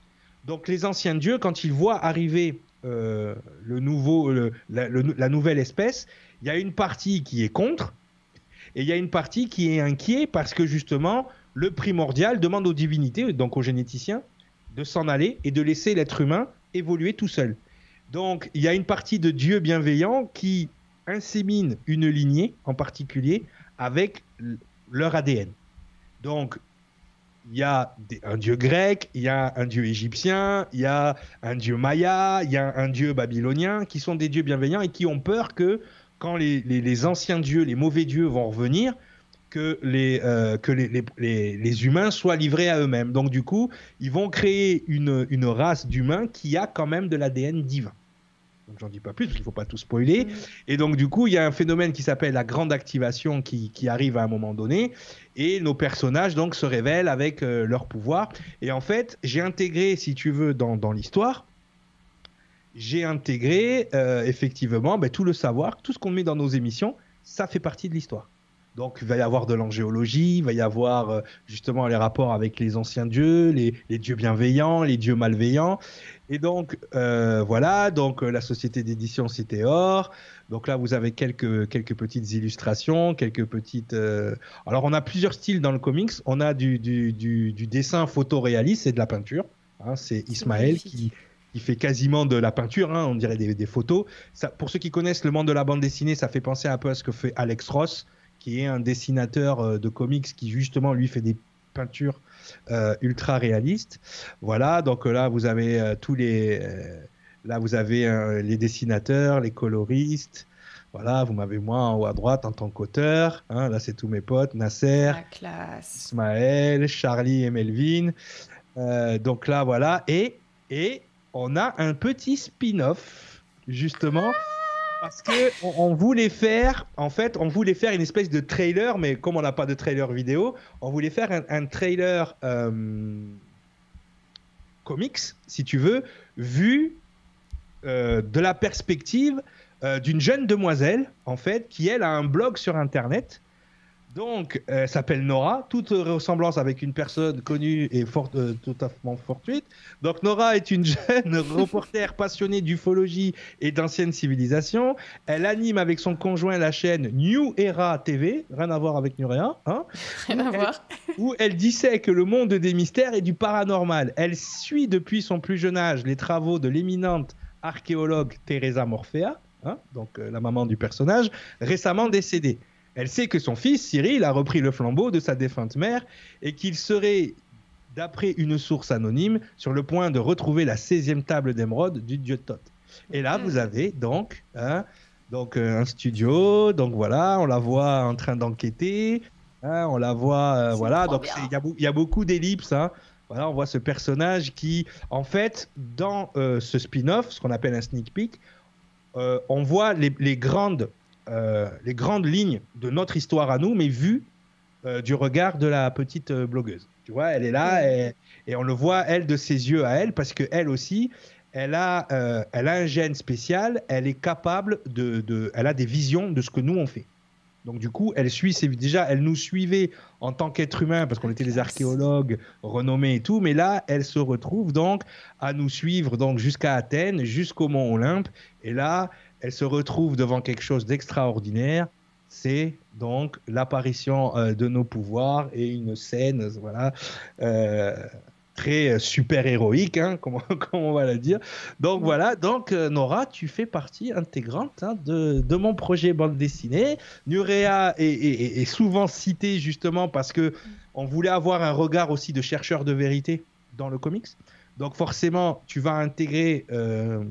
Donc les anciens dieux, quand ils voient arriver euh, le nouveau, la nouvelle espèce, il y a une partie qui est contre et il y a une partie qui est inquiet parce que justement, le primordial demande aux divinités, donc aux généticiens, de s'en aller et de laisser l'être humain évoluer tout seul. Donc, il y a une partie de Dieu bienveillant qui insémine une lignée en particulier avec leur ADN. Donc, il y a un dieu grec, il y a un dieu égyptien, il y a un dieu maya, il y a un dieu babylonien qui sont des dieux bienveillants et qui ont peur que quand les, anciens dieux, les mauvais dieux vont revenir, que les, euh, que les, humains soient livrés à eux-mêmes. Donc du coup, ils vont créer une, race d'humains qui a quand même de l'ADN divin. Donc j'en dis pas plus parce qu'il faut pas tout spoiler. Mm. Et donc du coup, il y a un phénomène qui s'appelle la grande activation qui, arrive à un moment donné, et nos personnages donc se révèlent avec euh, leur pouvoir. Et en fait, j'ai intégré, si tu veux, dans l'histoire, j'ai intégré euh, effectivement ben, tout le savoir, tout ce qu'on met dans nos émissions, ça fait partie de l'histoire. Donc il va y avoir de l'angéologie, il va y avoir euh, justement les rapports avec les anciens dieux, les, dieux bienveillants, les dieux malveillants. Et donc euh, voilà, donc la société d'édition Cité Or. Donc là vous avez quelques, quelques petites illustrations, quelques petites... Alors on a plusieurs styles dans le comics. On a du, du, du, du dessin photoréaliste et de la peinture. Hein, c'est Ismaël qui, qui fait quasiment de la peinture, hein, on dirait des, photos. Ça, pour ceux qui connaissent le monde de la bande dessinée, ça fait penser un peu à ce que fait Alex Ross, qui est un dessinateur euh, de comics qui justement lui fait des peintures euh, ultra réalistes. Voilà, donc là vous avez tous les, là vous avez les dessinateurs, les coloristes. Voilà, vous m'avez moi en haut à droite en tant qu'auteur. Hein, là, c'est tous mes potes Nasser, Ismaël, Charlie et Melvin. Euh, donc là, voilà. Et, et on a un petit spin-off, justement. Parce que on, voulait faire, en fait, on voulait faire une espèce de trailer, mais comme on n'a pas de trailer vidéo, on voulait faire un, trailer euh, comics, si tu veux, vu euh, de la perspective euh, d'une jeune demoiselle, en fait, qui elle a un blog sur Internet. Donc, elle s'appelle Nora. Toute ressemblance avec une personne connue et fort, euh, totalement fortuite. Donc, Nora est une [LAUGHS] jeune reporter passionnée d'ufologie et d'anciennes civilisations. Elle anime avec son conjoint la chaîne New Era TV, rien à voir avec Nurea, hein Rien à voir. [LAUGHS] Où elle dissèque le monde des mystères et du paranormal. Elle suit depuis son plus jeune âge les travaux de l'éminente archéologue Teresa Morphea Hein, donc euh, la maman du personnage, récemment décédée. Elle sait que son fils, Cyril, a repris le flambeau de sa défunte mère et qu'il serait, d'après une source anonyme, sur le point de retrouver la 16e table d'émeraude du dieu Thoth. Et là, vous avez donc, hein, donc euh, un studio, donc voilà, on la voit en train d'enquêter, hein, on la voit, euh, voilà, donc il y, a beaucoup d'ellipses. Voilà, on voit ce personnage qui, en fait, dans ce spin-off, ce qu'on appelle un sneak peek, euh, on voit les, grandes, euh, les grandes lignes de notre histoire à nous, mais vues euh, du regard de la petite blogueuse. Tu vois, elle est là et, on le voit, elle, de ses yeux à elle, parce qu'elle aussi, elle a, elle a un gène spécial, elle est capable de, Elle a des visions de ce que nous on fait. Donc du coup, elle suit, déjà, elle nous suivait en tant qu'être humain parce qu'on était des archéologues renommés et tout, mais là, elle se retrouve donc à nous suivre donc jusqu'à Athènes, jusqu'au mont Olympe, et là, elle se retrouve devant quelque chose d'extraordinaire. C'est donc l'apparition euh, de nos pouvoirs et une scène, voilà. Euh, très euh, super héroïque, hein, comment, [LAUGHS] on va le dire. Donc voilà, donc euh, Nora, tu fais partie intégrante hein, de, de, mon projet bande dessinée. Nurea est, souvent cité justement parce que on voulait avoir un regard aussi de chercheur de vérité dans le comics. Donc forcément, tu vas intégrer, euh,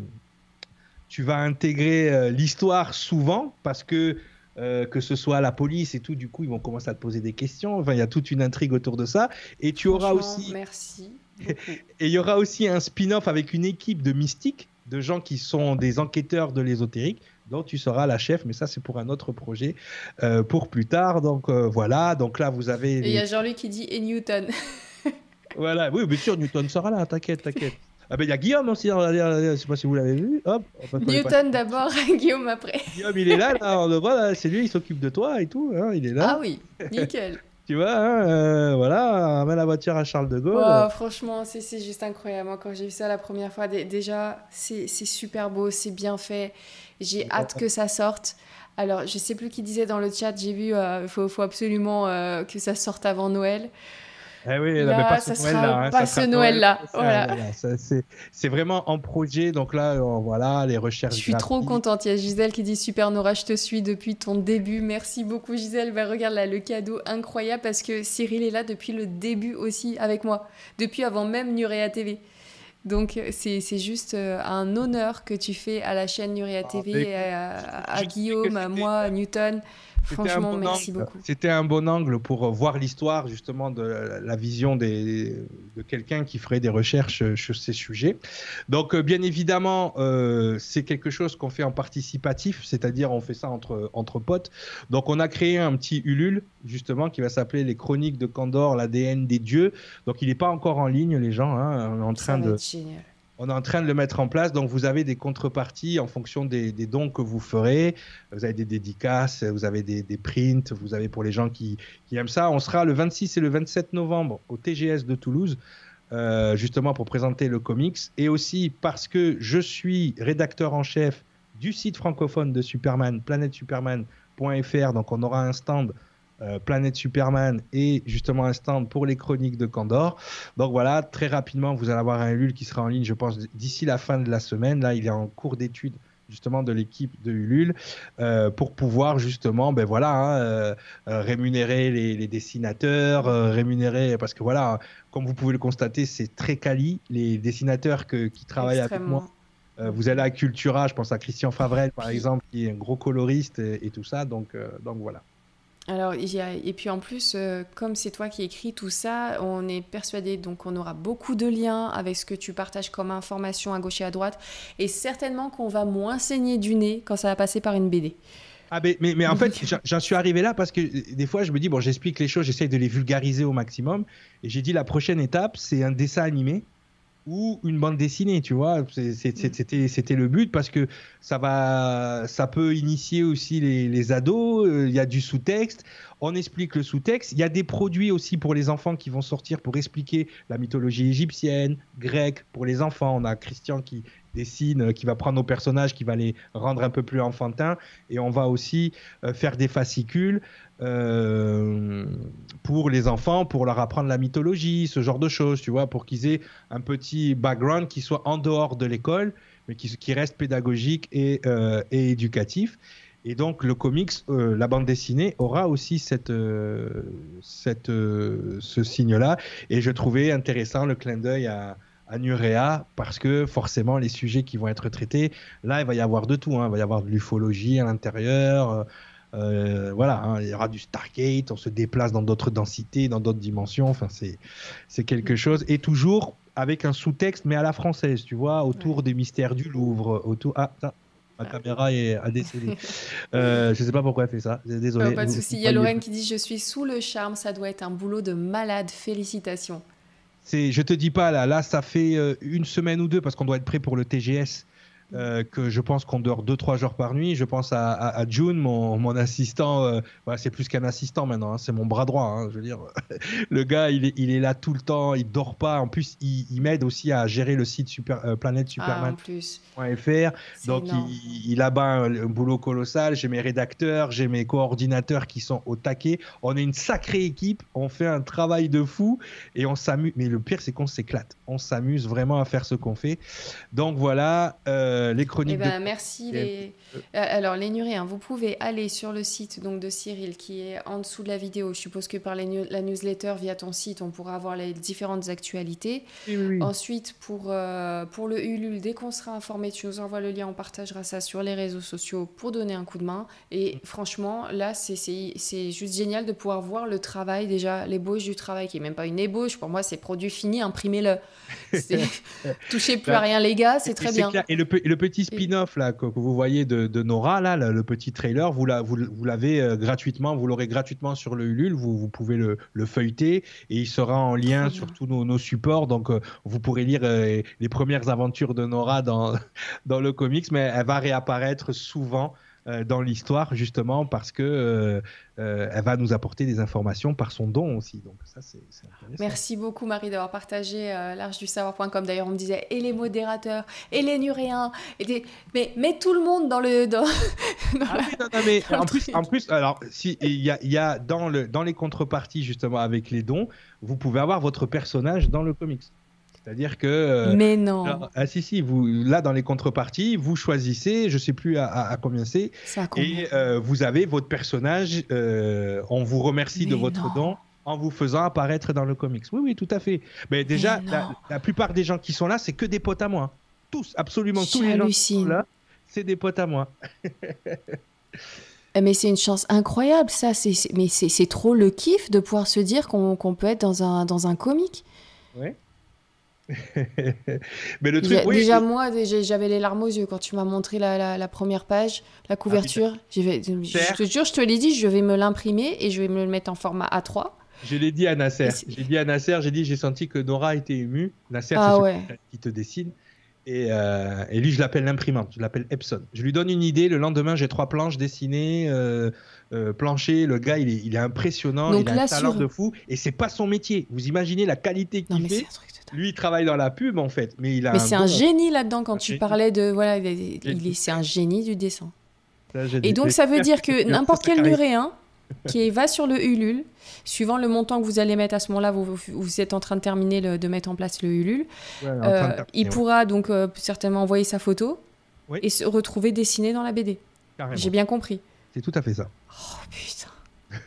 tu vas intégrer l'histoire souvent parce que que ce soit la police et tout, du coup, ils vont commencer à te poser des questions. Enfin, il y a toute une intrigue autour de ça. Et tu auras aussi. Merci. [LAUGHS] Et il y aura aussi un spin-off avec une équipe de mystiques, de gens qui sont des enquêteurs de l'ésotérique, dont tu seras la chef, mais ça c'est pour un autre projet euh, pour plus tard. Donc euh, voilà, donc là vous avez. Et il y a Jean-Luc qui dit et Newton. voilà, oui, bien sûr, Newton sera là, t'inquiète, t'inquiète. Ah ben il y a Guillaume aussi, je sais pas si vous l'avez vu. Hop, Newton d'abord, [LAUGHS] Guillaume après. Guillaume il est là, là on le voit, c'est lui, il s'occupe de toi et tout, hein, il est là. Ah oui, nickel. [LAUGHS] Tu vois, hein, euh, voilà, amène la voiture à Charles de Gaulle. franchement, c'est juste incroyable. quand j'ai vu ça la première fois, déjà, c'est super beau, c'est bien fait. J'ai hâte que ça sorte. Alors, je sais plus qui disait dans le chat, j'ai vu, il euh, faut, faut, absolument euh, que ça sorte avant Noël. Eh oui, là, mais pas ce Noël-là. Hein, pas ce Noël-là. Voilà. c'est vraiment en projet. Donc là, voilà, les recherches. Je suis trop contente. Il y a Gisèle qui dit Super Nora, je te suis depuis ton début. Merci beaucoup, Gisèle. Bah, regarde là, le cadeau incroyable parce que Cyril est là depuis le début aussi avec moi. Depuis avant même Nurea TV. Donc c'est juste euh, un honneur que tu fais à la chaîne Nurea ah, TV, à, Guillaume, à moi, à Newton. Franchement, merci beaucoup. C'était un bon angle pour voir l'histoire justement de la vision des, de quelqu'un qui ferait des recherches sur ces sujets. Donc, euh, bien évidemment, euh, c'est quelque chose qu'on fait en participatif, c'est-à-dire on fait ça entre, entre potes. Donc, on a créé un petit Ulule justement qui va s'appeler les Chroniques de Candor, l'ADN des dieux. Donc, il n'est pas encore en ligne, les gens. Hein, on est en train de. Génial on est en train de le mettre en place. Donc, vous avez des contreparties en fonction des, dons que vous ferez. Vous avez des dédicaces, vous avez des, prints, vous avez pour les gens qui, aiment ça. On sera le 26 et le 27 novembre au TGS de Toulouse, euh, justement pour présenter le comics. Et aussi parce que je suis rédacteur en chef du site francophone de Superman, planetsuperman.fr. Donc, on aura un stand Planète Superman et justement un stand pour les chroniques de Candor. Donc voilà, très rapidement, vous allez avoir un Ulule qui sera en ligne, je pense, d'ici la fin de la semaine. Là, il est en cours d'étude justement de l'équipe de Ulule euh, pour pouvoir justement ben voilà hein, euh, euh, rémunérer les, dessinateurs rémunérer parce que voilà comme vous pouvez le constater c'est très quali les dessinateurs qui travaillent avec moi vous allez à Cultura je pense à Christian Favrel par exemple qui est un gros coloriste et, et tout ça donc donc voilà alors, et puis en plus, euh, comme c'est toi qui écris tout ça, on est persuadé donc qu'on aura beaucoup de liens avec ce que tu partages comme information à gauche et à droite, et certainement qu'on va moins saigner du nez quand ça va passer par une BD. Ah mais, mais, en fait, [LAUGHS] j'en suis arrivé là parce que euh, des fois, je me dis, bon, j'explique les choses, j'essaye de les vulgariser au maximum, et j'ai dit la prochaine étape, c'est un dessin animé ou une bande dessinée, tu vois. C'était, c'était le but parce que ça va, ça peut initier aussi les, les ados. Euh, il y a du sous-texte. On explique le sous-texte. Il y a des produits aussi pour les enfants qui vont sortir pour expliquer la mythologie égyptienne, grecque pour les enfants. On a Christian qui dessine, euh, qui va prendre nos personnages, qui va les rendre un peu plus enfantins. Et on va aussi euh, faire des fascicules euh, pour les enfants, pour leur apprendre la mythologie, ce genre de choses, tu vois, pour qu'ils aient un petit background qui soit en dehors de l'école, mais qui, reste pédagogique et, euh, et, éducatif. Et donc le comics, euh, la bande dessinée aura aussi cette, ce signe-là. Et je trouvais intéressant le clin d'œil à, à Nurea parce que forcément les sujets qui vont être traités, là il va y avoir de tout, hein. il va y avoir de l'ufologie à l'intérieur, euh, voilà, hein, il y aura du Stargate, on se déplace dans d'autres densités, dans d'autres dimensions. Enfin, c'est quelque chose. Et toujours avec un sous-texte, mais à la française, tu vois, autour des mystères du Louvre, autour. Ah, ma ah. caméra est à décédé. [LAUGHS] euh, je sais pas pourquoi elle fait ça. Désolé. pas de souci. Il y a Lorraine qui dit Je suis sous le charme, ça doit être un boulot de malade. Félicitations. Je te dis pas là, là ça fait euh, une semaine ou deux parce qu'on doit être prêt pour le TGS euh, que je pense qu'on dort 2-3 jours par nuit. Je pense à, à, June, mon, mon assistant. Euh, c'est plus qu'un assistant maintenant, hein, c'est mon bras droit. Hein, je veux dire, [LAUGHS] le gars, il est, il est, là tout le temps, il dort pas. En plus, il, il m'aide aussi à gérer le site super, euh, planète superman.fr. Donc, il, il, a un, un, boulot colossal. J'ai mes rédacteurs, j'ai mes coordinateurs qui sont au taquet. On est une sacrée équipe. On fait un travail de fou et on s'amuse. Mais le pire, c'est qu'on s'éclate. On s'amuse vraiment à faire ce qu'on fait. Donc voilà. Euh, euh, les chroniques. Eh ben, Merci. Les... Euh, alors, les Nuréens, vous pouvez aller sur le site donc, de Cyril qui est en dessous de la vidéo. Je suppose que par la newsletter via ton site, on pourra avoir les différentes actualités. Ensuite, pour, euh, pour le Ulule, dès qu'on sera informé, tu nous envoies le lien, on partagera ça sur les réseaux sociaux pour donner un coup de main. Et franchement, là, c'est juste génial de pouvoir voir le travail, déjà, l'ébauche du travail, qui n'est même pas une ébauche. Pour moi, c'est produit fini, imprimez-le. [LAUGHS] Touchez plus à rien, les gars, c'est très bien. Et le, le petit spin-off là que, vous voyez de, Nora là, le petit trailer, vous l'avez euh, gratuitement, vous l'aurez gratuitement sur le Ulule, vous, pouvez le, feuilleter et il sera en lien sur tous nos, supports, donc euh, vous pourrez lire euh, les premières aventures de Nora dans [LAUGHS] dans le comics, mais elle va réapparaître souvent dans l'histoire justement parce que euh, euh, elle va nous apporter des informations par son don aussi. Donc ça c'est Merci beaucoup Marie d'avoir partagé l'arche du savoir.com. D'ailleurs on me disait et les modérateurs et les nuréens et mais mets tout le monde dans le dans, [LAUGHS] ah non, non, mais en plus en plus alors si il y a, y a dans le dans les contreparties justement avec les dons vous pouvez avoir votre personnage dans le comics. C'est-à-dire que. Euh, Mais non. ah si si, vous là dans les contreparties, vous choisissez, je sais plus à, combien c'est, et euh, vous avez votre personnage. Euh, on vous remercie de votre don en vous faisant apparaître dans le comics. Oui oui, tout à fait. Mais déjà, la, plupart des gens qui sont là, c'est que des potes à moi. Tous, absolument tous les gens qui sont là, c'est des potes à moi. Eh, mais c'est une chance incroyable, ça. C'est, mais c'est, trop le kiff de pouvoir se dire qu'on, peut être dans un, dans un comic. Oui. [LAUGHS] mais le truc, déjà, moi, j'avais les larmes aux yeux quand tu m'as montré la, première page, la ah, couverture. je, te jure, je te l'ai dit, je vais me l'imprimer et je vais me le mettre en format A3. Je l'ai dit à Nasser. J'ai dit à Nasser, j'ai dit, j'ai senti que Nora était émue. Nasser, ah, c'est qui te dessine. Et, euh, et lui, je l'appelle l'imprimante, je l'appelle Epson. Je lui donne une idée. Le lendemain, j'ai trois planches dessinées, euh, euh plancher. Le gars, il est, il est impressionnant, il a un talent de fou. Et c'est pas son métier. Vous imaginez la qualité qu'il fait. Lui, il travaille dans la pub en fait, mais il a. Mais c'est un génie là-dedans quand tu parlais de voilà, il, c'est un génie du dessin. et donc ça veut dire que [LAUGHS] n'importe quel nuréen [LAUGHS] qui va sur le Ulule. Suivant le montant que vous allez mettre à ce moment-là, vous, vous, êtes en train de terminer de mettre en place le Ulule. Euh, il pourra donc euh, certainement envoyer sa photo et se retrouver dessiné dans la BD. J'ai bien compris. C'est tout à fait ça. Oh putain.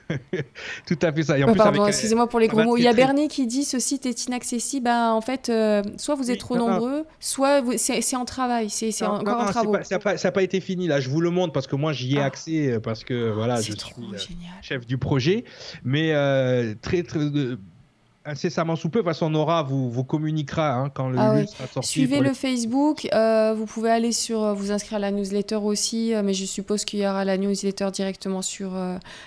[LAUGHS] Tout à fait ça. pardon, excusez-moi pour les gros mots. Il y a Bernie qui dit ce site est inaccessible. En fait, euh, soit vous êtes trop nombreux, soit c'est en travail. C'est encore en travaux. ça n'a pas, été fini là. Je vous le montre parce que moi j'y ai ah. accès euh, parce que voilà, je suis euh, chef du projet. Mais très très incessamment sous peu. De toute façon, Nora vous, vous communiquera hein, quand le ah sera sorti. Suivez le Facebook. Euh, vous pouvez aller sur euh, vous inscrire à la newsletter aussi, euh, mais je suppose qu'il y aura la newsletter directement sur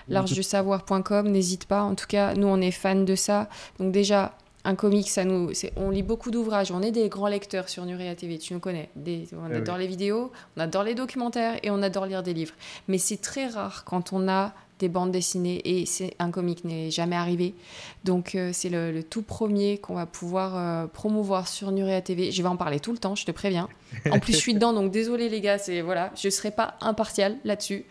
largedesavoir.com. N'hésite pas. En tout cas, nous, on est fans de ça. Donc déjà, un comic, ça nous, on lit beaucoup d'ouvrages. On est des grands lecteurs sur Nuria TV. Tu nous connais. on ah adore les vidéos, on adore les documentaires et on adore lire des livres. Mais c'est très rare quand on a des bandes dessinées et c'est un comic n'est jamais arrivé. Donc euh, c'est le, tout premier qu'on va pouvoir euh, promouvoir sur Nurea TV. Je vais en parler tout le temps, je te préviens. En plus je suis dedans, donc désolé les gars, c'est voilà, je serai pas impartial là-dessus.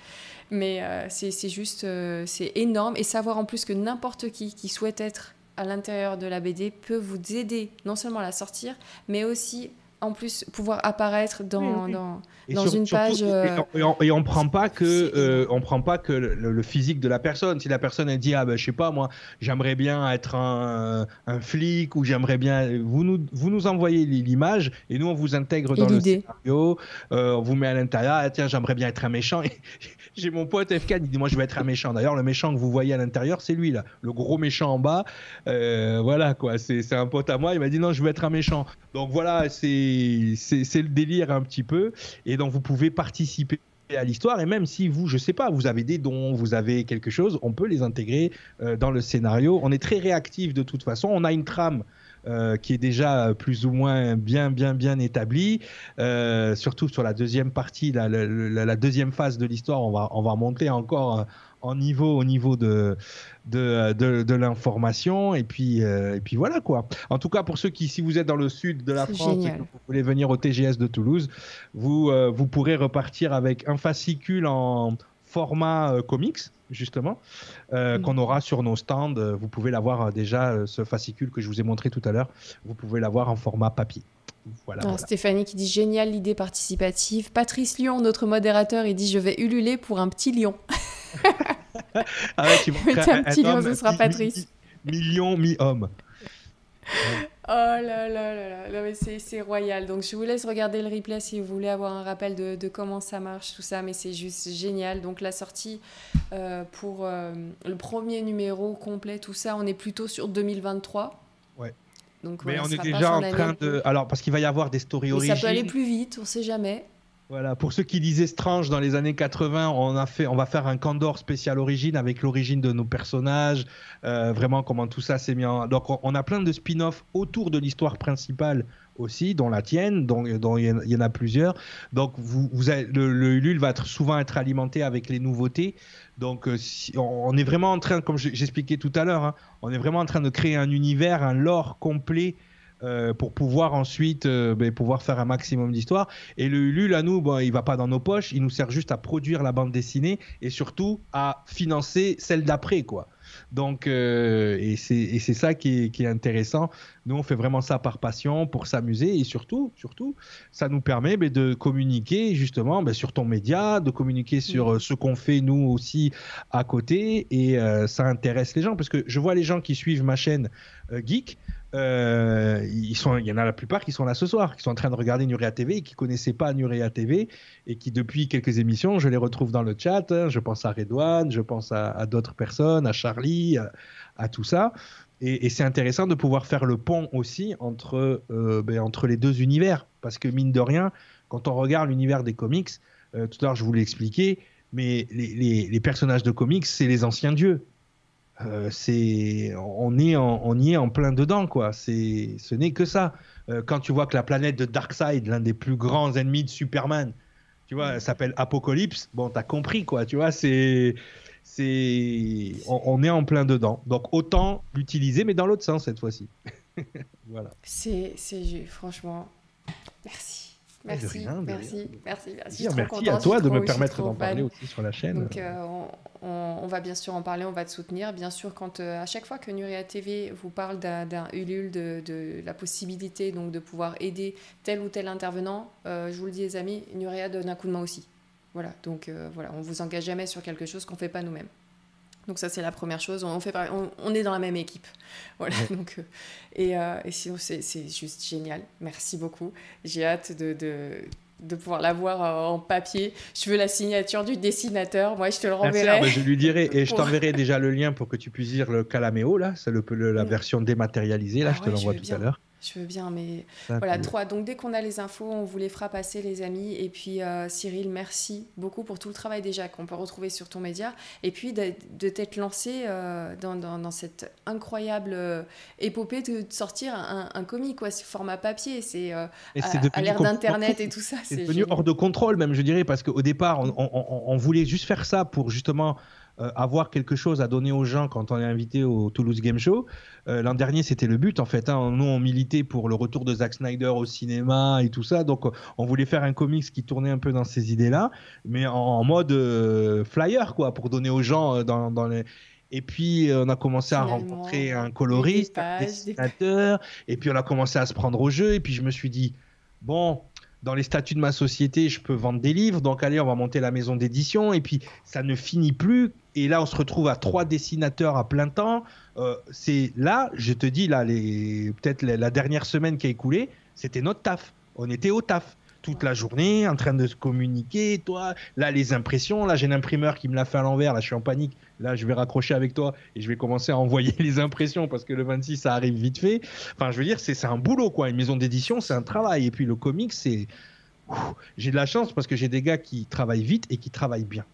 Mais euh, c'est juste, c'est énorme. Et savoir en plus que n'importe qui qui souhaite être à l'intérieur de la BD peut vous aider non seulement à la sortir, mais aussi en plus pouvoir apparaître dans, dans, dans une page. Euh, et, on, prend pas que euh, on prend pas que le, physique de la personne. Si la personne elle dit ah ben je sais pas moi j'aimerais bien être un, un flic ou j'aimerais bien vous nous vous nous envoyez l'image et nous on vous intègre dans le scénario, euh, on vous met à l'intérieur ah, tiens j'aimerais bien être un méchant. [LAUGHS] J'ai mon pote FK, il dit Moi, je vais être un méchant. D'ailleurs, le méchant que vous voyez à l'intérieur, c'est lui, là. Le gros méchant en bas. Euh, voilà, quoi. C'est un pote à moi. Il m'a dit Non, je veux être un méchant. Donc, voilà, c'est le délire un petit peu. Et donc, vous pouvez participer à l'histoire et même si vous, je sais pas, vous avez des dons, vous avez quelque chose, on peut les intégrer euh, dans le scénario. On est très réactif de toute façon. On a une trame euh, qui est déjà plus ou moins bien, bien, bien établi. Euh, surtout sur la deuxième partie, la, la, deuxième phase de l'histoire, on va, on va monter encore euh, en niveau au niveau de de, de, l'information et puis et puis voilà quoi. En tout cas pour ceux qui si vous êtes dans le sud de la France et que vous voulez venir au TGS de Toulouse, vous vous pourrez repartir avec un fascicule en format comics justement, euh, mm. qu'on aura sur nos stands. Vous pouvez l'avoir euh, déjà, euh, ce fascicule que je vous ai montré tout à l'heure, vous pouvez l'avoir en format papier. Voilà, Stéphanie qui dit génial l'idée participative. Patrice Lyon, notre modérateur, il dit je vais ululer pour un petit lion. [LAUGHS] ah ouais, tu [LAUGHS] un, petit lion, ce sera Patrice. million mi-homme. [LAUGHS] là là là là, c'est royal. Donc je vous laisse regarder le replay si vous voulez avoir un rappel de, comment ça marche, tout ça, mais c'est juste génial. Donc la sortie euh, pour euh, le premier numéro complet, tout ça, on est plutôt sur 2023. Ouais. Donc, mais on est déjà en train de... Alors parce qu'il va y avoir des stories origines. Ça peut aller plus vite, on sait jamais. Voilà, pour ceux qui disaient Strange dans les années 80, on, a fait, on va faire un Candor spécial origine avec l'origine de nos personnages, euh, vraiment comment tout ça s'est mis en. Donc on a plein de spin-offs autour de l'histoire principale aussi, dont la tienne, dont, il y en a plusieurs. Donc vous, le, le, Ulule va souvent être alimenté avec les nouveautés. Donc euh, on est vraiment en train, comme j'expliquais tout à l'heure, hein, on est vraiment en train de créer un univers, un lore complet euh, pour pouvoir ensuite euh, ben, pouvoir faire un maximum d'histoire. Et le Ulule, à nous, bon, il va pas dans nos poches, il nous sert juste à produire la bande dessinée et surtout à financer celle d'après, quoi. Donc, euh, et c'est ça qui est, qui est, intéressant. Nous, on fait vraiment ça par passion, pour s'amuser et surtout, surtout, ça nous permet ben, de communiquer justement ben, sur ton média, de communiquer sur ce qu'on fait nous aussi à côté et ça intéresse les gens parce que je vois les gens qui suivent ma chaîne Geek. Euh, ils il y en a la plupart qui sont là ce soir, qui sont en train de regarder Nurea TV et qui connaissaient pas Nurea TV et qui depuis quelques émissions, je les retrouve dans le chat. Hein. je pense à Redouane, je pense à, d'autres personnes, à Charlie, à, tout ça. Et, c'est intéressant de pouvoir faire le pont aussi entre, euh, ben, entre les deux univers. Parce que mine de rien, quand on regarde l'univers des comics, euh, tout à l'heure je vous l'ai expliqué, mais les personnages de comics, c'est les anciens dieux. Euh, c'est on est on y est en plein dedans quoi. C'est ce n'est que ça. Euh, quand tu vois que la planète de Darkseid, l'un des plus grands ennemis de Superman, tu vois, s'appelle Apocalypse. Bon, t'as compris quoi. Tu vois, c'est c'est on, est en plein dedans. Donc autant l'utiliser, mais dans l'autre sens cette fois-ci. [LAUGHS] voilà. C'est c'est franchement merci. Merci, merci, merci, merci, merci à toi de me permettre d'en parler aussi sur la chaîne. Donc, euh, on, va bien sûr en parler, on va te soutenir. Bien sûr, quand euh, à chaque fois que Nuria TV vous parle d'un Ulule, de, de, la possibilité donc de pouvoir aider tel ou tel intervenant, je vous le dis les amis, Nuria donne un coup de main aussi. Voilà, donc voilà, on vous engage jamais sur quelque chose qu'on fait pas nous-mêmes. Donc ça c'est la première chose. On fait on, est dans la même équipe. [LAUGHS] Voilà. Donc euh, et, euh, et, sinon c'est juste génial. Merci beaucoup. J'ai hâte de, de, de pouvoir l'avoir euh, en papier. Je veux la signature du dessinateur. Moi je te le renverrai. je lui dirai et je t'enverrai déjà le lien pour que tu puisses lire le Calameo là. C'est le, la version dématérialisée là. Ah je te l'envoie tout à l'heure. Je veux bien, mais voilà, trois. Donc dès qu'on a les infos, on vous les fera passer, les amis. Et puis euh, Cyril, merci beaucoup pour tout le travail déjà qu'on peut retrouver sur ton média. Et puis de, t'être lancé euh, dans, dans, cette incroyable euh, épopée de, sortir un, un comic, quoi, ce format papier. C'est à, l'ère d'Internet et tout ça. C'est devenu hors de contrôle, même, je dirais, parce qu'au départ, on, on, voulait juste faire ça pour justement euh, avoir quelque chose à donner aux gens quand on est invité au Toulouse Game Show. Euh, l'an dernier, c'était le but en fait. Hein. Nous, on militait pour le retour de Zack Snyder au cinéma et tout ça. Donc, on voulait faire un comics qui tournait un peu dans ces idées-là, mais en, mode euh, flyer, quoi, pour donner aux gens dans, dans les. Et puis, on a commencé à rencontrer un coloriste, un dessinateur. Et puis, on a commencé à se prendre au jeu. Et puis, je me suis dit, bon, dans les statuts de ma société, je peux vendre des livres. Donc, allez, on va monter la maison d'édition. Et puis, ça ne finit plus. Et là, on se retrouve à trois dessinateurs à plein temps. Euh, c'est là, je te dis, là, les, peut-être la, dernière semaine qui a écoulé, c'était notre taf. On était au taf toute la journée en train de se communiquer. Toi, là, les impressions, là, j'ai un imprimeur qui me l'a fait à l'envers. Là, je suis en panique. Là, je vais raccrocher avec toi et je vais commencer à envoyer [LAUGHS] les impressions parce que le 26, ça arrive vite fait. Enfin, je veux dire, c'est un boulot, quoi. Une maison d'édition, c'est un travail. Et puis, le comics, c'est. J'ai de la chance parce que j'ai des gars qui travaillent vite et qui travaillent bien.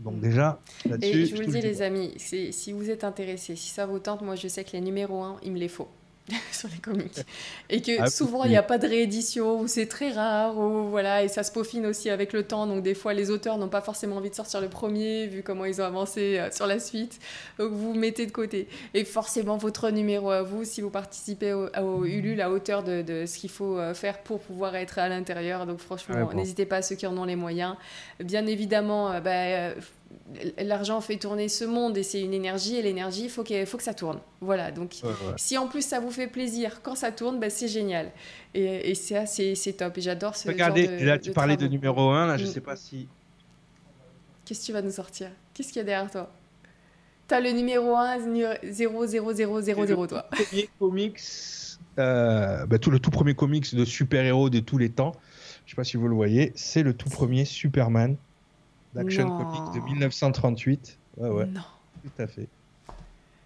Donc déjà, là-dessus... Et je vous le dis les amis, si vous êtes intéressés, si ça vous tente, moi je sais que les numéros 1, il me les faut. [LAUGHS] sur les comics. Et que ah, souvent, il n'y a pas de réédition, ou c'est très rare, ou voilà, et ça se peaufine aussi avec le temps. Donc, des fois, les auteurs n'ont pas forcément envie de sortir le premier, vu comment ils ont avancé euh, sur la suite. Donc, vous mettez de côté. Et forcément, votre numéro à vous, si vous participez au, au Ulule, à hauteur de, de ce qu'il faut euh, faire pour pouvoir être à l'intérieur. Donc, franchement, n'hésitez pas à ceux qui en ont les moyens. Bien évidemment, euh, bah, l'argent fait tourner ce monde et c'est une énergie et l'énergie, il faut, faut que ça tourne. Voilà, donc si en plus ça vous fait plaisir quand ça tourne, bah, c'est génial. Et, et ça, c'est top. Et j'adore ce Regardez, genre de, là tu parlais de numéro 1, là je mm. sais pas si... Qu'est-ce que tu vas nous sortir? Qu'est-ce qu'il y a derrière toi? T'as le numéro 1, 00000, toi. Le premier comics, euh, bah, tout, le tout premier comics de super-héros de tous les temps, je sais pas si vous le voyez, c'est le tout premier Superman Action Comics de 1938. Ouais, ouais. Non. Tout à fait.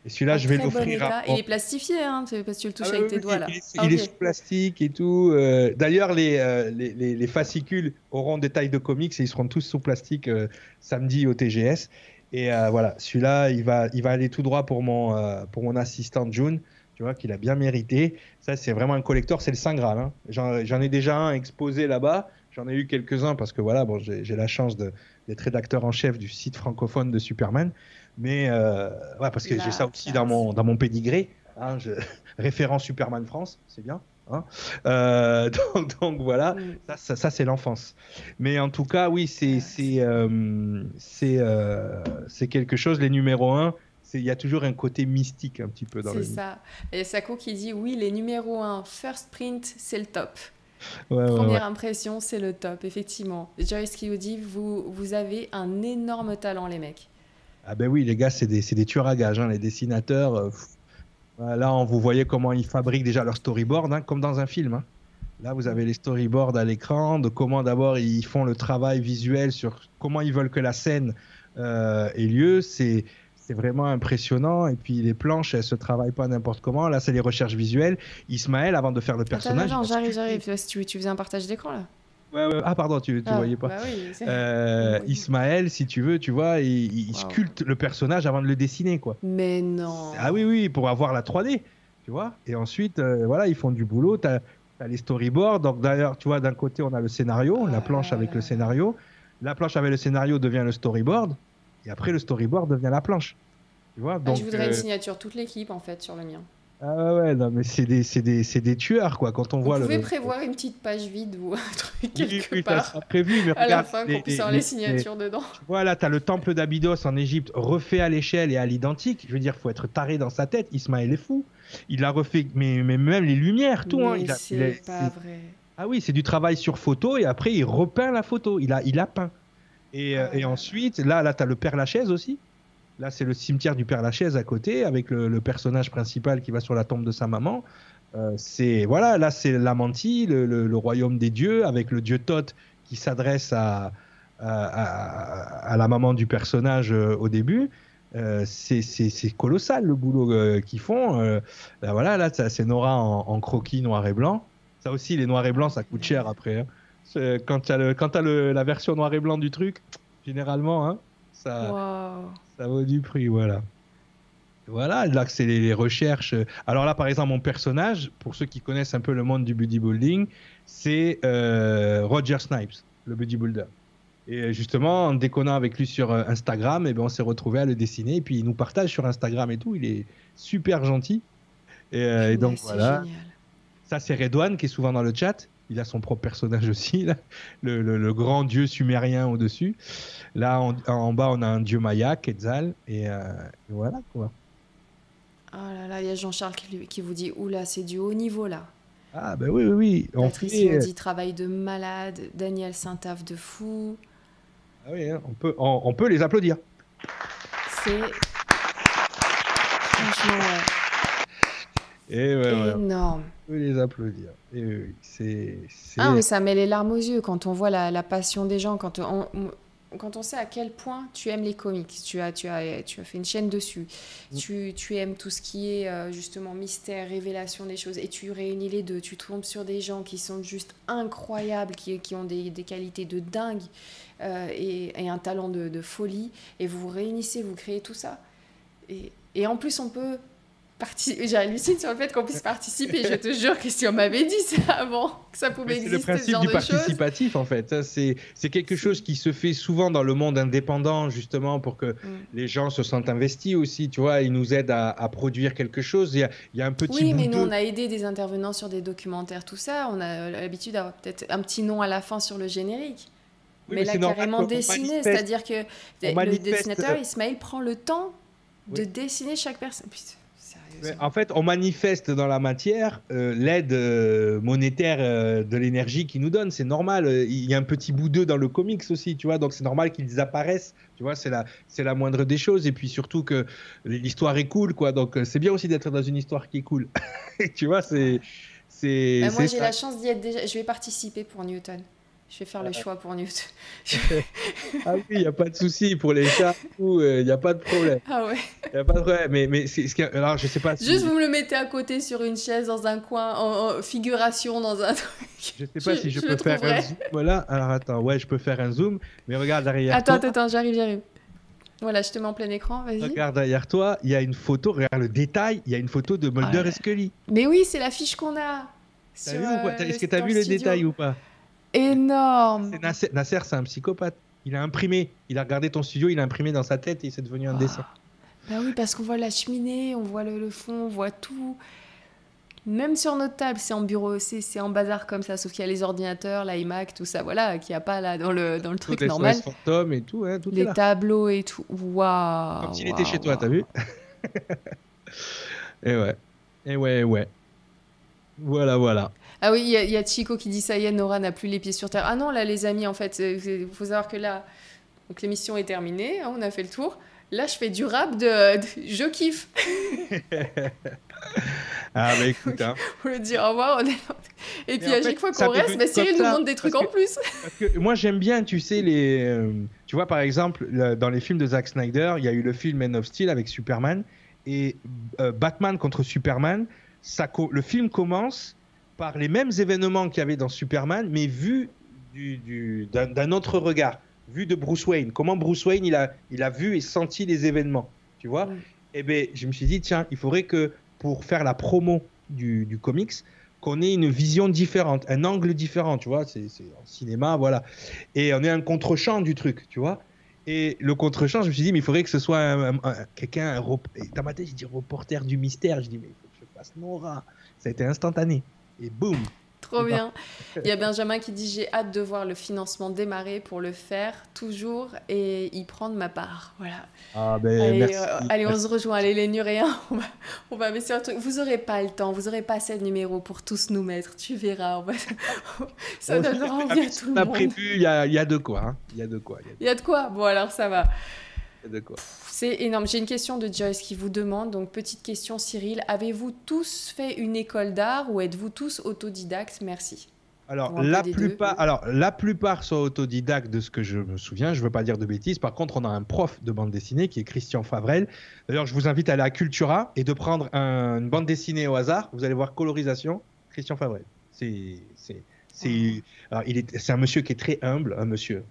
Et celui-là, je vais l'offrir à. Il est plastifié, hein, parce que tu le touches ah avec tes doigts là. Il est, ah, sous plastique et tout. Euh. D'ailleurs, euh, les, les, les, fascicules auront des tailles de comics et ils seront tous sous plastique euh, samedi au TGS. Et voilà, celui-là, il va, il va aller tout droit pour mon, pour mon assistante June, tu vois, qu'il a bien mérité. Ça, c'est vraiment un collector, c'est le Saint Graal. Hein. J'en ai déjà un exposé là-bas. J'en ai eu quelques-uns parce que voilà, bon, j'ai la chance d'être rédacteur en chef du site francophone de Superman. Mais euh, ouais, parce que j'ai ça aussi dans mon, dans mon pédigré. Hein, je... [LAUGHS] référent Superman France, c'est bien. Hein euh, [LAUGHS] donc, voilà, mm. ça, ça, c'est l'enfance. Mais en tout cas, oui, c'est c'est euh, c'est quelque chose. Les numéros 1, il y a toujours un côté mystique un petit peu dans le. C'est ça. Et Sako qui dit oui, les numéros 1, first print, c'est le top. Première impression, c'est le top, effectivement. Joyce qui vous dit, vous, vous avez un énorme talent, les mecs. Ah ben oui, les gars, c'est des, des, tueurs à gages, hein, les dessinateurs. Euh, là, on vous voyez comment ils fabriquent déjà leur storyboard, hein, comme dans un film. Hein. Là, vous avez les storyboards à l'écran, de comment d'abord ils font le travail visuel sur comment ils veulent que la scène euh, ait lieu. C'est c'est vraiment impressionnant. Et puis les planches, elles se travaillent pas n'importe comment. Là, c'est les recherches visuelles. Ismaël, avant de faire le personnage. Attends, j'arrive, j'arrive. Tu, tu faisais un partage d'écran là Ouais, ouais. Ah, pardon, tu ne ah, voyais pas. Bah euh, Ismaël, si tu veux, tu vois, il, sculpte le personnage avant de le dessiner, quoi. Mais non. Ah oui, oui, pour avoir la 3D, tu vois. Et ensuite, euh, voilà, ils font du boulot. Tu as, les storyboards. Donc, d'ailleurs, tu vois, d'un côté, on a le scénario, la planche avec le scénario. La planche avec le scénario devient le storyboard. Et après, le storyboard devient la planche. Tu vois, ah, je voudrais une euh, signature toute l'équipe, en fait, sur le mien. Ah ouais, non, mais c'est des, des, des, tueurs, quoi, quand on Vous voit pouvez le... prévoir une petite page vide ou un truc quelque oui, ça part. sera prévu, mais à la fin, qu'on puisse avoir les- les signatures dedans. Tu vois, là, t'as le temple d'Abydos en Égypte refait à l'échelle et à l'identique. Je veux dire, faut être taré dans sa tête. Ismaël est fou. Il a refait, mais, mais même les lumières, tout. hein. Mais c'est pas vrai. Ah oui, c'est du travail sur photo et après il repeint la photo. Il a, il a peint. Et, euh, et ensuite, là, là, t'as le Père Lachaise aussi. Là, c'est le cimetière du Père Lachaise à côté avec le, personnage principal qui va sur la tombe de sa maman. Euh, c'est voilà, là, c'est l'Amanti, le, royaume des dieux, avec le dieu Thoth qui s'adresse à, la maman du personnage euh, au début. C'est colossal le boulot qu'ils font. Là, voilà, là, c'est Nora en, en croquis noir et blanc. Ça aussi, les noirs et blancs, ça coûte cher après. hein. C'est- Quand tu as, le, quand t'as le- la version noir et blanc du truc, généralement, hein, ça, ça vaut du prix, voilà. Voilà, là, c'est les, les recherches. Alors là, par exemple, mon personnage, pour ceux qui connaissent un peu le monde du bodybuilding, c'est euh, Roger Snipes, le bodybuilder. Et justement, en déconnant avec lui sur euh, Instagram, et ben, on s'est retrouvé à le dessiner. Et puis, il nous partage sur Instagram et tout. Il est super gentil. Et, euh, et donc, voilà. génial. Ça, c'est Redouane qui est souvent dans le chat. Il a son propre personnage aussi, là. Le, le- le grand dieu sumérien au-dessus. Là, en, en bas, on a un dieu maya, Quetzal. Et, euh, et voilà, quoi. Oh là là, il y a Jean-Charles qui, vous dit Oula, c'est du haut niveau là. Ah, ben oui, oui, oui. On fait- dit travail de malade. Daniel Saint-Taf de fou. Ah oui, hein, on, peut, on, on peut les applaudir. C'est. Franchement, ouais. Et ouais, ouais, on énorme. peut les applaudir. Et oui, c'est. c'est- Ah, mais ça met les larmes aux yeux quand on voit la, la passion des gens, quand on, on- quand on sait à quel point tu aimes les comics. Tu as, tu as, tu as fait une chaîne dessus. Mm. Tu, tu aimes tout ce qui est euh, justement mystère, révélation des choses. Et tu réunis les deux. Tu tombes sur des gens qui sont juste incroyables, qui, qui ont des, des qualités de dingue euh, et, et un talent de, de folie. Et vous vous réunissez, vous créez tout ça. Et, et en plus, on peut. J'hallucine sur le fait qu'on puisse participer. Je te jure que si on m'avait dit ça avant, que ça pouvait Mais C'est le exister, ce principe genre du participatif, en fait. C'est quelque chose qui se fait souvent dans le monde indépendant, justement, pour que Mm. les gens se sentent investis aussi. Tu vois, ils nous aident à, à produire quelque chose. Il y a, il y a un petit Oui, mais nous, on a aidé des intervenants sur des documentaires, tout ça. On a l'habitude d'avoir peut-être un petit nom à la fin sur le générique. Oui, mais, c'est là, carrément dessiné, c'est-à-dire que le manifeste, dessinateur, Ismaël, prend le temps de Oui. dessiner chaque personne. Putain, Mais. En fait, on manifeste dans la matière euh, l'aide euh, monétaire euh, de l'énergie qu'ils nous donnent. C'est normal. Il y a un petit bout d'eux dans le comics aussi, tu vois. Donc c'est normal qu'ils apparaissent. Tu vois, c'est la, c'est la moindre des choses. Et puis surtout que l'histoire est cool, quoi. Donc c'est bien aussi d'être dans une histoire qui est cool. [LAUGHS] tu vois, c'est, c'est. Bah, moi, j'ai la chance d'y être déjà. Je vais participer pour Newton. Je vais faire le choix pour Newton. [LAUGHS] Ah oui, il n'y a pas de souci pour les chats. Il n'y a pas de problème. ah ouais. Il a pas de problème. Mais, mais c'est, ce qui- alors je sais pas. Si, Juste, vous me le mettez à côté sur une chaise dans un coin, en, en figuration dans un truc. je sais pas je- si je, je peux faire un zoom. Voilà. Alors attends, ouais, je peux faire un zoom. Mais regarde derrière Attends, toi. attends, j'arrive, j'arrive. Voilà, je te mets en plein écran, vas-y. Regarde derrière toi, il y a une photo, regarde le détail, il y a une photo de Mulder Ouais. et Scully. Mais oui, c'est l'affiche qu'on a. T'as vu ou pas? euh, T'as- Est-ce que le- tu as dans vu le détail ou pas? Énorme. Nasser, Nasser, c'est un psychopathe. Il a imprimé, il a regardé ton studio, il a imprimé dans sa tête et c'est devenu un Ah. dessin. Bah oui, parce qu'on voit la cheminée, on voit le, le fond, on voit tout. Même sur notre table, c'est en bureau, c'est en bazar comme ça, sauf qu'il y a les ordinateurs, l'iMac, tout ça, voilà, qu'il n'y a pas là dans le, dans le truc les normal. Fantômes et tout, hein, tout est Les là. tableaux et tout. Waouh. Comme s'il était chez toi, t'as vu [LAUGHS] Et ouais, et ouais, et ouais. Voilà, voilà. Ah oui, il y, a- il y a Chico qui dit ça y est, Nora n'a plus les pieds sur terre. Ah non, là, les amis, en fait, il faut savoir que là, donc l'émission est terminée, hein, on a fait le tour. Là, je fais du rap de, de- je kiffe. [LAUGHS] Ah bah écoute, hein. Faut le dire au revoir. on est- Et puis à fait, chaque fois qu'on reste, bah, Cyril nous montre des trucs parce en plus. Parce que moi j'aime bien, tu sais, les, euh, tu vois par exemple le- dans les films de Zack Snyder, il y a eu le film Man of Steel avec Superman et euh, Batman contre Superman. Ça, le film commence par les mêmes événements qu'il y avait dans Superman, mais vu du, du- d'un, autre regard, vu de Bruce Wayne. Comment Bruce Wayne il a, il a vu et senti les événements, tu vois? Mm. Et ben, je me suis dit tiens, il faudrait que pour faire la promo du, du comics, qu'on ait une vision différente, un angle différent, tu vois, c'est en cinéma, voilà. Et on est un contre-champ du truc, tu vois? Et le contre-champ, je me suis dit, mais il faudrait que ce soit un- un- un- quelqu'un, dans ma tête, j'ai dit reporter du mystère. Je dis, mais il faut que je fasse Nora. Ça a été instantané. Et boum, Trop bien. Il y a Benjamin qui dit J'ai hâte de voir le financement démarrer pour le faire toujours et y prendre ma part. Voilà. Ah ben, allez, merci. euh, allez, on se rejoint. Allez, les Nuréens, [LAUGHS] on va, on va un truc. Vous n'aurez pas le temps, vous n'aurez pas assez de numéros pour tous nous mettre. Tu verras. on va- [LAUGHS] Ça donnera envie à tout On le a monde. prévu, il y a, il y a de quoi. hein. Il y a de quoi. Y Il y a de quoi? Bon, alors ça va. De quoi. C'est énorme. J'ai une question de Joyce qui vous demande, donc petite question Cyril, avez-vous tous fait une école d'art ou êtes-vous tous autodidactes? Merci. Alors la plupart, deux. alors la plupart sont autodidactes de ce que je me souviens. Je veux pas dire de bêtises. Par contre, on a un prof de bande dessinée qui est Christian Favrel. D'ailleurs, je vous invite à aller à Cultura et de prendre un- une bande dessinée au hasard. Vous allez voir colorisation, Christian Favrel. C'est, c'est, c'est, alors, il est, c'est un monsieur qui est très humble, un monsieur.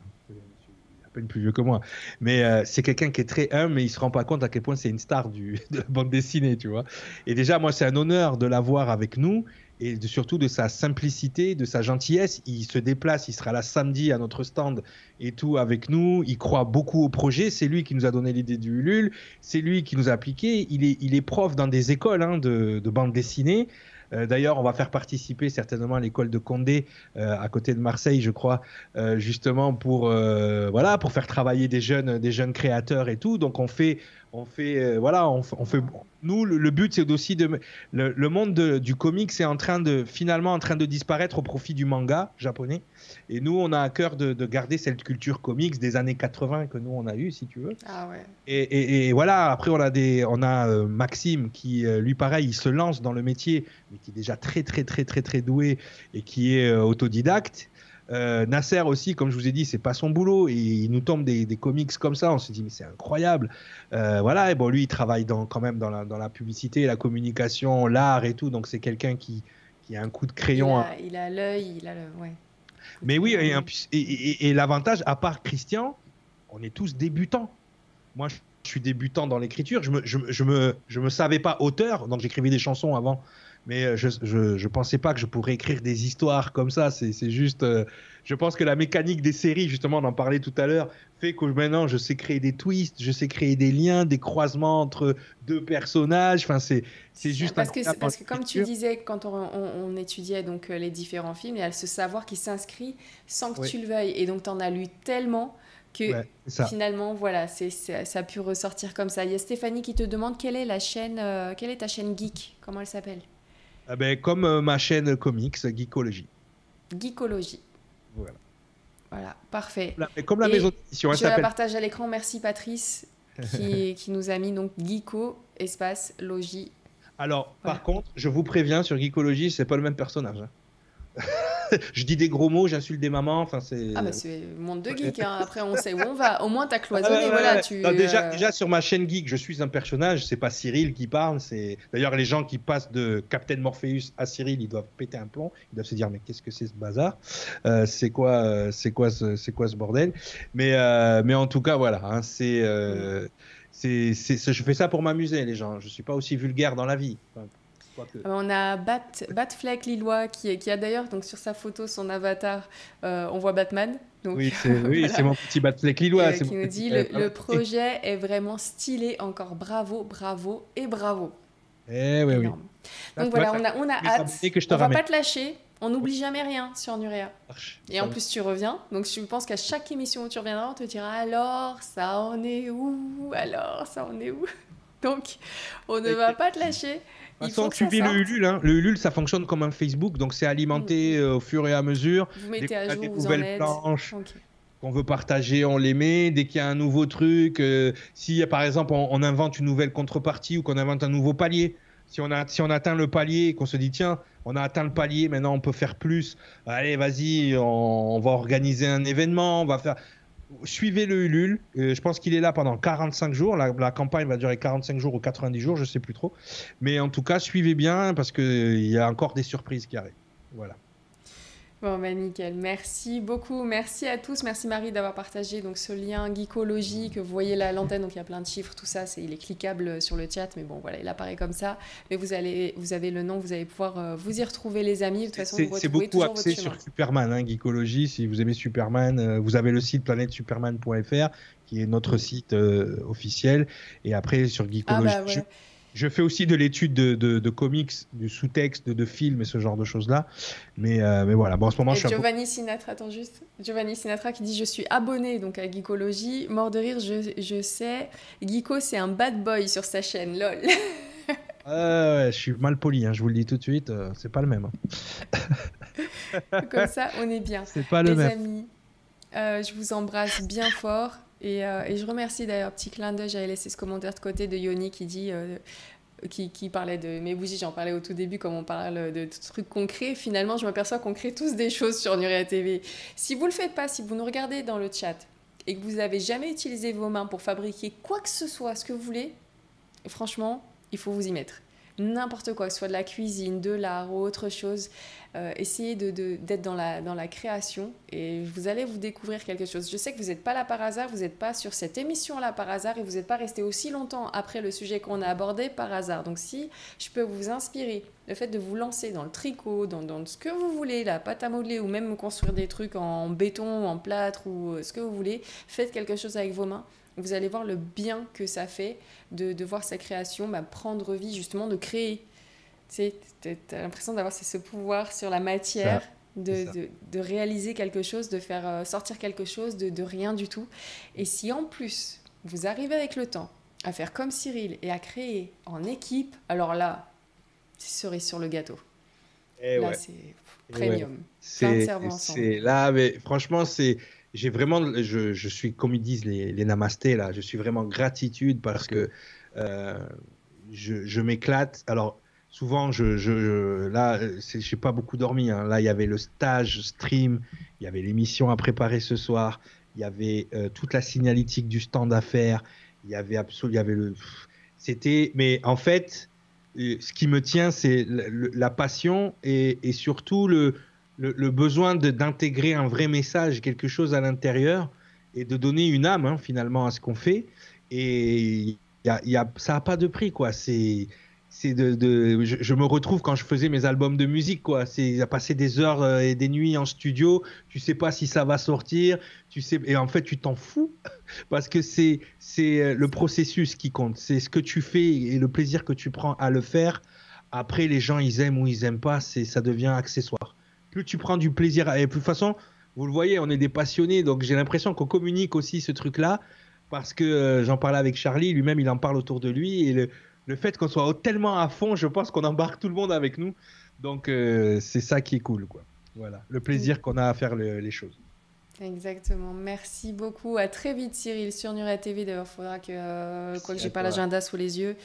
À peine plus vieux que moi, mais euh, c'est quelqu'un qui est très humble, mais il se rend pas compte à quel point c'est une star du, [LAUGHS] de la bande dessinée, tu vois. Et déjà, moi, c'est un honneur de l'avoir avec nous et surtout de sa simplicité, de sa gentillesse. Il se déplace, il sera là samedi à notre stand et tout avec nous. Il croit beaucoup au projet. C'est lui qui nous a donné l'idée du Ulule. C'est lui qui nous a appliqué. Il est, prof dans des écoles hein, de bande dessinée. Euh, D'ailleurs, on va faire participer certainement l'école de Condé, euh, à côté de Marseille, je crois, euh, justement pour voilà pour faire travailler des jeunes, des jeunes créateurs et tout. Donc on fait, on fait voilà, on, fait. Nous, le, but c'est aussi de le, monde de- du comics c'est en train de finalement en train de disparaître au profit du manga japonais. Et nous, on a à cœur de, de garder cette culture comics des années 80 que nous on a eu, si tu veux. Ah ouais. Et, et- et voilà, après on a des, on a euh, Maxime qui euh, lui pareil, il se lance dans le métier, mais qui est déjà très très très très très doué et qui est euh, autodidacte. Nasser aussi, comme je vous ai dit, c'est pas son boulot et il nous tombe des, des comics comme ça. On se dit mais c'est incroyable. Voilà, et bon lui il travaille dans, quand même dans la, dans la publicité, la communication, l'art et tout, donc c'est quelqu'un qui, qui a un coup de crayon. il a l'œil, il a le. Ouais. Mais oui, et, l'avantage, à part Christian, on est tous débutants. Moi, je suis débutant dans l'écriture. Je me, je, je me, je me savais pas auteur, donc j'écrivais des chansons avant. Mais euh, je, je, je pensais pas que je pourrais écrire des histoires comme ça. C'est juste. euh, je pense que la mécanique des séries, justement, on en parlait tout à l'heure, fait que maintenant je sais créer des twists, je sais créer des liens, des croisements entre deux personnages. Enfin, c'est c'est juste. parce que, parce que comme tu disais, quand on, on- on étudiait donc euh, les différents films, il y a ce savoir qui s'inscrit sans que Oui. tu le veuilles. Et donc, tu en as lu tellement que Ouais, finalement, voilà, c'est- ça a pu ressortir comme ça. Il y a Stéphanie qui te demande quelle est la chaîne, euh, quelle est ta chaîne geek? Comment elle s'appelle? Ah ben, comme euh, ma chaîne comics, Geekology. Geekologie. Voilà. Voilà, parfait. La- comme la Et maison d'édition, Je la partage à l'écran. Merci Patrice qui, [LAUGHS] qui nous a mis donc Geeko, espace, logis. Alors, Voilà. par contre, je vous préviens, sur Geekology, c'est pas le même personnage. hein. [LAUGHS] je dis des gros mots, j'insulte des mamans, enfin c'est. Ah bah c'est monde de geek, hein. après on sait où on va. [LAUGHS] Au moins t'as cloisonné, Ouais, ouais, voilà. ouais. Tu, Non, déjà, euh, déjà sur ma chaîne geek, je suis un personnage. C'est pas Cyril qui parle. C'est d'ailleurs les gens qui passent de Captain Morpheus à Cyril, ils doivent péter un plomb. Ils doivent se dire mais qu'est-ce que c'est ce bazar? Euh, C'est quoi, euh, c'est quoi, ce, c'est quoi ce bordel? Mais euh, mais en tout cas voilà, hein, c'est. euh, c'est, c'est- c'est- je fais ça pour m'amuser, les gens. Je suis pas aussi vulgaire dans la vie. Enfin, quoique. On a Bat, Batfleck Lillois qui, qui a d'ailleurs donc sur sa photo son avatar, euh, on voit Batman. Donc, Oui, c'est [LAUGHS] oui, voilà. c'est mon petit Batfleck lillois. euh, qui nous dit euh, le, le projet est vraiment stylé, encore bravo, bravo et bravo. Eh oui, oui. Donc voilà, on a, on a hâte. s'abonner que je te On va ramène. pas te lâcher. On n'oublie jamais rien sur Nurea. Et en plus, tu reviens. Donc, je pense qu'à chaque émission où tu reviendras, on te dira alors, ça en est où? Alors, ça en est où? [LAUGHS] Donc, on ne va pas te lâcher. De toute façon, suivez le. Ulule. hein. Le Ulule, ça fonctionne comme un Facebook, donc c'est alimenté euh, au fur et à mesure. Vous mettez à jour des vous nouvelles planches qu'on veut partager, on les met. Dès qu'il y a un nouveau truc, euh, si par exemple on, on invente une nouvelle contrepartie ou qu'on invente un nouveau palier, si on, a, si on atteint le palier et qu'on se dit tiens, on a atteint le palier, maintenant on peut faire plus, allez vas-y, on, on va organiser un événement, on va faire. Suivez le Ulule, Euh, je pense qu'il est là pendant 45 jours, la, campagne va durer 45 jours ou 90 jours, je sais plus trop. Mais en tout cas, suivez bien parce qu'il y a encore des surprises qui arrivent. Voilà. Bon, bah nickel. Merci beaucoup. Merci à tous. Merci Marie d'avoir partagé donc, ce lien geekologie que vous voyez là à l'antenne. Donc il y a plein de chiffres, tout ça. C'est, il est cliquable sur le chat. Mais bon, voilà, il apparaît comme ça. Mais vous, allez, vous avez le nom, vous allez pouvoir euh, vous y retrouver, les amis. De toute façon, C'est beaucoup axé sur Superman, hein, Geekologie. Si vous aimez Superman, euh, vous avez le site planètesuperman.fr qui est notre site euh, officiel. Et après, sur Ah Geekologie, bah je fais aussi de l'étude de, de, comics, du sous-texte, de, de, films et ce genre de choses-là. Mais, euh, mais voilà, bon, en ce moment, je suis Giovanni Sinatra, attends juste. Giovanni Sinatra qui dit Je suis abonné donc à Geekologie. Mort de rire, je, je sais. Geeko, c'est un bad boy sur sa chaîne, lol. [LAUGHS] ouais, je suis mal poli, hein, je vous le dis tout de suite, euh, c'est pas le même. Hein. Comme ça, on est bien. [LAUGHS] C'est pas le Les même. amis, euh, je vous embrasse bien fort. Et, euh, et, je remercie d'ailleurs, petit clin d'œil, j'avais laissé ce commentaire de côté de Yoni qui dit, euh, qui, qui, parlait de mes bougies, j'en parlais au tout début, comme on parle de, trucs concrets. Finalement, je m'aperçois qu'on crée tous des choses sur Nuria TV. Si vous le faites pas, si vous nous regardez dans le chat et que vous n'avez jamais utilisé vos mains pour fabriquer quoi que ce soit, ce que vous voulez, franchement, il faut vous y mettre n'importe quoi, soit de la cuisine, de l'art ou autre chose. Euh, essayez d'être de, dans, la, dans la création et vous allez vous découvrir quelque chose. Je sais que vous n'êtes pas là par hasard, vous n'êtes pas sur cette émission-là par hasard et vous n'êtes pas resté aussi longtemps après le sujet qu'on a abordé par hasard. Donc si je peux vous inspirer, le fait de vous lancer dans le tricot, dans, dans ce que vous voulez, la pâte à modeler ou même construire des trucs en béton, en plâtre ou euh, ce que vous voulez, faites quelque chose avec vos mains vous allez voir le bien que ça fait de, de voir sa création bah, prendre vie, justement, de créer. Tu as l'impression d'avoir ce pouvoir sur la matière. De, de, de, réaliser quelque chose, de faire euh, sortir quelque chose de, de, rien du tout. Et si en plus, vous arrivez avec le temps à faire comme Cyril et à créer en équipe, alors là, c'est cerise sur le gâteau. Et eh là, c'est premium. Ouais. C'est là, mais franchement, c'est j'ai vraiment, je, je, suis, comme ils disent les, les namastés, là, je suis vraiment gratitude parce que euh, je, je m'éclate. Alors, souvent, je, je là, j'ai pas beaucoup dormi. Hein. Là, il y avait le stage stream, il y avait l'émission à préparer ce soir, il y avait euh, toute la signalétique du stand à faire, il y avait absolument, il y avait le, c'était, mais en fait, euh, ce qui me tient, c'est la passion et, et surtout le, le, besoin d'intégrer un vrai message, quelque chose à l'intérieur et de donner une âme hein, finalement à ce qu'on fait. Et y a, ça n'a pas de prix, quoi. C'est je, me retrouve quand je faisais mes albums de musique quoi. C'est à passer des heures euh, et des nuits en studio. Tu sais pas si ça va sortir. Tu sais et en fait tu t'en fous [LAUGHS] parce que c'est c'est euh, le processus qui compte. C'est ce que tu fais et le plaisir que tu prends à le faire. Après les gens ils aiment ou ils aiment pas c'est ça devient accessoire plus tu prends du plaisir. Et de toute façon, vous le voyez, on est des passionnés, donc j'ai l'impression qu'on communique aussi ce truc-là, parce que euh, j'en parlais avec Charlie, lui-même il en parle autour de lui, et le, le fait qu'on soit tellement à fond, je pense qu'on embarque tout le monde avec nous. Donc euh, c'est ça qui est cool, quoi. Voilà, le plaisir qu'on a à faire le, les choses. Exactement. Merci beaucoup. À très vite, Cyril, sur Nuria TV. D'ailleurs, il faudra que, euh, quoi que j'ai pas l'agenda sous les yeux,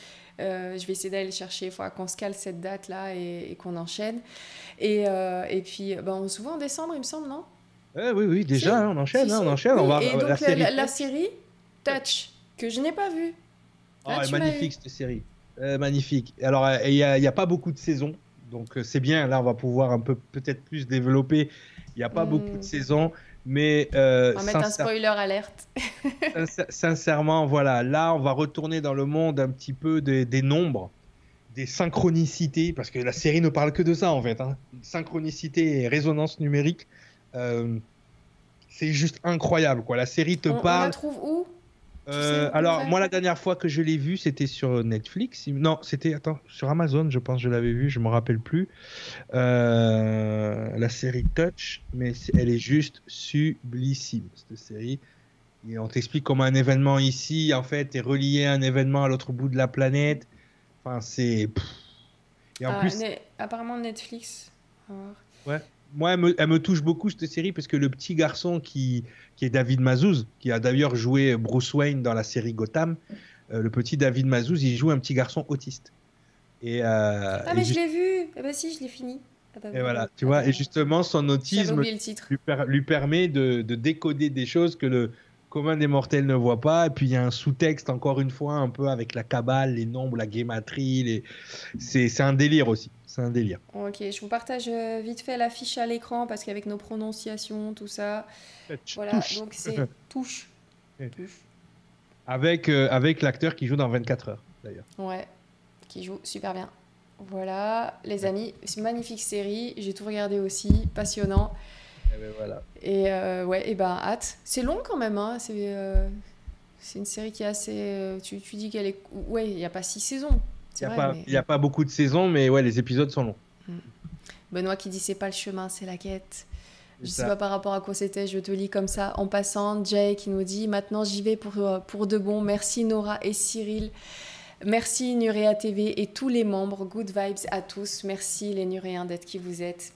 euh, je vais essayer d'aller chercher. Il faudra qu'on se cale cette date-là et, et qu'on enchaîne. Et, euh, et puis, ben, on se voit en décembre, il me semble, non? Eh Oui, oui, déjà, hein, on enchaîne. Hein, on enchaîne. Oui, on va, et donc, la, série, la, la série Touch, que je n'ai pas vue. Oh, est magnifique, cette série. Euh, magnifique. Alors, il n'y a, a, pas beaucoup de saisons. Donc, c'est bien. Là, on va pouvoir un peu, peut-être plus développer. Il n'y a pas mm. beaucoup de saisons. Mais euh, on va mettre un spoiler alerte. [LAUGHS] sincèrement, voilà, là, on va retourner dans le monde un petit peu des, des, nombres, des synchronicités, parce que la série ne parle que de ça en fait. Hein. Synchronicité et résonance numérique, euh, c'est juste incroyable. Quoi. La série te on, parle. On la trouve où? Euh, alors, moi, la dernière fois que je l'ai vu, c'était sur Netflix. Non, c'était attends, sur Amazon, je pense, je l'avais vu, je me rappelle plus. Euh, la série Touch, mais elle est juste sublissime cette série. Et on t'explique comment un événement ici, en fait, est relié à un événement à l'autre bout de la planète. Enfin, c'est. Et en ah, plus, apparemment Netflix. Ouais moi, elle me, elle me, touche beaucoup cette série parce que le petit garçon qui, qui est David Mazouz, qui a d'ailleurs joué Bruce Wayne dans la série Gotham, euh, le petit David Mazouz, il joue un petit garçon autiste. Et, euh, ah, mais je l'ai vu Eh ben si, je l'ai fini. Ah bah, et voilà, tu vois, et justement, son autisme lui, per, lui, permet de, de, décoder des choses que le commun des mortels ne voit pas. Et puis, il y a un sous-texte, encore une fois, un peu avec la cabale, les nombres, la guématrie. Les... C'est un délire aussi c'est un délire. Ok, je vous partage euh, vite fait l'affiche à l'écran parce qu'avec nos prononciations, tout ça. Voilà, donc c'est touche. touche. Avec, euh, avec l'acteur qui joue dans 24 heures, d'ailleurs. Ouais, qui joue super bien. Voilà, les amis, c'est une magnifique série. J'ai tout regardé aussi, passionnant. Et ben voilà. Et euh, ouais, et ben hâte. C'est long quand même, hein. C'est euh, une série qui est assez. Tu, tu dis qu'elle est. Ouais, il n'y a pas six saisons. Il n'y a, pas beaucoup de saisons, mais ouais, les épisodes sont longs. Mm. Benoît qui dit c'est pas le chemin, c'est la quête. Je sais pas par rapport à quoi c'était, je te lis comme ça en passant. Jay qui nous dit maintenant j'y vais pour, euh, pour de bon. Merci Nora et Cyril. Merci Nurea TV et tous les membres. Good vibes à tous. Merci les Nuréens d'être qui vous êtes.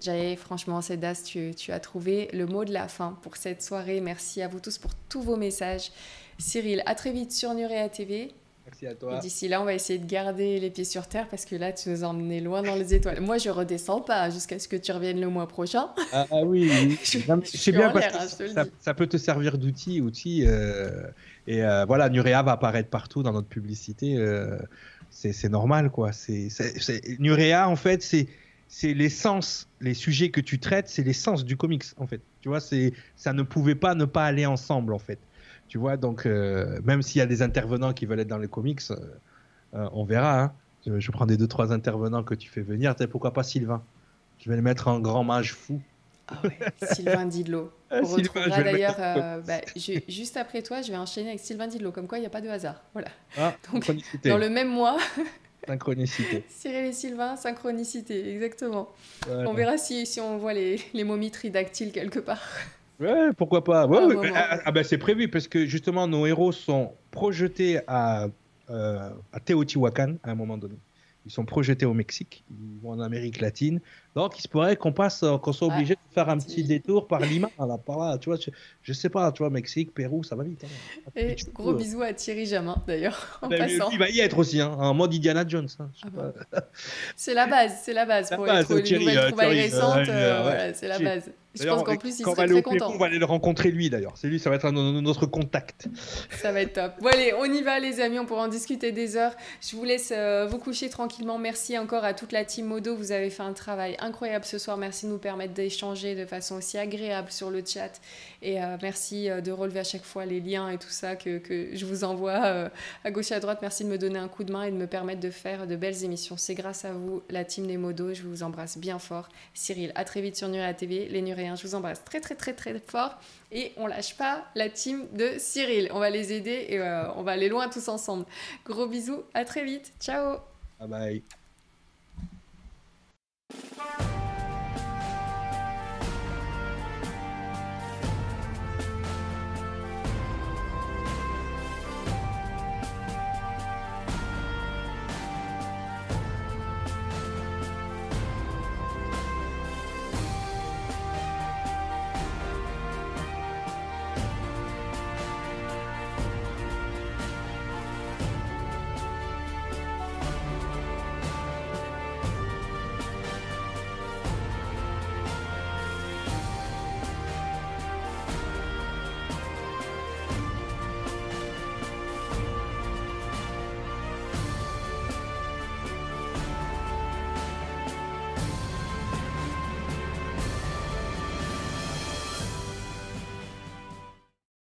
Jay, franchement, Cédas, tu, tu as trouvé le mot de la fin pour cette soirée. Merci à vous tous pour tous vos messages. Cyril, à très vite sur Nurea TV. Merci à toi. D'ici là, on va essayer de garder les pieds sur terre parce que là, tu nous as emmenés loin dans les étoiles. Moi, je redescends pas jusqu'à ce que tu reviennes le mois prochain. Ah, ah oui, [LAUGHS] je, sais bien parce que hein, ça, peut te servir d'outil, outil. Euh, et euh, voilà, Nurea va apparaître partout dans notre publicité. Euh, c'est normal, quoi. C'est Nurea, en fait, c'est c'est l'essence, les sujets que tu traites, c'est l'essence du comics, en fait. Tu vois, c'est ça ne pouvait pas ne pas aller ensemble, en fait. Tu vois, donc euh, même s'il y a des intervenants qui veulent être dans les comics, euh, euh, on verra. Hein. Je, prends des deux trois intervenants que tu fais venir. Pourquoi pas Sylvain? Je vais le mettre en grand mage fou. Ah ouais, Sylvain Didlot. [LAUGHS] On retrouvera d'ailleurs, bah, juste après toi, je vais enchaîner avec Sylvain Didlot, comme quoi il n'y a pas de hasard. Voilà. Ah, [LAUGHS] Donc, dans le même mois. [LAUGHS] synchronicité. Cyril et Sylvain, synchronicité, exactement. On verra si, si on voit les, les momies tridactyles quelque part. Ouais, pourquoi pas. Ouais, ah, ah, bah, c'est prévu parce que justement nos héros sont projetés à, euh, à Teotihuacan à un moment donné. Ils sont projetés au Mexique, ils vont en Amérique latine. Donc il se pourrait qu'on passe, euh, qu'on soit obligé de faire un petit détour par Lima, là, par là, tu vois. Je, sais pas, tu vois, Mexique, Pérou, ça va vite. Hein. Et gros bisous à Thierry Jamin d'ailleurs. [LAUGHS] En ben, passant. Il va y être aussi, hein, en mode Indiana Jones. Hein, ah bah. c'est la base, c'est la base pour être une nouvelle euh, trouvaille récente. c'est la base. Je pense qu'en plus, il serait très content. on va aller le rencontrer lui d'ailleurs. C'est lui, ça va être notre contact. Ça va être top. Bon allez, on y va les amis, on pourra en discuter des heures. Je vous laisse euh, vous coucher tranquillement. Merci encore à toute la team Modo. Vous avez fait un travail incroyable ce soir. Merci de nous permettre d'échanger de façon aussi agréable sur le chat. Et euh, merci euh, de relever à chaque fois les liens et tout ça que, que je vous envoie à gauche et à droite. Merci de me donner un coup de main et de me permettre de faire de belles émissions. C'est grâce à vous, la team des Modos. Je vous embrasse bien fort. Cyril, à très vite sur Nuria TV. Les Nuréens je vous embrasse très très très très fort. Et on lâche pas la team de Cyril. On va les aider et euh, on va aller loin tous ensemble. Gros bisous, à très vite. Ciao. Bye bye.